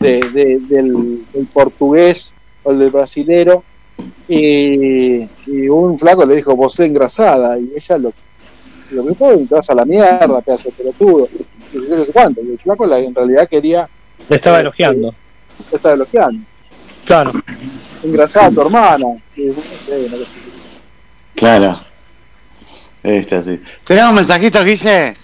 de- de- del, del portugués o el del brasilero y, un flaco le dijo, vos engrasada y ella lo lo mismo te vas a la mierda, pedazo de pelotudo. Y yo sé. Y el flaco la- en realidad quería,
Le estaba elogiando.
te estaba elogiando.
Claro.
Engrasada a tu hermana.
Claro. Este, sí. ¿Tenemos mensajitos, Guille?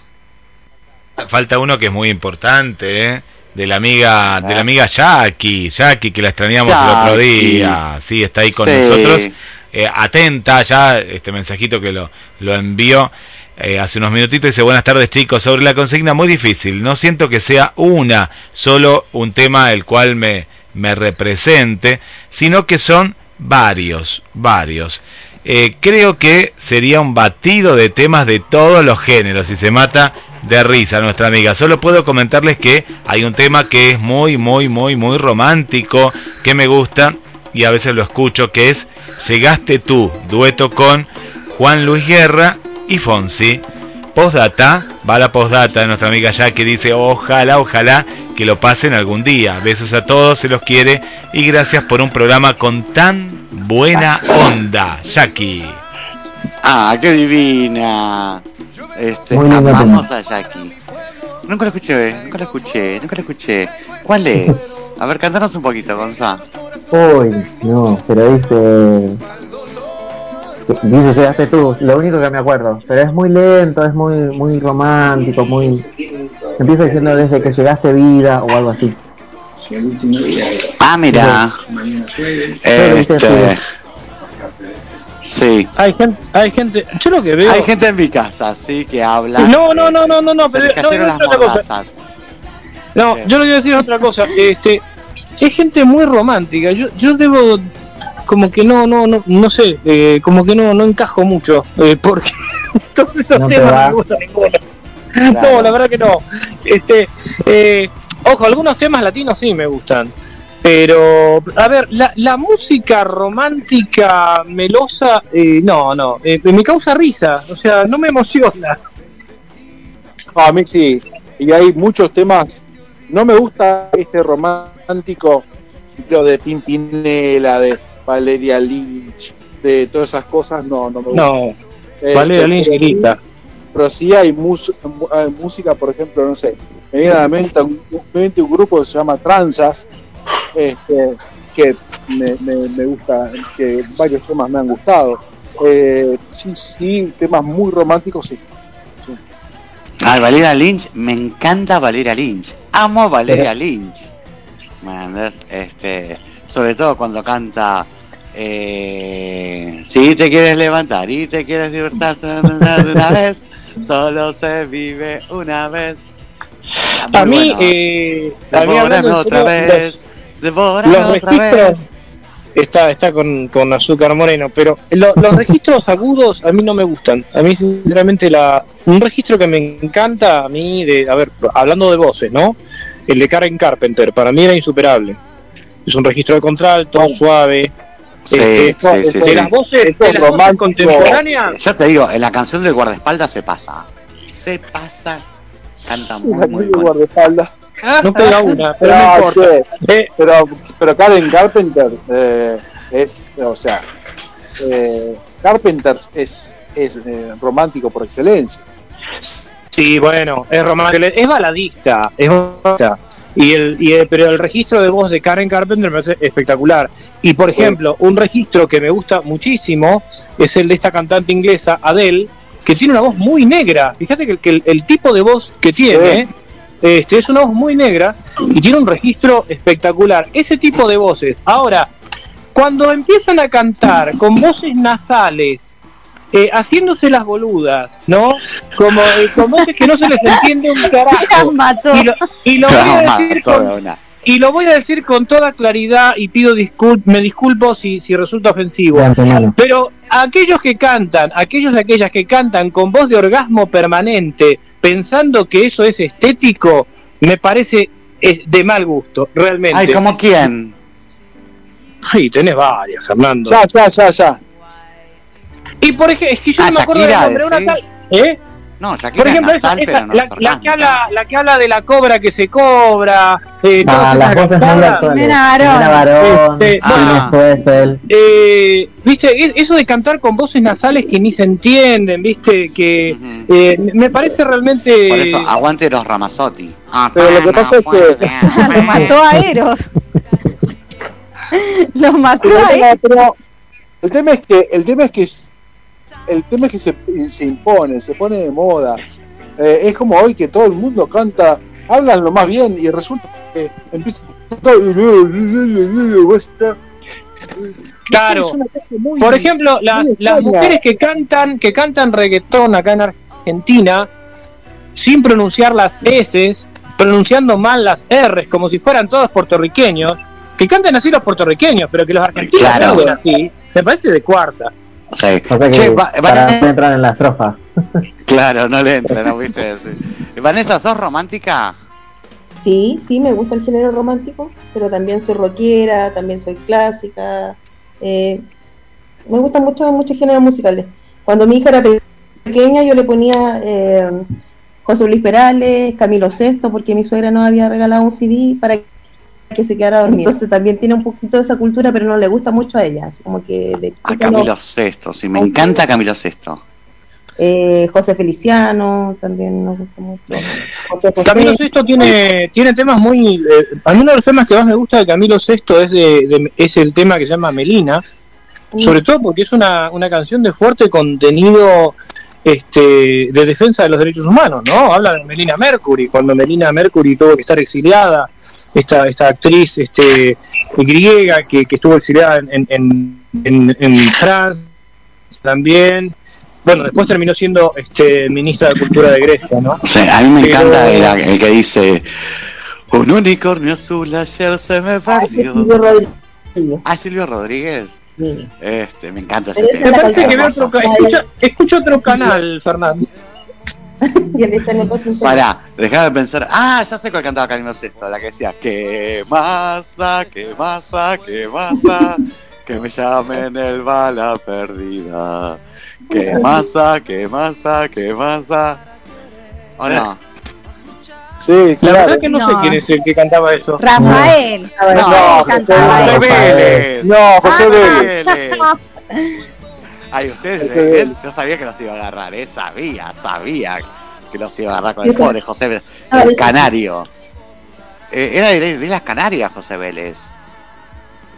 Falta uno que es muy importante, ¿eh? De la amiga, de la amiga Jackie, Jackie que la extrañamos el otro día, sí, está ahí con
Sí.
nosotros. Eh, atenta ya, este mensajito que lo, lo envió eh, hace unos minutitos, dice buenas tardes chicos, sobre la consigna muy difícil, no siento que sea una, solo un tema el cual me, me represente, sino que son varios, varios. Eh, creo que sería un batido de temas de todos los géneros y se mata de risa nuestra amiga. Solo puedo comentarles que hay un tema que es muy, muy, muy, muy romántico, que me gusta y a veces lo escucho, que es Llegaste tú, dueto con Juan Luis Guerra y Fonsi. Postdata, va la postdata de nuestra amiga ya que dice ojalá, ojalá que lo pasen algún día. Besos a todos, se los quiere y gracias por un programa con tan buena onda, Jackie.
Ah, qué divina. Este, amamos a Jackie. Nunca lo escuché, nunca lo escuché, nunca lo escuché. ¿Cuál es? A ver, cantanos un poquito, Gonza.
Uy, no, pero dice. Dice, llegaste tú, lo único que me acuerdo. Pero es muy lento, es muy muy romántico, muy. Empieza diciendo desde que llegaste vida o algo así.
Ah, mira. Este. Sí.
Hay gente, hay gente, yo lo que veo.
Hay gente en mi casa, sí, que habla.
No, no, no, no, no, no, pero no, no,
las
otra cosa. No, yo lo que a decir es otra cosa. Este, es gente muy romántica. Yo, yo debo, como que no, no, no, no sé, eh, como que no, no encajo mucho, eh, porque (laughs) todos esos
No te
temas no me gustan ninguno.
Claro.
No, la verdad que no. Este, eh, ojo, algunos temas latinos sí me gustan. Pero, a ver, la, la música romántica melosa, eh, no, no, eh, me causa risa, o sea, no me emociona.
Ah, a mí sí. Y hay muchos temas. No me gusta este romántico, lo de Pimpinela, de Valeria Lynch, de todas esas cosas no, no me gusta.
No,
Eh,
Valeria Lynch
sí-
grita.
Pero sí hay mus- mu- hay música, por ejemplo, no sé, me viene a la mente un, grupo que se llama Transas, este, que me, me- me gusta, que varios temas me han gustado. Eh, sí, sí, temas muy románticos, sí.
Ay, Valeria Lynch, me encanta Valeria Lynch. Amo a Valeria Lynch. ¿Me? Este, sobre todo cuando canta eh, Si te quieres levantar y te quieres divertir (laughs) de una vez, solo se vive una vez.
A mí,
bueno.
eh, a mí hablando
otra vez,
los
otra
registros
vez.
está, está con, con azúcar moreno, pero lo- los registros agudos a mí no me gustan. A mí, sinceramente, la, un registro que me encanta a mí, de, a ver, hablando de voces, ¿no? El de Karen Carpenter, para mí era insuperable. Es un registro de contralto, suave.
Sí,
Este,
sí, sí,
de
sí.
las voces, de las voces contemporáneas,
Ya te digo, en la canción del guardaespaldas se pasa. Se pasa. Canta muy, muy
guardaespaldas.
no pega una, pero no,
No,
importa.
che, pero, pero Karen Carpenter eh, es, o sea, eh, Carpenter es, es eh, romántico por excelencia.
Sí, bueno, es romántico, es baladista, es baladista. Y el, y el- pero el registro de voz de Karen Carpenter me parece espectacular. Y por ejemplo, un registro que me gusta muchísimo es el de esta cantante inglesa, Adele, que tiene una voz muy negra. Fíjate que, que el, el tipo de voz que tiene este, es una voz muy negra y tiene un registro espectacular. Ese tipo de voces. Ahora, cuando empiezan a cantar con voces nasales, eh, haciéndose las boludas, ¿no? Como eh, con voces que no se les entiende un carajo. (laughs) Y lo, y lo voy a decir con, y lo voy a decir con toda claridad y pido discul me disculpo si, si resulta ofensivo. Pero aquellos que cantan, aquellos y aquellas que cantan con voz de orgasmo permanente, pensando que eso es estético, me parece de mal gusto, realmente.
Ay, ¿como quién?
Ay, tenés varias, Fernando.
Ya, ya, ya, ya.
Y por ejemplo, es que yo
Ah,
no me acuerdo del nombre, una tal. ¿Eh?
No, Shakira
Por ejemplo,
es
esa, esa-
no
la, la que habla, la que habla de la cobra que se cobra, eh, todas
Ah,
esas
las.
Jimena Barón,
Este,
Puesel.
Eh, viste, E- eso de cantar con voces nasales que ni se entienden, viste, que eh, me parece realmente.
Por eso, aguante los Ramazotti. Ah,
Pero lo que pasa es que (laughs) (laughs)
Lo mató a Eros. Lo mató
Pero
a
el,
Eros.
el tema es que el tema es que el tema es que se, se impone, se pone de moda. Eh, es como hoy que todo el mundo canta, hablan lo más bien y resulta que empieza
Claro.
Muy-
Por ejemplo, las, las mujeres que cantan, que cantan reggaetón acá en Argentina, sin pronunciar las S, pronunciando mal las R, como si fueran todos puertorriqueños, que cantan así los puertorriqueños, pero que los argentinos
Claro.
canten así, me parece de cuarta.
Sí.
O sea que
Che, Va-
para
Vanessa-
no entrar en la estrofa. (laughs)
Claro, no le entra, ¿no viste? Sí. Vanessa, ¿sos romántica?
Sí, sí, me gusta el género romántico, pero también soy rockera, también soy clásica. eh, me gustan mucho muchos géneros musicales. Cuando mi hija era pe- pequeña, yo le ponía eh, José Luis Perales, Camilo Sesto, porque mi suegra nos había regalado un CD para que se quedara dormida. Entonces también tiene un poquito de esa cultura, pero no le gusta mucho a ella. Así como que de
A
no-
Camilo Sesto, sí, me encanta Camilo Sesto.
eh, José Feliciano también nos gusta mucho. José José.
Camilo Sesto tiene, tiene temas muy. eh, a mí uno de los temas que más me gusta de Camilo Sesto es, de, de- es el tema que se llama Melina, sobre todo porque es una, una canción de fuerte contenido este, de defensa de los derechos humanos, ¿no? Habla de Melina Mercury, cuando Melina Mercury tuvo que estar exiliada, esta, esta actriz este, griega que, que estuvo exiliada en, en, en, en- Francia también. Bueno, después terminó siendo este, ministra de Cultura de Grecia, ¿no?
Sí, a mí me
Pero-
encanta el, el que dice Un unicornio azul ayer se me perdió.
Silvio Rodríguez.
Ah, Silvio Rodríguez. Este, me encanta ese
Pero
tema.
Me parece que veo
Hermoso.
otro ca- escucha, escucho otro canal, Fernando. (laughs)
Y interno.
Pará, dejame de pensar. Ah, ya sé cuál cantaba Camilo Sesto, la que decía. ¿Qué más da? ¿Qué más da? Que me llamen el bala perdida. ¿Qué más da? ¿Qué más da? ¿Qué más da? ¿O no?
Sí,
La
claro.
verdad que no, sé
No.
quién es el que cantaba eso.
Rafael.
No,
cantaba
José
eso.
Vélez.
No, José
Ah,
Vélez.
Ay, ustedes, él, yo sabía que los iba a agarrar, eh, sabía, sabía que los iba a agarrar con el pobre José Vélez,
Ah,
el canario. Eh, era de, de las Canarias, José Vélez.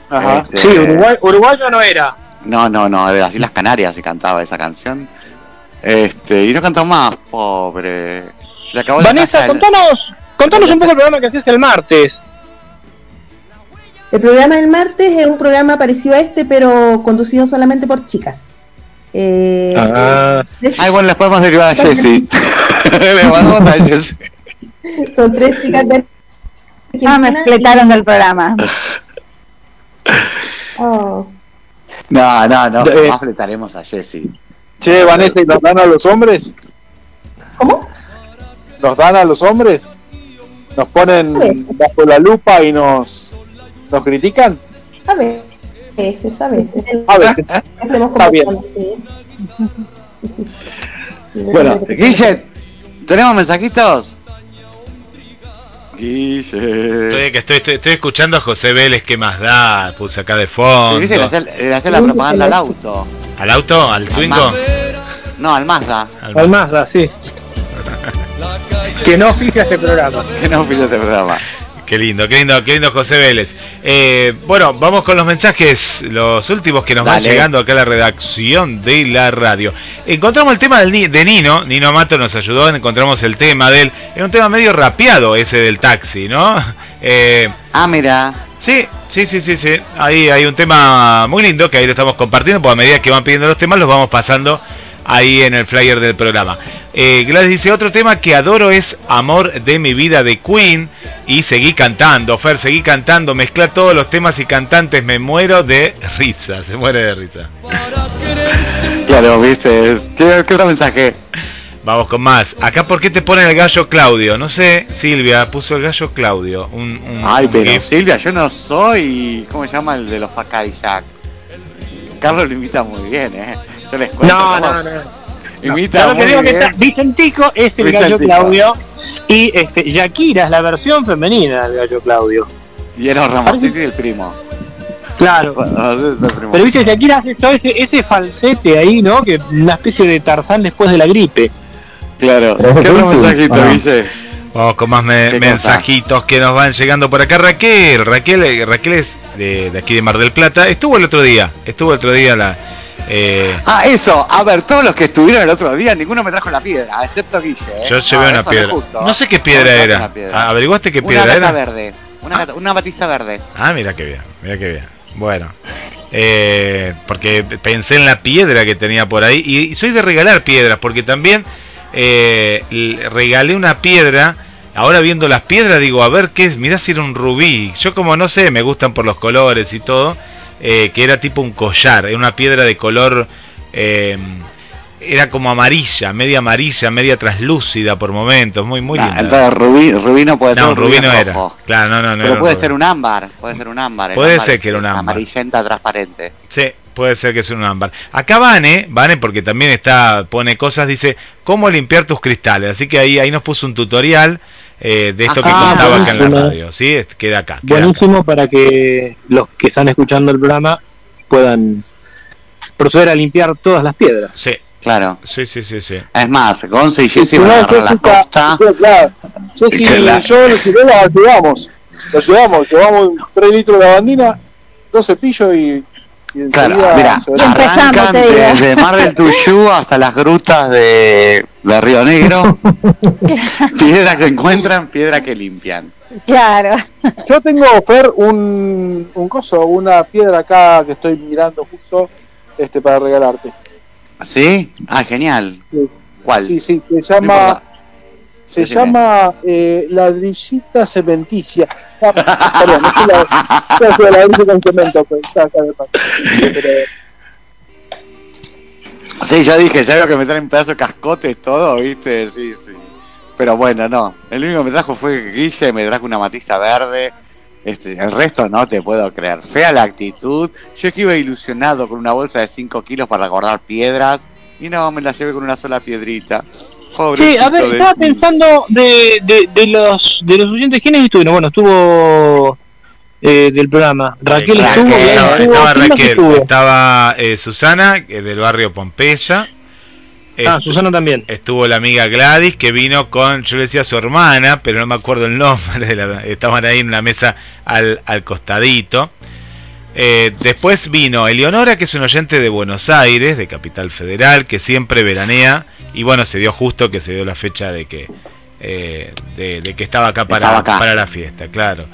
Ajá.
Este,
Sí, Uruguay, uruguayo no era.
No, no, no, de las Islas Canarias se cantaba esa canción. Este, y no cantó más, pobre. Se le acabó la
Vanessa, contanos, contanos un poco el programa que hacías el martes.
El programa del martes es un programa parecido a este, pero conducido solamente por chicas. Eh,
Ah.
Ay, bueno, les podemos derivar a Jessy. (laughs) A Jessy.
Son tres chicas de
Ah, me expletaron del programa. (laughs)
Oh.
No, no, no,
Eh.
más fletaremos a Jessy.
Che, Vanessa, ¿y los dan a los hombres?
¿Cómo?
¿Nos dan a los hombres? ¿Nos ponen bajo la lupa y nos, nos critican?
A veces, a veces.
A veces. Está bien. (laughs)
Bueno, Guille, ¿tenemos mensajitos? Guille.
Estoy, que estoy, estoy, estoy escuchando a José Vélez, ¿qué más da? Puse acá de fondo.
Guille le hace, le hace la propaganda al auto.
¿Al auto? ¿Al Twingo?
Mazda. No, al Mazda.
Al Mazda, sí. (laughs) que no oficia este programa.
Que no oficia este programa.
Qué lindo, qué lindo, qué lindo José Vélez. Eh, bueno, vamos con los mensajes, los últimos que nos van llegando acá a la redacción de la radio. Encontramos el tema del de Nino, Nino Amato nos ayudó, encontramos el tema de él. Era un tema medio rapeado ese del taxi, ¿no? (laughs) Eh,
ah, mira.
Sí, sí, sí, sí, sí. Ahí hay un tema muy lindo que ahí lo estamos compartiendo, porque a medida que van pidiendo los temas los vamos pasando ahí en el flyer del programa. Eh, Gladys dice, otro tema que adoro es Amor de mi vida de Queen y seguí cantando, Fer, seguí cantando, mezcla todos los temas y cantantes, me muero de risa, se muere de risa.
Claro, viste. ¿Qué, qué otro mensaje?
Vamos con más. Acá, ¿por qué te ponen el gallo Claudio? No sé, Silvia puso el gallo Claudio. Un, un-
Ay, pero. Silvia, yo no soy. ¿Cómo se llama el de los Facay Jack? Carlos lo imita muy bien, ¿eh? Yo les cuento.
No, no, no.
Imita
lo que digo que está, Vicentico es el gallo. Claudio y este Shakira es la versión femenina del gallo Claudio.
Y era Ramositi el primo.
Claro.
Ese es el primo.
Pero viste, Shakira hace todo ese, ese falsete ahí, ¿no? Que una especie de Tarzán después de la gripe.
Claro. ¿Qué otro mensajito. Guille?
Vamos con más me-
¿Qué cosa?
mensajitos que nos van llegando por acá. Raquel, Raquel, Raquel es de, de aquí de Mar del Plata. Estuvo el otro día, estuvo el otro día la. Eh,
Ah, eso. A ver, todos los que estuvieron el otro día, ninguno me trajo la piedra, excepto Guille. ¿eh?
yo llevé
Ah,
una piedra. No sé qué piedra era.
piedra.
¿Averiguaste qué piedra era?
verde. Una, una batista verde.
Ah, mira qué bien, mira qué bien. Bueno, eh, porque pensé en la piedra que tenía por ahí y, y soy de regalar piedras porque también eh, regalé una piedra. Ahora viendo las piedras digo, a ver qué es, mirá si era un rubí. Yo como no sé, me gustan por los colores y todo, eh, que era tipo un collar, era una piedra de color, eh, era como amarilla, media amarilla, media translúcida por momentos, muy muy
Nah,
linda.
entonces Rubí, Rubí no puede ser.
no,
un
rubí no
rojo.
era. Claro, no, no, no.
Pero
era
puede ser un ámbar. Puede ser un ámbar.
Puede
ámbar
ser que era un ámbar.
Amarillenta transparente.
Sí, puede ser que sea un ámbar. Acá Vane, Vane porque también está pone cosas, dice cómo limpiar tus cristales. Así que ahí ahí nos puso un tutorial eh, de esto que
Ah,
contaba acá en la radio. Sí, queda acá. queda acá.
Buenísimo para que los que están escuchando el programa puedan proceder a limpiar todas las piedras.
Sí,
Claro.
sí, sí, sí, sí.
Es más, Gonza y Jessy
Si
van a agarrar la costa.
yo, claro, Jessy, (laughs)
Que la-
yo lo llevé, la ayudamos. Lo ayudamos, llevamos 3 litros de lavandina, dos cepillos y,
Claro,
enseguida
mira, arrancan
te digo.
desde Mar del Tuyú hasta las grutas de, de Río Negro. (laughs) (laughs) piedra que encuentran, piedra que limpian.
Claro.
Yo tengo, Fer, un, un coso, una piedra acá que estoy mirando justo este para regalarte.
¿Sí? Ah, genial.
Sí.
¿Cuál?
Sí, sí, se llama, se
Decime.
llama eh, ladrillita cementicia. Ah, perdón, es la, (laughs) es la ladrillo con cemento, está. Pero,
Sí, ya dije, ya veo que me traen pedazo de cascotes, todo, ¿viste? Sí, sí. Pero bueno, no. El único que me trajo fue Guille, me trajo una matista verde. Este, el resto no te puedo creer. Fea la actitud. Yo que iba ilusionado con una bolsa de 5 kilos para guardar piedras. Y no, me la llevé con una sola piedrita.
Sí, a ver,
Pobrecito
estaba
mí.
pensando de, de, de los de los oyentes quiénes estuvieron. Bueno, estuvo eh, del programa. Raquel
Raquel,
estuvo,
estaba,
estuvo,
estaba
¿quién más
Raquel,
estuvo?
estaba eh, Susana, que es del barrio Pompeya.
Ah, Susana también.
Estuvo la amiga Gladys, que vino con, yo le decía su hermana, pero no me acuerdo el nombre. de la- estaban ahí en la mesa al, al costadito. Eh, después vino Eleonora, que es un oyente de Buenos Aires, de Capital Federal, que siempre veranea. Y bueno, se dio justo que se dio la fecha de que, eh, de, de que estaba acá para,
Estaba acá.
para la fiesta, claro.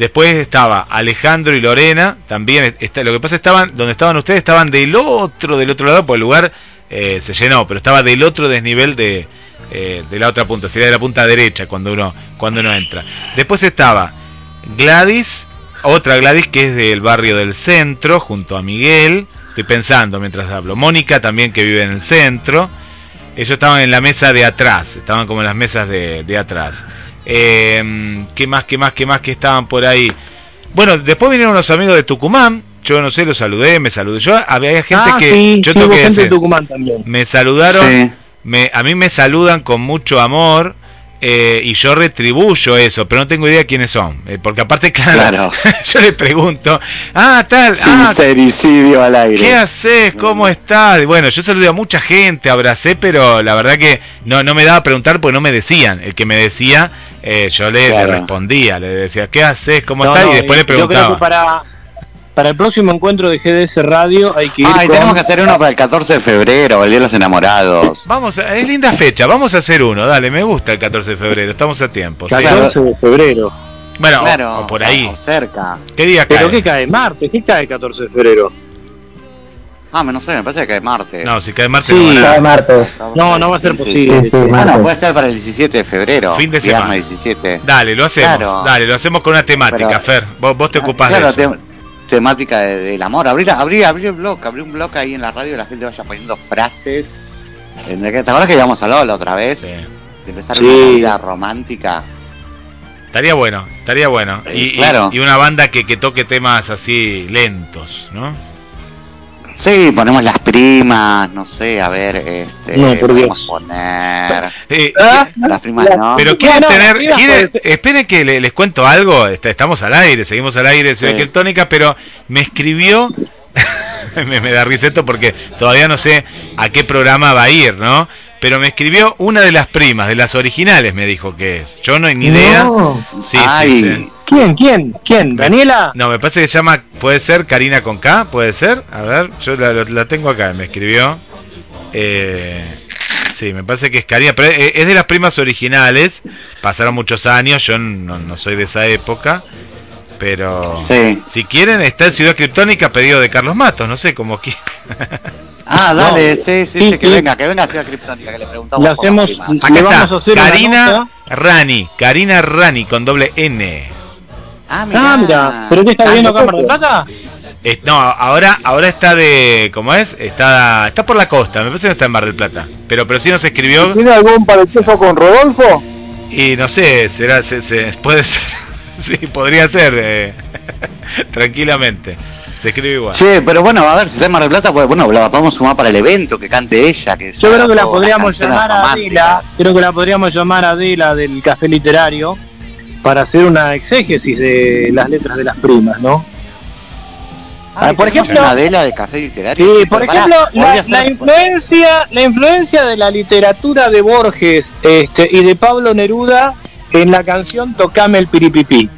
Después estaba Alejandro y Lorena, también está, lo que pasa estaban, donde estaban ustedes, estaban del otro, del otro lado, porque el lugar eh, se llenó, pero estaba del otro desnivel de, eh, de la otra punta, sería de la punta derecha cuando uno, cuando uno entra. Después estaba Gladys, otra Gladys que es del barrio del centro, junto a Miguel, estoy pensando mientras hablo, Mónica también que vive en el centro, ellos estaban en la mesa de atrás, estaban como en las mesas de, de atrás. Eh, ¿Qué más, qué más, qué más que estaban por ahí? Bueno, después vinieron unos amigos de Tucumán, yo no sé, los saludé, me saludé. Yo había gente
Ah,
que
sí,
yo
sí,
tengo que
gente de Tucumán también.
me saludaron,
Sí.
me, a mí me saludan con mucho amor eh, y yo retribuyo eso, pero no tengo idea quiénes son, eh, porque aparte (laughs) claro,
Claro.
yo le pregunto, ah tal, ah,
Sincericidio al aire.
¿Qué haces? ¿Cómo estás? Y Bueno, yo saludé a mucha gente, abracé, pero la verdad que no, no me daba a preguntar porque no me decían. El que me decía, eh, yo le, respondía, le decía, ¿qué haces? ¿Cómo
No,
estás?
no,
y después le
Yo creo
preguntaba.
que para, para el próximo encuentro de GDS Radio hay que ir
Ay,
con...
tenemos que hacer uno para el 14 de febrero, el Día de los Enamorados.
Vamos, a- es linda fecha, vamos a hacer uno, dale, me gusta el 14 de febrero, estamos a tiempo. sí.
14 de febrero.
Bueno, o-
Claro,
o, por ahí.
o cerca.
¿Qué día
¿Pero
cae?
qué cae? ¿Martes? ¿Qué cae el 14 de febrero?
Ah, no sé, me parece que es martes.
No, si cae martes
Sí,
no nada.
martes.
No, no va a ser posible.
Sí, sí,
Bueno,
martes.
puede ser para el 17 de febrero.
Fin de semana.
17.
Dale, lo hacemos,
Claro.
dale, lo hacemos con una temática,
Pero-
Fer. Vos, vos te ocupás
Claro,
de eso.
te- temática de- del amor. Abrir, abrir, abrir un blog, abrir un blog ahí en la radio y la gente vaya poniendo frases. Que- ¿Te acuerdas que íbamos a hablar la otra vez?
Sí.
De empezar
Sí.
una vida romántica.
Estaría bueno, estaría bueno. Y, y- y una banda que, que toque temas así lentos, ¿no?
Sí, ponemos las primas, no sé, a ver, este.
No, por
podemos
Dios.
poner.
Eh,
Las primas no.
Pero quieren tener, quieren-
puede ser.
esperen que le- les cuento algo, Está- estamos al aire, seguimos al aire de Ciudad
Sí.
Criptónica, pero me escribió, (laughs) me, me da riseto porque todavía no sé a qué programa va a ir, ¿no? Pero me escribió una de las primas, de las originales, me dijo que es. Yo no hay ni idea.
No.
Sí,
Ay.
sí, sí.
¿Quién? ¿Quién? ¿Quién? ¿Daniela?
No, me parece que se llama, puede ser Karina con K, puede ser. A ver, yo la, tengo acá, me escribió. Eh, sí, me parece que es Karina, pero es, es de las primas originales. Pasaron muchos años, yo no, no soy de esa época. Pero
Sí.
si quieren, está en Ciudad Criptónica pedido de Carlos Matos, no sé cómo que. (laughs)
Ah, dale, sí, sí,
Sí,
sí, que
sí.
venga, que venga a Ciudad Criptónica, que le preguntamos.
Le hacemos-.
Acá
Le vamos a hacer
Karina. Rani, Karina Rani con doble N.
Ah, mirá.
Ah, mira. ¿Pero qué está viendo acá en Mar del Plata?
No, ahora, ahora está de. ¿Cómo es? Está, está por la costa, me parece que no está en Mar del Plata. Pero, pero sí nos escribió.
¿Tiene algún parentesco con Rodolfo?
Y no sé, será, se, se- puede ser, (laughs) sí, podría ser, eh, (laughs) tranquilamente. Se escribe igual.
Che, pero bueno, a ver, si está en Mar del Plata, pues bueno, la podemos sumar para el evento, que cante ella. Que
Yo creo que la podríamos llamar a. Adela, creo que la podríamos llamar a Adela del Café Literario para hacer una exégesis de las letras de las primas, ¿no?
Ay,
Ah, por
¿tenemos
ejemplo-
una Adela de café literario.
Sí, por ejemplo, la, la influencia, la influencia de la literatura de Borges este, y de Pablo Neruda en la canción Tocame el piripipí,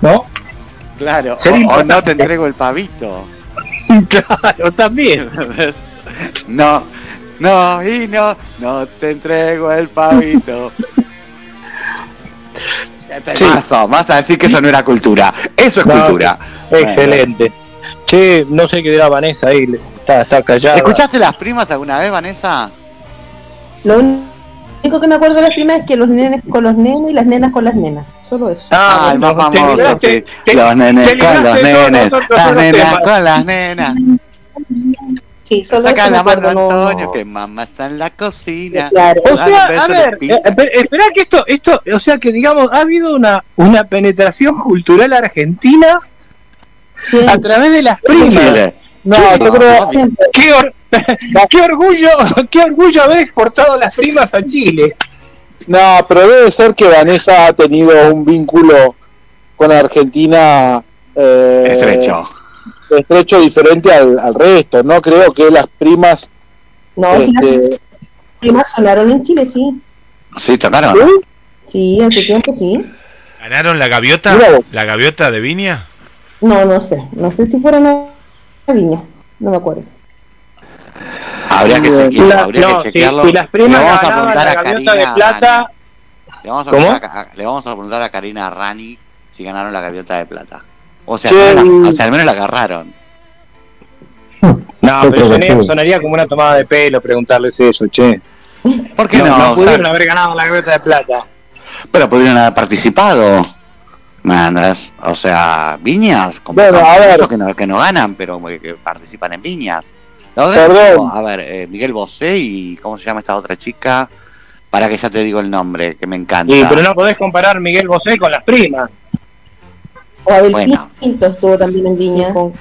¿no?
Claro, o, no te entrego el pavito. (laughs)
claro, también. (laughs)
no, no, y no, no te entrego el pavito. Este
Sí.
mazo, vas a decir que eso no era cultura. Eso es
No,
cultura.
Excelente. Che, no sé qué dirá Vanessa ahí, está, está callada.
¿Escuchaste las primas alguna vez, Vanessa?
Lo único que me acuerdo de las primas es que los nenes con los nenes y las nenas con las nenas. Solo eso.
Ah, el más famoso, sí. Los nenes
te
con los nenes, las nenas con las nenas.
Sí, solo
Saca la mano Antonio, que mamá está en la cocina.
Claro.
O sea, a ver, eh, esper- esperá que esto, esto, o sea que digamos, ha habido una, una penetración cultural argentina
Sí.
a través de las primas.
Chile.
No, yo creo
obvio.
Qué, (laughs) or- qué orgullo, (laughs) qué orgullo haber exportado las primas a Chile.
No, pero debe ser que Vanessa ha tenido un vínculo con Argentina eh,
Estrecho.
estrecho diferente al, al resto. No creo que las primas.
No, sí,
este,
las primas sonaron en Chile, sí.
Sí, tocaron.
Sí, hace tiempo sí.
¿Ganaron la gaviota? ¿La gaviota de Viña?
No, no sé. No sé si fueron a Viña. No me acuerdo.
Habría que
La-
chequearlo. habría
no,
que
si-
chequearlo.
si las primas
Le vamos a preguntar
la
a
gaviota
Karina
de plata-
Rani. Le vamos, a
¿Cómo?
preguntar a- le vamos a preguntar a Karina Rani si ganaron la gaviota de plata. O sea,
Che,
al menos, o sea, al menos la agarraron.
No, pero sonaría, como una tomada de pelo preguntarles eso, che.
¿Por qué no?
No, pudieron
sea,
haber ganado la gaviota de plata.
Pero pudieron haber participado. O sea, Viñas, como
Bueno, a ver.
que no, que no ganan, pero que, que participan en Viñas. La otra
Perdón.
a ver, eh, Miguel Bosé y ¿cómo se llama esta otra chica? Para que ya te digo el nombre, que me encanta.
Y, pero no podés comparar Miguel Bosé con las primas.
O Abel
Bueno.
Pinto estuvo también en Viña. Con...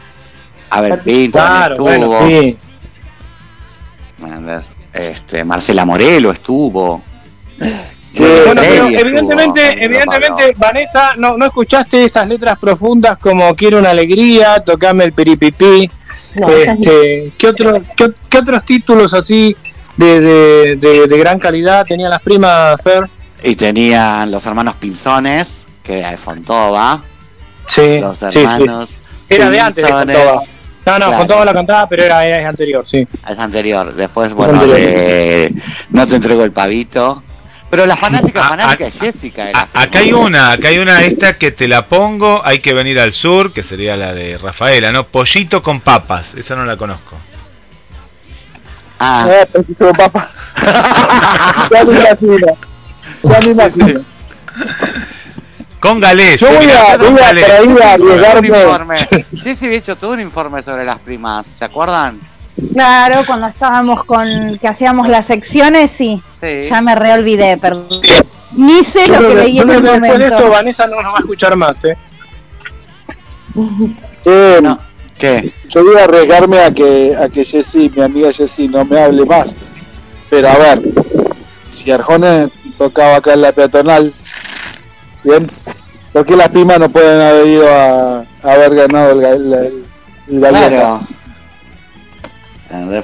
A ver, Pinto
Claro, bueno,
estuvo.
sí.
¿me entendés? Este, Marcela Morelo estuvo. (laughs)
bueno, pero
estuvo,
evidentemente, evidentemente, Vanessa, no, no escuchaste esas letras profundas como quiero una alegría, tocame el piripipí.
No,
este, ¿qué, otro, qué, qué otros títulos así de, de, de- de gran calidad tenían las primas, Fer?
Y tenían los hermanos Pinzones, que era de Fontova.
Sí,
Los
sí, sí.
hermanos.
Era de antes de. Fontova. No, no,
Claro.
Fontova la cantaba, pero era, era anterior, sí.
Es anterior. Después, bueno,
anterior.
de No te entrego el pavito. Pero la fanática, fanática es Jessica. era.
Acá hay una, acá hay una esta que te la pongo, hay que venir al sur, que sería la de Rafaela, ¿no? Pollito con papas, esa no la conozco.
Ah,
eh, pollito con papa. (laughs) ya me imagino. Ya me imagino.
Con galés.
Yo voy
mira,
a, voy a por ahí a
hecho todo un informe sobre las primas. ¿Se acuerdan?
Claro, cuando estábamos con que hacíamos las secciones, sí.
Sí.
Ya me reolvidé, perdón. Ni sé
Yo
lo que
que-
leí
yo
en el
que después de esto
momento.
Vanessa no nos va a escuchar más, ¿eh?
Che,
¿Qué?
Yo voy a arriesgarme a que, a que Jessy, mi amiga Jessy, no me hable más. Pero a ver, si Arjona tocaba acá en la peatonal, bien, ¿por qué las primas no pueden haber ido a, a haber ganado el, el, el, el gaviota?
Claro.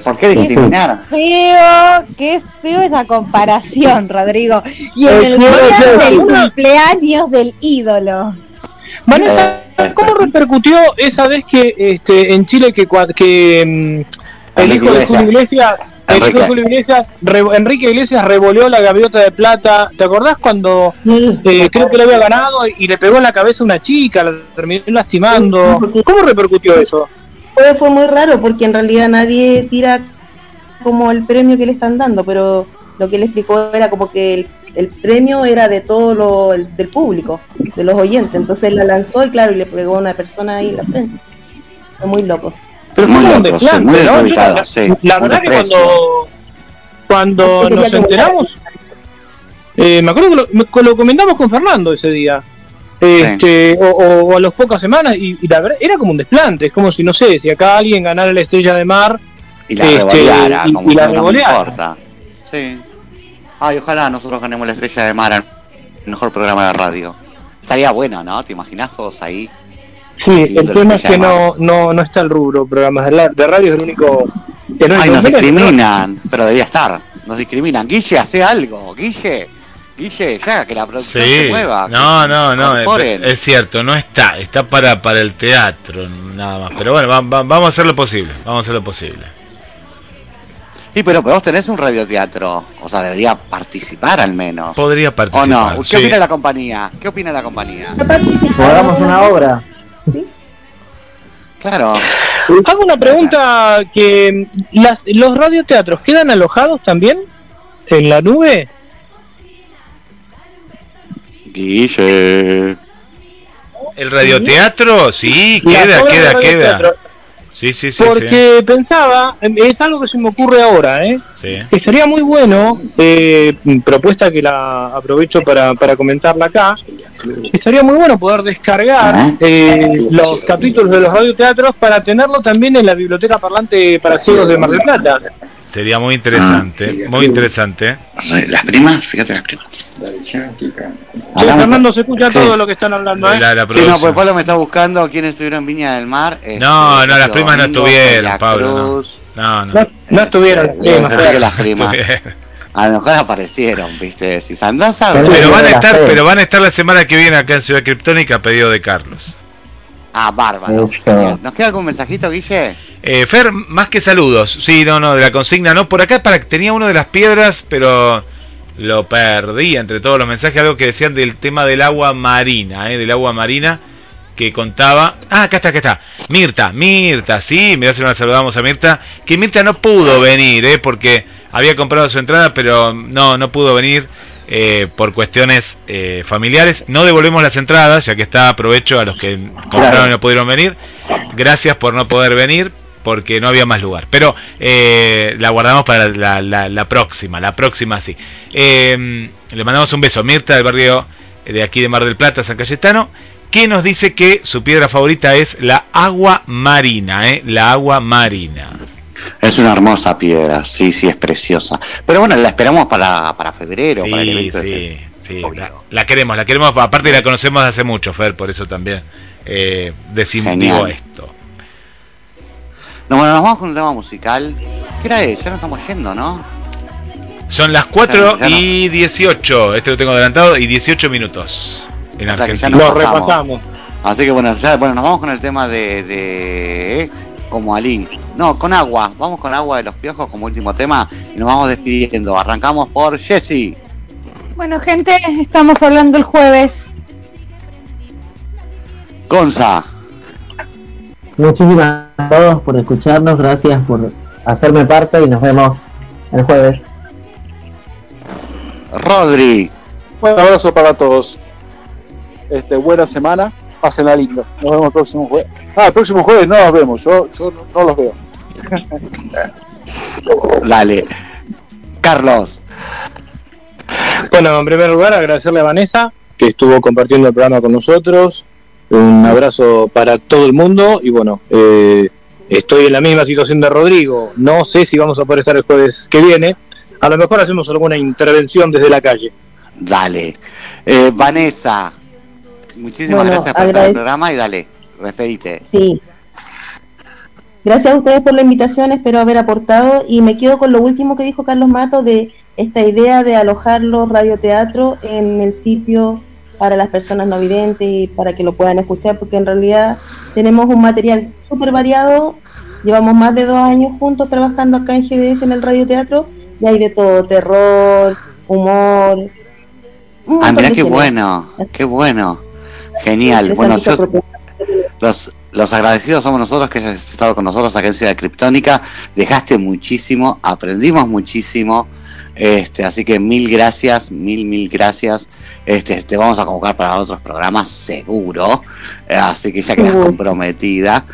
¿Por qué
Qué
discriminar?
feo, qué feo esa comparación, Rodrigo. Y en el día del cumpleaños del ídolo.
Vanessa,
Eh,
¿cómo repercutió esa vez que este, en Chile que, que mm, el
Enrique
hijo de Julio
Iglesias.
Iglesias, el hijo de
Enrique.
Julio Iglesias, re- Enrique Iglesias revolvió la gaviota de plata? ¿Te acordás cuando eh, creo que le había ganado y le pegó en la cabeza a una chica, la terminó lastimando? ¿Cómo repercutió eso?
Fue, fue muy raro porque en realidad nadie tira como el premio que le están dando, pero lo que él explicó era como que el, el premio era de todo lo el- del público, de los oyentes. Entonces él la lanzó y claro, y le pegó a una persona ahí en la frente. Fue muy locos.
Pero
Muy
fue como un
loco, sí,
desplante,
muy
¿no? Yo la,
sí,
la
un
verdad que cuando, cuando nos enteramos, eh, me acuerdo que lo comentamos con Fernando ese día. Este, o, o- o a las pocas semanas, y, y la verdad era como un desplante, es como si, no sé, si acá alguien ganara la estrella de mar
Y la
este,
revoleara,
y-
como
y la
no importa. Sí. Ay, ojalá nosotros ganemos la estrella de mar, el mejor programa de radio. Estaría bueno, ¿no? ¿Te imaginas todos ahí?
Sí, el tema es que no, no, no está el rubro programas de, la- de radio, es el único. el único
Ay, nos discriminan, pero debería estar. Nos discriminan. Guille, hace algo. Guille, Guille, ya, que la producción
Sí,
se mueva.
no, no, no, es, cierto, no está, está para, para el teatro, nada más. Pero bueno, va- va- vamos a hacer lo posible, vamos a hacer lo posible.
Sí, pero, pero vos tenés un radioteatro. O sea, debería participar al menos.
Podría
¿O
participar.
no? ¿Qué
sí.
opina la compañía? ¿Qué opina la compañía?
Hagamos una obra.
Claro.
Hago una pregunta que las, los radioteatros quedan alojados también en la nube.
Guille.
El radioteatro, sí, queda, queda, queda. Sí, sí, sí.
Porque pensaba, es algo que se me ocurre ahora, ¿eh?
Sí.
que estaría muy bueno, eh, propuesta que la aprovecho para, para comentarla acá, estaría muy bueno poder descargar eh, los capítulos de los radioteatros para tenerlo también en la biblioteca parlante para ciegos de Mar del Plata.
Sería muy interesante,
Ah,
muy interesante.
Las primas, fíjate las primas.
Fernando, se escucha
Sí.
todo lo que están hablando, ¿eh?
La- la
Sí, no, pues Pablo me está buscando quiénes estuvieron en Viña del Mar. este,
No, no, las primas no estuvieron, Pablo. No, no. no.
No, estuvieron las
Eh,
primas.
ve que las primas. A lo mejor aparecieron, viste. Si andás a ver.
Pero van a estar, pero van a estar la semana que viene acá en Ciudad Criptónica a pedido de Carlos.
Ah, bárbaro. Genial. ¿Nos queda algún mensajito, Guille?
Eh, Fer, más que saludos. Sí, no, no, de la consigna no. Por acá para tenía uno de las piedras, pero lo perdí entre todos los mensajes. Algo que decían del tema del agua marina, eh, del agua marina que contaba. Ah, acá está, acá está. Mirta, Mirta, sí, mirá si no la saludamos a Mirta. Que Mirta no pudo venir, eh, porque había comprado su entrada, pero no, no pudo venir. Eh, por cuestiones eh, familiares, no devolvemos las entradas, ya que está aprovecho a los que compraron y no pudieron venir. Gracias por no poder venir, porque no había más lugar. Pero eh, la guardamos para la, próxima, la próxima sí. Eh, le mandamos un beso a Mirta del barrio de aquí de Mar del Plata, San Cayetano, que nos dice que su piedra favorita es la agua marina, la agua marina.
Es una hermosa piedra, sí, sí, es preciosa. Pero bueno, la esperamos para, para febrero, para el
Sí,
evento de
sí, sí, la, la queremos, la queremos, aparte la conocemos de hace mucho, Fer, por eso también eh, digo esto.
No, bueno, nos vamos con un tema musical. ¿Qué hora es? Ya nos estamos yendo, ¿no?
Son las 4
Ya no-
y 18, este lo tengo adelantado, y 18 minutos en
O sea
Argentina.
Lo
pasamos.
repasamos.
Así que bueno, ya, bueno, nos vamos con el tema de, de como Alín. No, con agua. Vamos con agua de los piojos como último tema y nos vamos despidiendo. Arrancamos por Jesse.
Bueno, gente, estamos hablando el jueves.
Gonza.
Muchísimas gracias a todos por escucharnos, gracias por hacerme parte y nos vemos el jueves.
Rodri.
Un abrazo para todos. Este, buena semana. Pásenla lindo. Nos vemos el próximo jueves. Ah, el próximo jueves no nos vemos. Yo, yo no, no los veo. (laughs)
Dale. Carlos.
Bueno, en primer lugar, agradecerle a Vanessa que estuvo compartiendo el programa con nosotros. Un abrazo para todo el mundo y bueno, eh, estoy en la misma situación de Rodrigo. No sé si vamos a poder estar el jueves que viene. A lo mejor hacemos alguna intervención desde la calle.
Dale. Eh, Vanessa. Muchísimas
Bueno,
gracias por estar en el programa y dale, despedite.
Sí. Gracias a ustedes por la invitación, espero haber aportado y me quedo con lo último que dijo Carlos Mato de esta idea de alojar los radioteatros en el sitio para las personas no videntes y para que lo puedan escuchar, porque en realidad tenemos un material súper variado, llevamos más de dos años juntos trabajando acá en GDS en el radioteatro y hay de todo, terror, humor.
Ah,
de
qué bueno, qué bueno. Genial. Bueno, yo, los, los agradecidos somos nosotros que hayas estado con nosotros acá en Ciudad Criptónica. Dejaste muchísimo, aprendimos muchísimo. Este, así que mil gracias, mil, mil gracias. Este, te vamos a convocar para otros programas, seguro. Eh, así que ya quedas comprometida.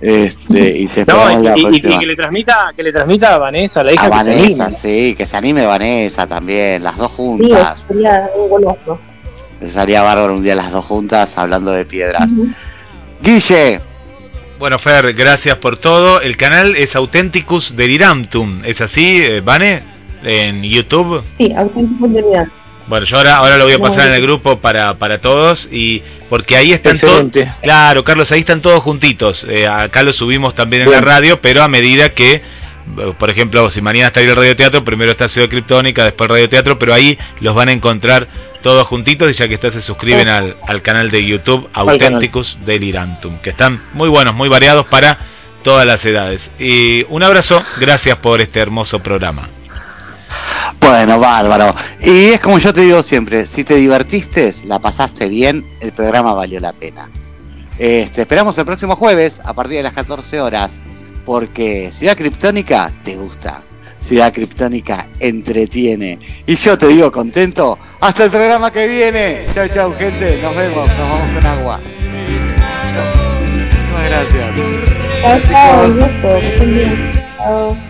Este, y te
No, y,
la
y- y que le transmita, que le transmita a Vanessa, la hija
A
que se
Vanessa,
anime.
sí, que se anime Vanessa también, las dos
Sí,
juntas.
eso sería un golazo.
Sería bárbaro un día las dos juntas hablando de piedras. Guille,
Bueno, Fer, gracias por todo. El canal es Authenticus Delirantum. ¿Es así, eh, Vane? En YouTube.
Sí, auténtico de verdad.
Bueno, yo ahora, ahora lo voy a pasar en el grupo para, para todos y porque ahí están todos. Claro, Carlos, ahí están todos juntitos. Eh, acá lo subimos también en la radio, pero a medida que, eh, por ejemplo, si mañana está ahí el radioteatro, primero está Ciudad Criptónica, después el radioteatro, pero ahí los van a encontrar todos juntitos y ya que está se suscriben al, al canal de YouTube Authenticus Delirantum, que están muy buenos, muy variados para todas las edades. Y un abrazo, gracias por este hermoso programa.
bueno, bárbaro. Y es como yo te digo siempre, si te divertiste, la pasaste bien, el programa valió la pena. Este, esperamos el próximo jueves a partir de las 14 horas, porque Ciudad Criptónica te gusta. Ciudad Criptónica entretiene. Y yo te digo contento, hasta el programa que viene. Chau, chau, gente. Nos vemos, nos vamos con agua. Muchas gracias.
Chao, chao,